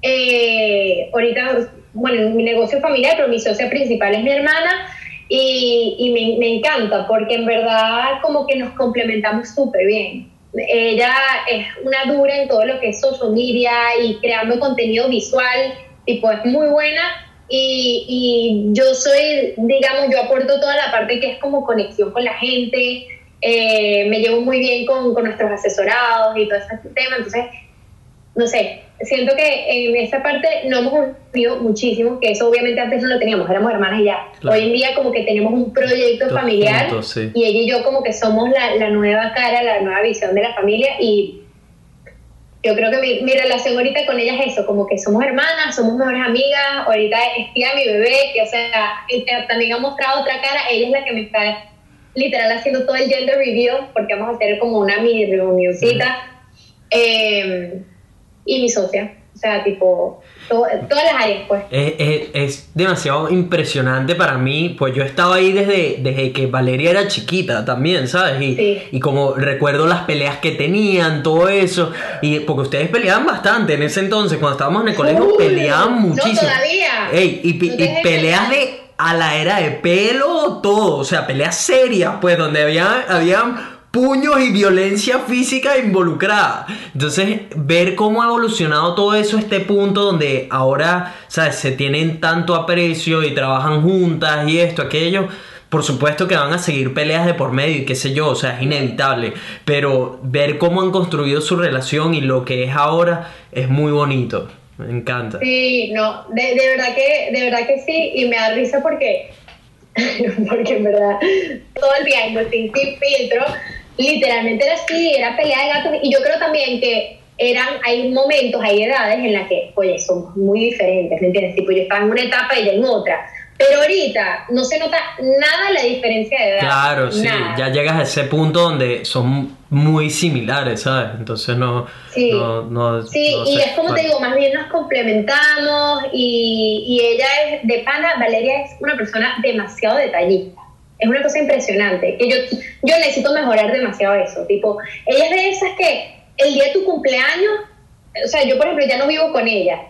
eh, ahorita, bueno, mi negocio familiar, pero mi socia principal es mi hermana, y, me, me, encanta, porque en verdad como que nos complementamos súper bien. Ella es una dura en todo lo que es social media y creando contenido visual, tipo, es muy buena, y, y, yo soy, digamos, yo aporto toda la parte que es como conexión con la gente, eh, me llevo muy bien con, con, nuestros asesorados y todo ese tema, entonces, no sé, siento que en esta parte no hemos unido muchísimo, que eso obviamente antes no lo teníamos, éramos hermanas y ya. Hoy en día como que tenemos un proyecto familiar y ella y yo como que somos la, la, nueva cara, la nueva visión de la familia y yo creo que mi, mi, relación ahorita con ella es eso, como que somos hermanas, somos mejores amigas, ahorita es tía mi bebé, que o sea, también ha mostrado otra cara, ella es la que me está literal haciendo todo el gender review, porque vamos a hacer como una mini reunioncita, eh, y mi socia, sea, tipo, todas las áreas, pues. Es, es, demasiado impresionante para mí, pues yo estaba ahí desde, desde que Valeria era chiquita también, ¿sabes? Y, y como recuerdo las peleas que tenían, todo eso, y porque ustedes peleaban bastante en ese entonces, cuando estábamos en el colegio, peleaban muchísimo. No, todavía. Ey, y, y peleas de a la era de pelo, todo, o sea, peleas serias, pues, donde había, habían puños y violencia física involucrada. Entonces, ver cómo ha evolucionado todo eso a este punto donde ahora, ¿sabes? Se tienen tanto aprecio y trabajan juntas y esto, aquello. Por supuesto que van a seguir peleas de por medio y qué sé yo, o sea, es inevitable. Pero ver cómo han construido su relación y lo que es ahora es muy bonito. Me encanta. Sí, no, de, verdad que, de verdad que sí, y me da risa porque, porque en verdad, todo el viaje sin filtro, literalmente era así, era pelea de gatos, y yo creo también que eran, hay momentos, hay edades en las que, oye, somos muy diferentes, ¿me entiendes? Tipo, yo estaba en una etapa y ella en otra. Pero ahorita no se nota nada la diferencia de edad. Claro, sí, ya llegas a ese punto donde son muy similares, ¿sabes? Entonces no... Sí, no, no, sí y es como te digo, más bien nos complementamos y, y ella es de pana, Valeria es una persona demasiado detallista es una cosa impresionante, que yo, yo necesito mejorar demasiado eso, tipo, ella es de esas que el día de tu cumpleaños, o sea, yo por ejemplo ya no vivo con ella,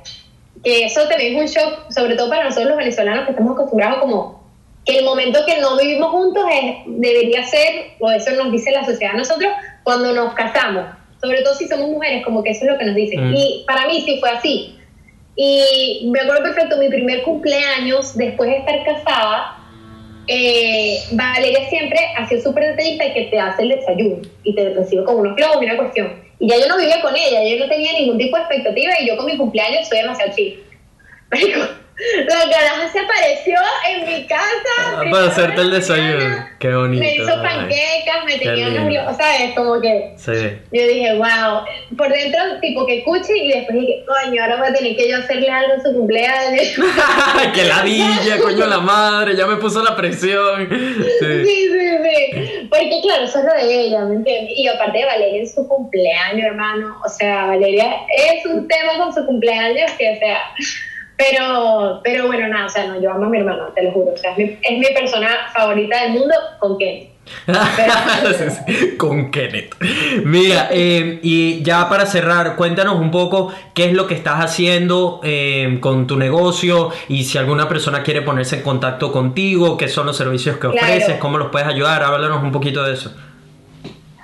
que eso también es un shock, sobre todo para nosotros los venezolanos que estamos acostumbrados como que el momento que no vivimos juntos es, debería ser, o eso nos dice la sociedad a nosotros, cuando nos casamos, sobre todo si somos mujeres, como que eso es lo que nos dicen. Mm. Y para mí sí fue así. Y me acuerdo perfecto, mi primer cumpleaños, después de estar casada, eh, Valeria siempre ha sido súper detallista y que te hace el desayuno y te recibe con unos globos y una cuestión. Y ya yo no vivía con ella, yo no tenía ningún tipo de expectativa y yo con mi cumpleaños soy demasiado chill. La caraja se apareció en mi casa. Ah, para hacerte el desayuno. Qué bonito. Me hizo panquecas, me tenía unos ¿sabes? Como que. Sí. Yo dije, wow. Por dentro, tipo que escuche y después dije, coño, ahora voy a tener que yo hacerle algo en su cumpleaños. ¡Qué ladilla, coño, la madre! Ya me puso la presión. Sí. sí, sí, sí. Porque, claro, eso es lo de ella, ¿me entiendes? Y aparte de Valeria en su cumpleaños, hermano. O sea, Valeria es un tema con su cumpleaños que, o sea pero, pero bueno, nada, o sea, no, yo amo a mi hermano, te lo juro. O sea, es mi, es mi persona favorita del mundo con Kenneth. con Kenneth. Mira, eh, y ya para cerrar, cuéntanos un poco qué es lo que estás haciendo eh, con tu negocio y si alguna persona quiere ponerse en contacto contigo, qué son los servicios que ofreces, cómo los puedes ayudar, háblanos un poquito de eso.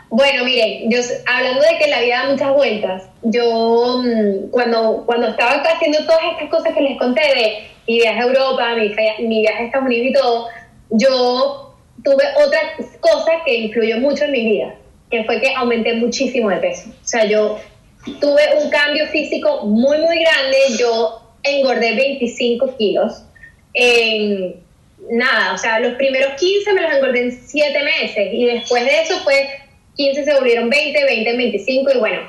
Bueno, miren, yo hablando de que la vida da muchas vueltas, yo mm, cuando, cuando estaba haciendo todas estas cosas que les conté de mi viaje a Europa, mi, viaje a Estados Unidos y todo, yo tuve otra cosa que influyó mucho en mi vida, que fue que aumenté muchísimo de peso. O sea, yo tuve un cambio físico muy, muy grande, yo engordé 25 kilos en nada, o sea, los primeros 15 me los engordé en 7 meses y después de eso fue 15 se volvieron 20, 20, 25 y bueno.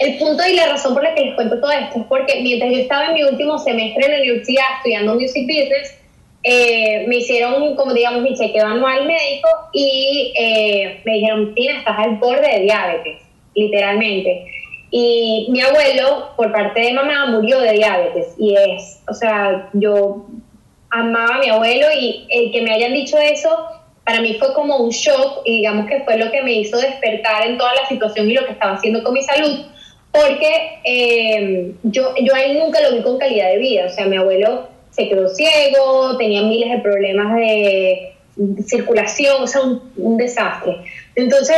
El punto y la razón por la que les cuento todo esto es porque mientras yo estaba en mi último semestre en la universidad estudiando Music Business, eh, me hicieron, como digamos, mi chequeo anual médico y eh, me dijeron, Tina, estás al borde de diabetes, literalmente. Y mi abuelo, por parte de mamá, murió de diabetes. Y es, o sea, yo amaba a mi abuelo y el que me hayan dicho eso, para mí fue como un shock y digamos que fue lo que me hizo despertar en toda la situación y lo que estaba haciendo con mi salud, porque eh, yo, yo a él nunca lo vi con calidad de vida, o sea, mi abuelo se quedó ciego, tenía miles de problemas de circulación, o sea, un, desastre. Entonces,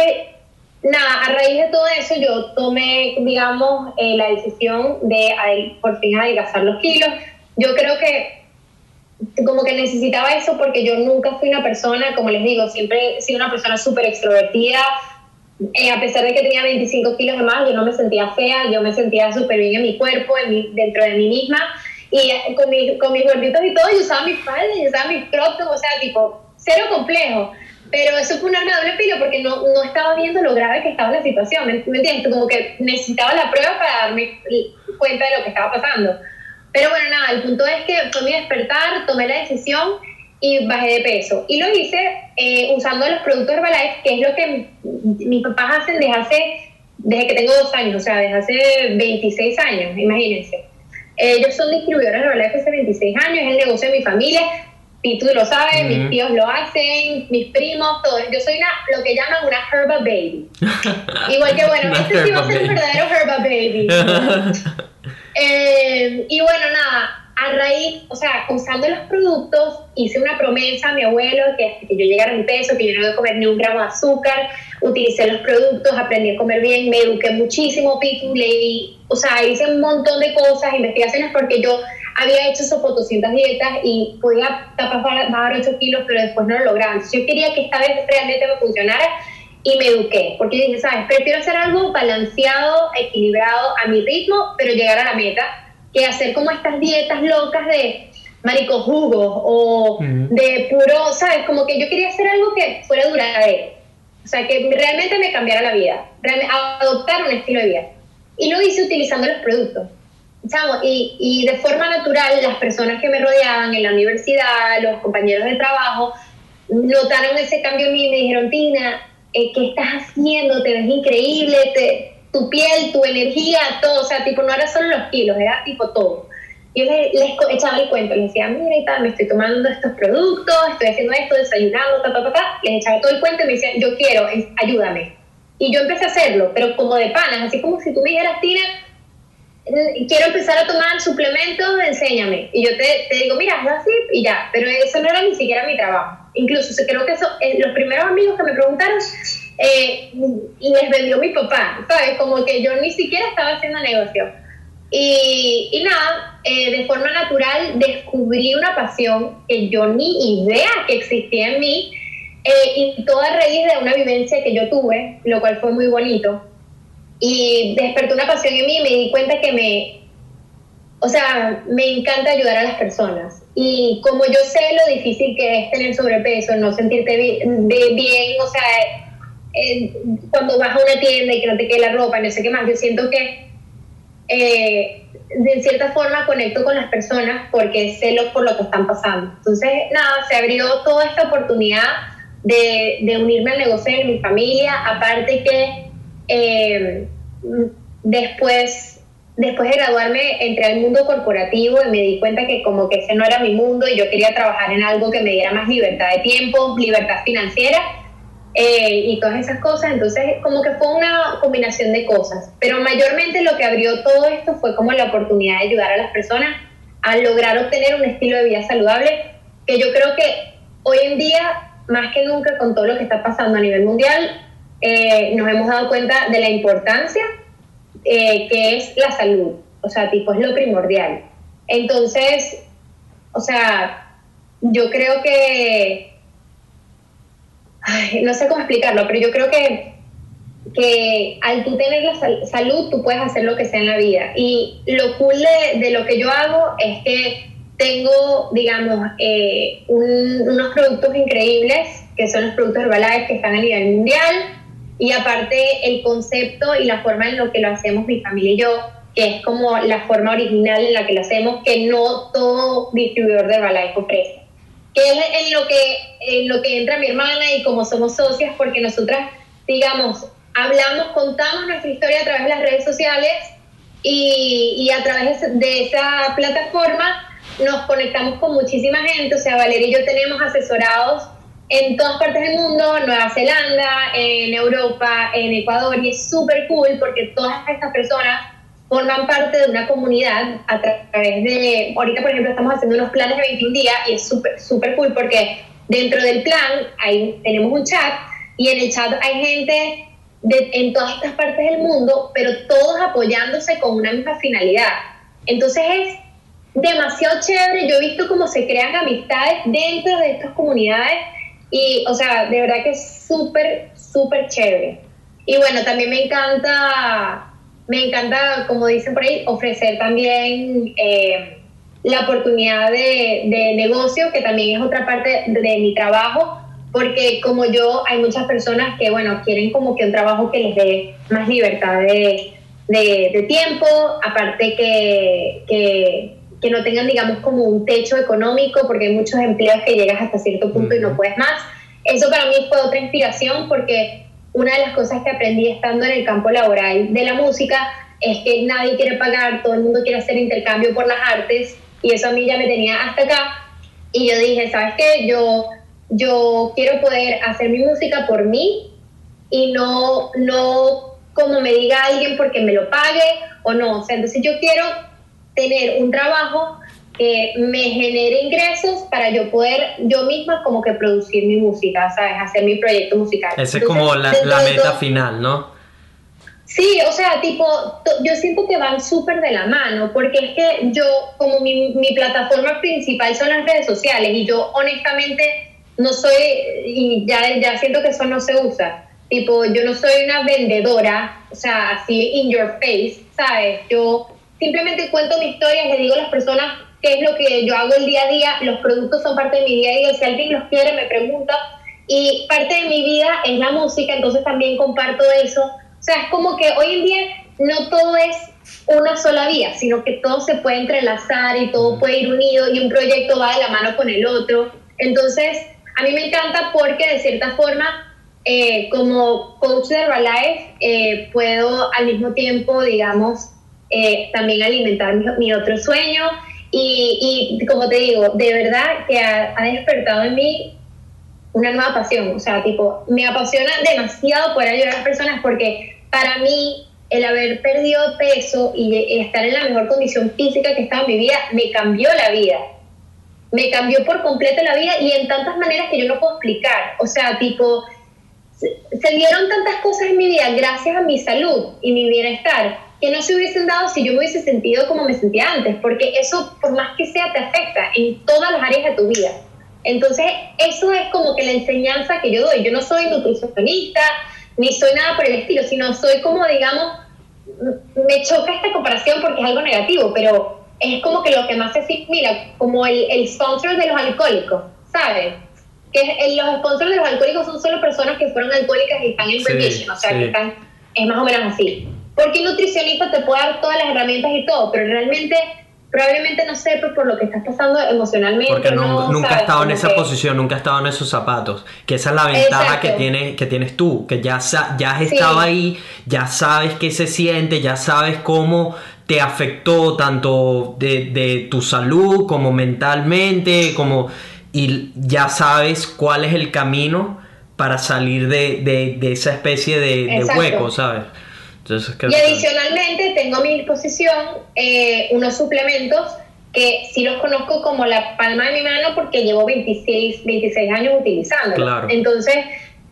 nada, a raíz de todo eso yo tomé, digamos, eh, la decisión de por fin adelgazar los kilos. Yo creo que como que necesitaba eso porque yo nunca fui una persona, como les digo, siempre he sido una persona súper extrovertida. Eh, a pesar de que tenía 25 kilos de más, yo no me sentía fea, yo me sentía súper bien en mi cuerpo, en dentro de mí misma. Y eh, con, mi, con mis gorditos y todo, yo usaba mis faldas, yo usaba mis crop o sea, tipo, cero complejo. Pero eso fue un arma de doble filo porque no, no estaba viendo lo grave que estaba la situación, ¿me, ¿me entiendes? Como que necesitaba la prueba para darme cuenta de lo que estaba pasando. Pero bueno, nada, el punto es que fue mi despertar, tomé la decisión y bajé de peso. Y lo hice eh, usando los productos Herbalife, que es lo que mis papás hacen desde hace, desde que tengo dos años, o sea, desde hace 26 años, imagínense. Ellos son distribuidores de Herbalife hace 26 años, es el negocio de mi familia. Y tú lo sabes, mis tíos lo hacen, mis primos, todos. Yo soy una, lo que llaman una herba baby. Igual que, bueno, este sí va a ser un verdadero herba baby. Eh, y bueno, nada, a raíz, o sea, usando los productos, hice una promesa a mi abuelo que que yo llegara a mi peso, que yo no iba a comer ni un gramo de azúcar, utilicé los productos, aprendí a comer bien, me eduqué muchísimo, pico, leí, o sea, hice un montón de cosas, investigaciones, porque yo había hecho esos 400 dietas y podía tapar bajar 8 kilos, pero después no lo lograba. Entonces yo quería que esta vez realmente me funcionara y me eduqué, porque dije, sabes, prefiero hacer algo balanceado, equilibrado a mi ritmo, pero llegar a la meta, que hacer como estas dietas locas de marico jugos o de puro, sabes, como que yo quería hacer algo que fuera duradero, o sea, que realmente me cambiara la vida, adoptar un estilo de vida. Y lo hice utilizando los productos. Y, y de forma natural, las personas que me rodeaban en la universidad, los compañeros de trabajo, notaron ese cambio en mí y me dijeron, Tina, eh, qué estás haciendo, te ves increíble, te, tu piel, tu energía, todo, o sea, tipo, no era solo los kilos, era tipo todo. Yo les, echaba el cuento, les decía, mira y tal, me estoy tomando estos productos, estoy haciendo esto, desayunando, ta, ta, ta, ta. Les echaba todo el cuento y me decían, yo quiero, ayúdame. Y yo empecé a hacerlo, pero como de panas, así como si tú me dijeras, Tina, quiero empezar a tomar suplementos, enséñame. Y yo te, te digo, mira, hazlo así y ya. Pero eso no era ni siquiera mi trabajo. Incluso creo que eso, eh, los primeros amigos que me preguntaron, eh, les vendió mi papá, ¿sabes? Como que yo ni siquiera estaba haciendo negocio. Y, y nada, eh, de forma natural descubrí una pasión que yo ni idea que existía en mí. y toda raíz de una vivencia que yo tuve, lo cual fue muy bonito y despertó una pasión en mí y me di cuenta que me, o sea, me encanta ayudar a las personas. Y como yo sé lo difícil que es tener sobrepeso, no sentirte bien, bien o sea, cuando vas a una tienda y que no te quede la ropa, no sé qué más, yo siento que eh, de cierta forma conecto con las personas porque sé lo por lo que están pasando. Entonces, nada, se abrió toda esta oportunidad de, de unirme al negocio de mi familia, aparte que eh, después, después de graduarme, entré al mundo corporativo y me di cuenta que como que ese no era mi mundo y yo quería trabajar en algo que me diera más libertad de tiempo, libertad financiera eh, y todas esas cosas. Entonces, como que fue una combinación de cosas. Pero mayormente lo que abrió todo esto fue como la oportunidad de ayudar a las personas a lograr obtener un estilo de vida saludable que yo creo que hoy en día, más que nunca con todo lo que está pasando a nivel mundial, eh, nos hemos dado cuenta de la importancia eh, que es la salud. O sea, tipo, es lo primordial. Entonces, o sea, yo creo que, no sé cómo explicarlo, pero yo creo que, que al tú tener la salud, tú puedes hacer lo que sea en la vida. Y lo cool de, lo que yo hago es que tengo, digamos, eh, unos productos increíbles, que son los productos Herbalife que están a nivel mundial, y aparte el concepto y la forma en lo que lo hacemos mi familia y yo, que es como la forma original en la que lo hacemos, que no todo distribuidor de Herbalife ofrece. que es en lo que, en lo que entra mi hermana y como somos socias, porque nosotras, digamos, hablamos, contamos nuestra historia a través de las redes sociales y, y a través de esa plataforma nos conectamos con muchísima gente, o sea, Valeria y yo tenemos asesorados en todas partes del mundo, Nueva Zelanda, en Europa, en Ecuador, y es súper cool porque todas estas personas forman parte de una comunidad a través de, ahorita por ejemplo estamos haciendo unos planes de 21 días y es súper súper cool porque dentro del plan hay, tenemos un chat y en el chat hay gente de, en todas estas partes del mundo, pero todos apoyándose con una misma finalidad. Entonces es demasiado chévere, yo he visto cómo se crean amistades dentro de estas comunidades y, o sea, de verdad que es súper, súper chévere. Y bueno, también me encanta me encanta, como dicen por ahí, ofrecer también eh, la oportunidad de, de, negocio, que también es otra parte de, mi trabajo, porque como yo, hay muchas personas que, bueno, quieren como que un trabajo que les dé más libertad de, de tiempo, aparte que, que, que, no tengan, digamos, como un techo económico, porque hay muchos empleos que llegas hasta cierto punto y no puedes más. Eso para mí fue otra inspiración porque una de las cosas que aprendí estando en el campo laboral de la música es que nadie quiere pagar, todo el mundo quiere hacer intercambio por las artes y eso a mí ya me tenía hasta acá y yo dije, ¿sabes qué? Yo, yo quiero poder hacer mi música por mí y no, no como me diga alguien porque me lo pague o no. O sea, entonces yo quiero tener un trabajo que me genere ingresos para yo poder yo misma como que producir mi música, ¿sabes? Hacer mi proyecto musical. Esa es como la, meta final, ¿no? Sí, o sea, tipo, yo siento que van súper de la mano, porque es que yo, como mi, mi plataforma principal son las redes sociales, y yo honestamente no soy, y ya, ya siento que eso no se usa, tipo, yo no soy una vendedora, o sea, así in your face, ¿sabes? Yo simplemente cuento mi historia, le digo a las personas qué es lo que yo hago el día a día, los productos son parte de mi día a día, si alguien los quiere me pregunta, y parte de mi vida es la música, entonces también comparto eso. O sea, es como que hoy en día no todo es una sola vía, sino que todo se puede entrelazar y todo puede ir unido y un proyecto va de la mano con el otro. Entonces, a mí me encanta porque de cierta forma, eh, como coach de Herbalife, eh, puedo al mismo tiempo, digamos, eh, también alimentar mi, mi otro sueño y, como te digo, de verdad que ha, despertado en mí una nueva pasión. O sea, tipo, me apasiona demasiado poder ayudar a las personas porque para mí el haber perdido peso y estar en la mejor condición física que estaba en mi vida me cambió la vida. Me cambió por completo la vida y en tantas maneras que yo no puedo explicar. O sea, tipo, se dieron tantas cosas en mi vida gracias a mi salud y mi bienestar que no se hubiesen dado si yo me hubiese sentido como me sentía antes, porque eso, por más que sea, te afecta en todas las áreas de tu vida. Entonces, eso es como que la enseñanza que yo doy. Yo no soy nutricionista, ni soy nada por el estilo, sino soy como, digamos, me choca esta comparación porque es algo negativo, pero es como que lo que más se asimila, como el, el sponsor de los alcohólicos, ¿sabes? Que los sponsors de los alcohólicos son solo personas que fueron alcohólicas y están en remission, o sea, que están, es más o menos así. Porque un nutricionista te puede dar todas las herramientas y todo, pero realmente probablemente no sepa por lo que estás pasando emocionalmente. Porque nunca has estado en esa posición, nunca has estado en esos zapatos. Que esa es la ventaja que tienes, que tienes tú, que ya, ya has estado ahí, ya sabes qué se siente, ya sabes cómo te afectó tanto de, de tu salud como mentalmente, como y ya sabes cuál es el camino para salir de, de, de esa especie de, hueco, ¿sabes? Y adicionalmente tengo a mi disposición eh, unos suplementos que sí los conozco como la palma de mi mano porque llevo 26, 26 años utilizándolos. Entonces,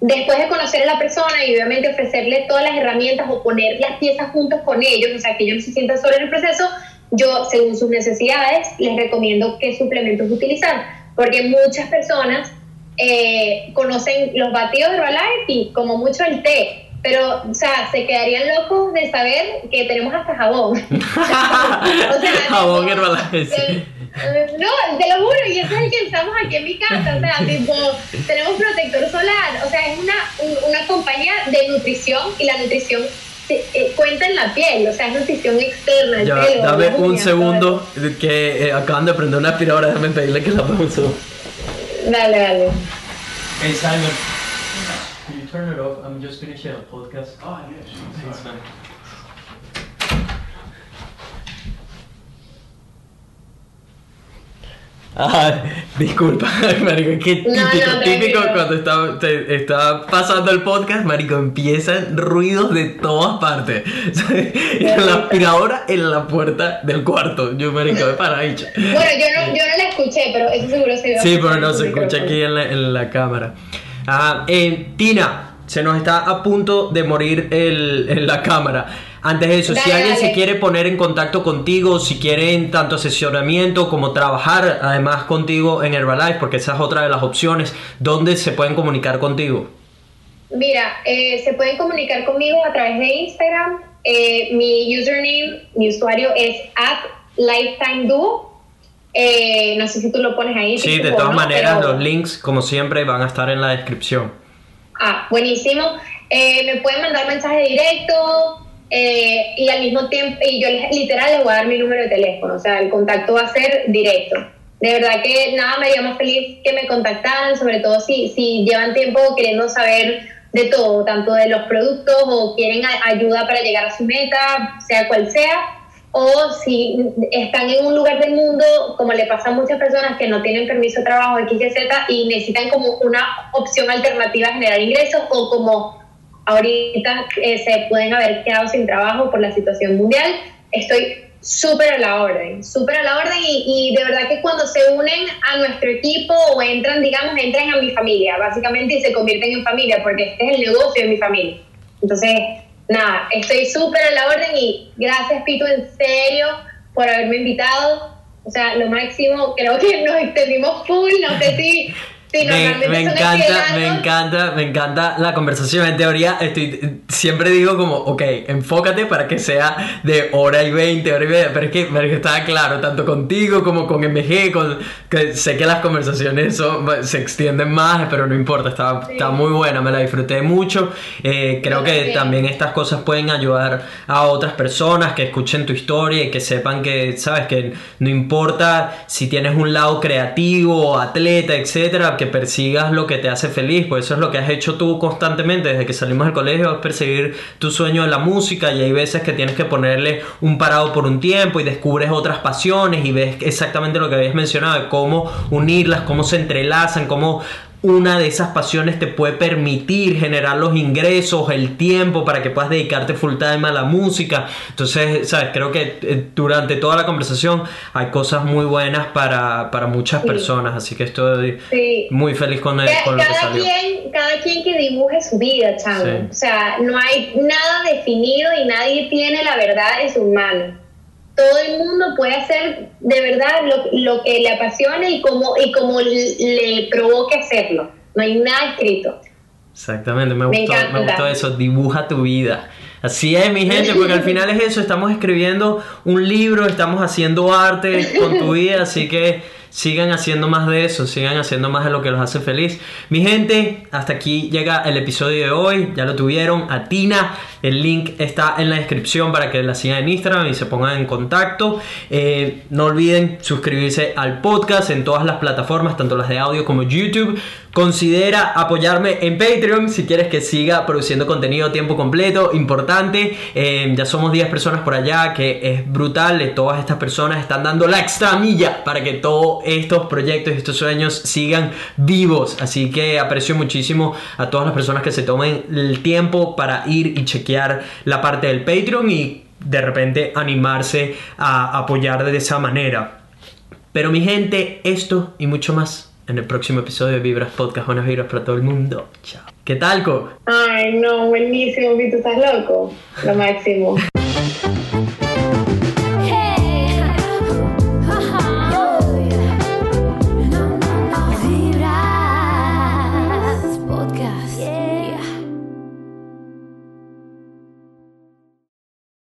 después de conocer a la persona y obviamente ofrecerle todas las herramientas o poner las piezas juntos con ellos, o sea, que ellos no se sientan solos en el proceso, yo, según sus necesidades, les recomiendo qué suplementos utilizar. Porque muchas personas eh, conocen los batidos de Herbalife y como mucho el té, pero, o sea, se quedarían locos de saber que tenemos hasta jabón. o sea, jabón Herbalife. No, te lo juro, y ese es el que usamos aquí en mi casa, o sea, tipo, tenemos protector solar, o sea, es una, una compañía de nutrición y la nutrición eh, cuenta en la piel, o sea, es nutrición externa. Ya, dame un segundo, que eh, acaban de prender una aspiradora, déjame pedirle que la ponga un Dale, dale. Hey Simon, turn it off? I'm just finishing a podcast. Oh, yes. Thanks, man. Ah, disculpa, marico, qué típico, No, no, típico cuando está, te- está pasando el podcast, marico, empiezan ruidos de todas partes. Y la aspiradora en la puerta del cuarto. Yo, marico, de para ahí. cha. Bueno, yo no, yo no la escuché, pero eso seguro se Sí, pero no se escucha aquí en la, en la cámara. Ah, eh, Tina, se nos está a punto de morir el, en la cámara. Antes de eso, si Dale, alguien se quiere poner en contacto contigo, si quieren tanto asesoramiento como trabajar además contigo en Herbalife, porque esa es otra de las opciones, ¿dónde se pueden comunicar contigo? Mira, eh, se pueden comunicar conmigo a través de Instagram. Eh, mi username, mi usuario es at Lifetime Duo. Eh, no sé si tú lo pones ahí. Sí, de todas ¿no? maneras, Pero- los links, como siempre, van a estar en la descripción. Ah, buenísimo. Eh, me pueden mandar mensaje directo eh, y al mismo tiempo, y yo les- literal les voy a dar mi número de teléfono, o sea, el contacto va a ser directo. De verdad que nada me haría más feliz que me contactaran, sobre todo si, si llevan tiempo queriendo saber de todo, tanto de los productos o quieren ayuda para llegar a su meta, sea cual sea, o si están en un lugar del mundo, como le pasa a muchas personas que no tienen permiso de trabajo X, Y, Z y necesitan como una opción alternativa a generar ingresos o como ahorita eh, se pueden haber quedado sin trabajo por la situación mundial, estoy súper a la orden, súper a la orden y, y de verdad que cuando se unen a nuestro equipo o entran, digamos, entran a mi familia, básicamente y se convierten en familia porque este es el negocio de mi familia. Entonces, nada, estoy súper a la orden y gracias Pito en serio por haberme invitado. O sea, lo máximo, creo que nos extendimos full, no sé si, Me, encanta, me encanta, me encanta la conversación. En teoría, estoy, siempre digo como, ok, enfócate para que sea de hora y 20, hora y media. Pero es que, marico, estaba claro, tanto contigo como con MG, con, que sé que las conversaciones son- se extienden más, pero no importa, está, Sí. está muy buena, me la disfruté mucho. Eh, creo que también. también estas cosas pueden ayudar a otras personas que escuchen tu historia y que sepan que, sabes, que no importa si tienes un lado creativo, atleta, etcétera, que persigas lo que te hace feliz, pues eso es lo que has hecho tú constantemente desde que salimos del colegio, es perseguir tu sueño de la música y hay veces que tienes que ponerle un parado por un tiempo y descubres otras pasiones y ves exactamente lo que habías mencionado, de cómo unirlas, cómo se entrelazan, cómo una de esas pasiones te puede permitir generar los ingresos, el tiempo para que puedas dedicarte full time a la música. Entonces, sabes, creo que eh, durante toda la conversación hay cosas muy buenas para, para muchas Sí. personas, así que estoy Sí. muy feliz con, el- Ca- con lo que cada salió. quien, cada quien que dibuje su vida, chamo. Sí. O sea, no hay nada definido y nadie tiene la verdad en sus manos. Todo el mundo puede hacer de verdad lo, lo que le apasione y como, y como le, provoque hacerlo. No hay nada escrito. Exactamente, me Me gustó, me, gustó eso, dibuja tu vida. Así es, mi gente, porque al final es eso, estamos escribiendo un libro, estamos haciendo arte con tu vida, así que sigan haciendo más de eso, sigan haciendo más de lo que los hace feliz. Mi gente, hasta aquí llega el episodio de hoy, ya lo tuvieron, a Tina, el link está en la descripción para que la sigan en Instagram y se pongan en contacto. Eh, no olviden suscribirse al podcast en todas las plataformas, tanto las de audio como YouTube. Considera apoyarme en Patreon si quieres que siga produciendo contenido a tiempo completo, importante. Eh, ya somos 10 personas por allá, que es brutal. Todas estas personas están dando la extra milla para que todos estos proyectos estos sueños sigan vivos. Así que aprecio muchísimo a todas las personas que se tomen el tiempo para ir y chequear la parte del Patreon y de repente animarse a apoyar de esa manera. Pero mi gente, esto y mucho más en el próximo episodio de Vibras Podcast. Buenas vibras para todo el mundo. Chao. ¿Qué tal, Co? Ay, no, buenísimo, Vito, estás loco. Lo máximo.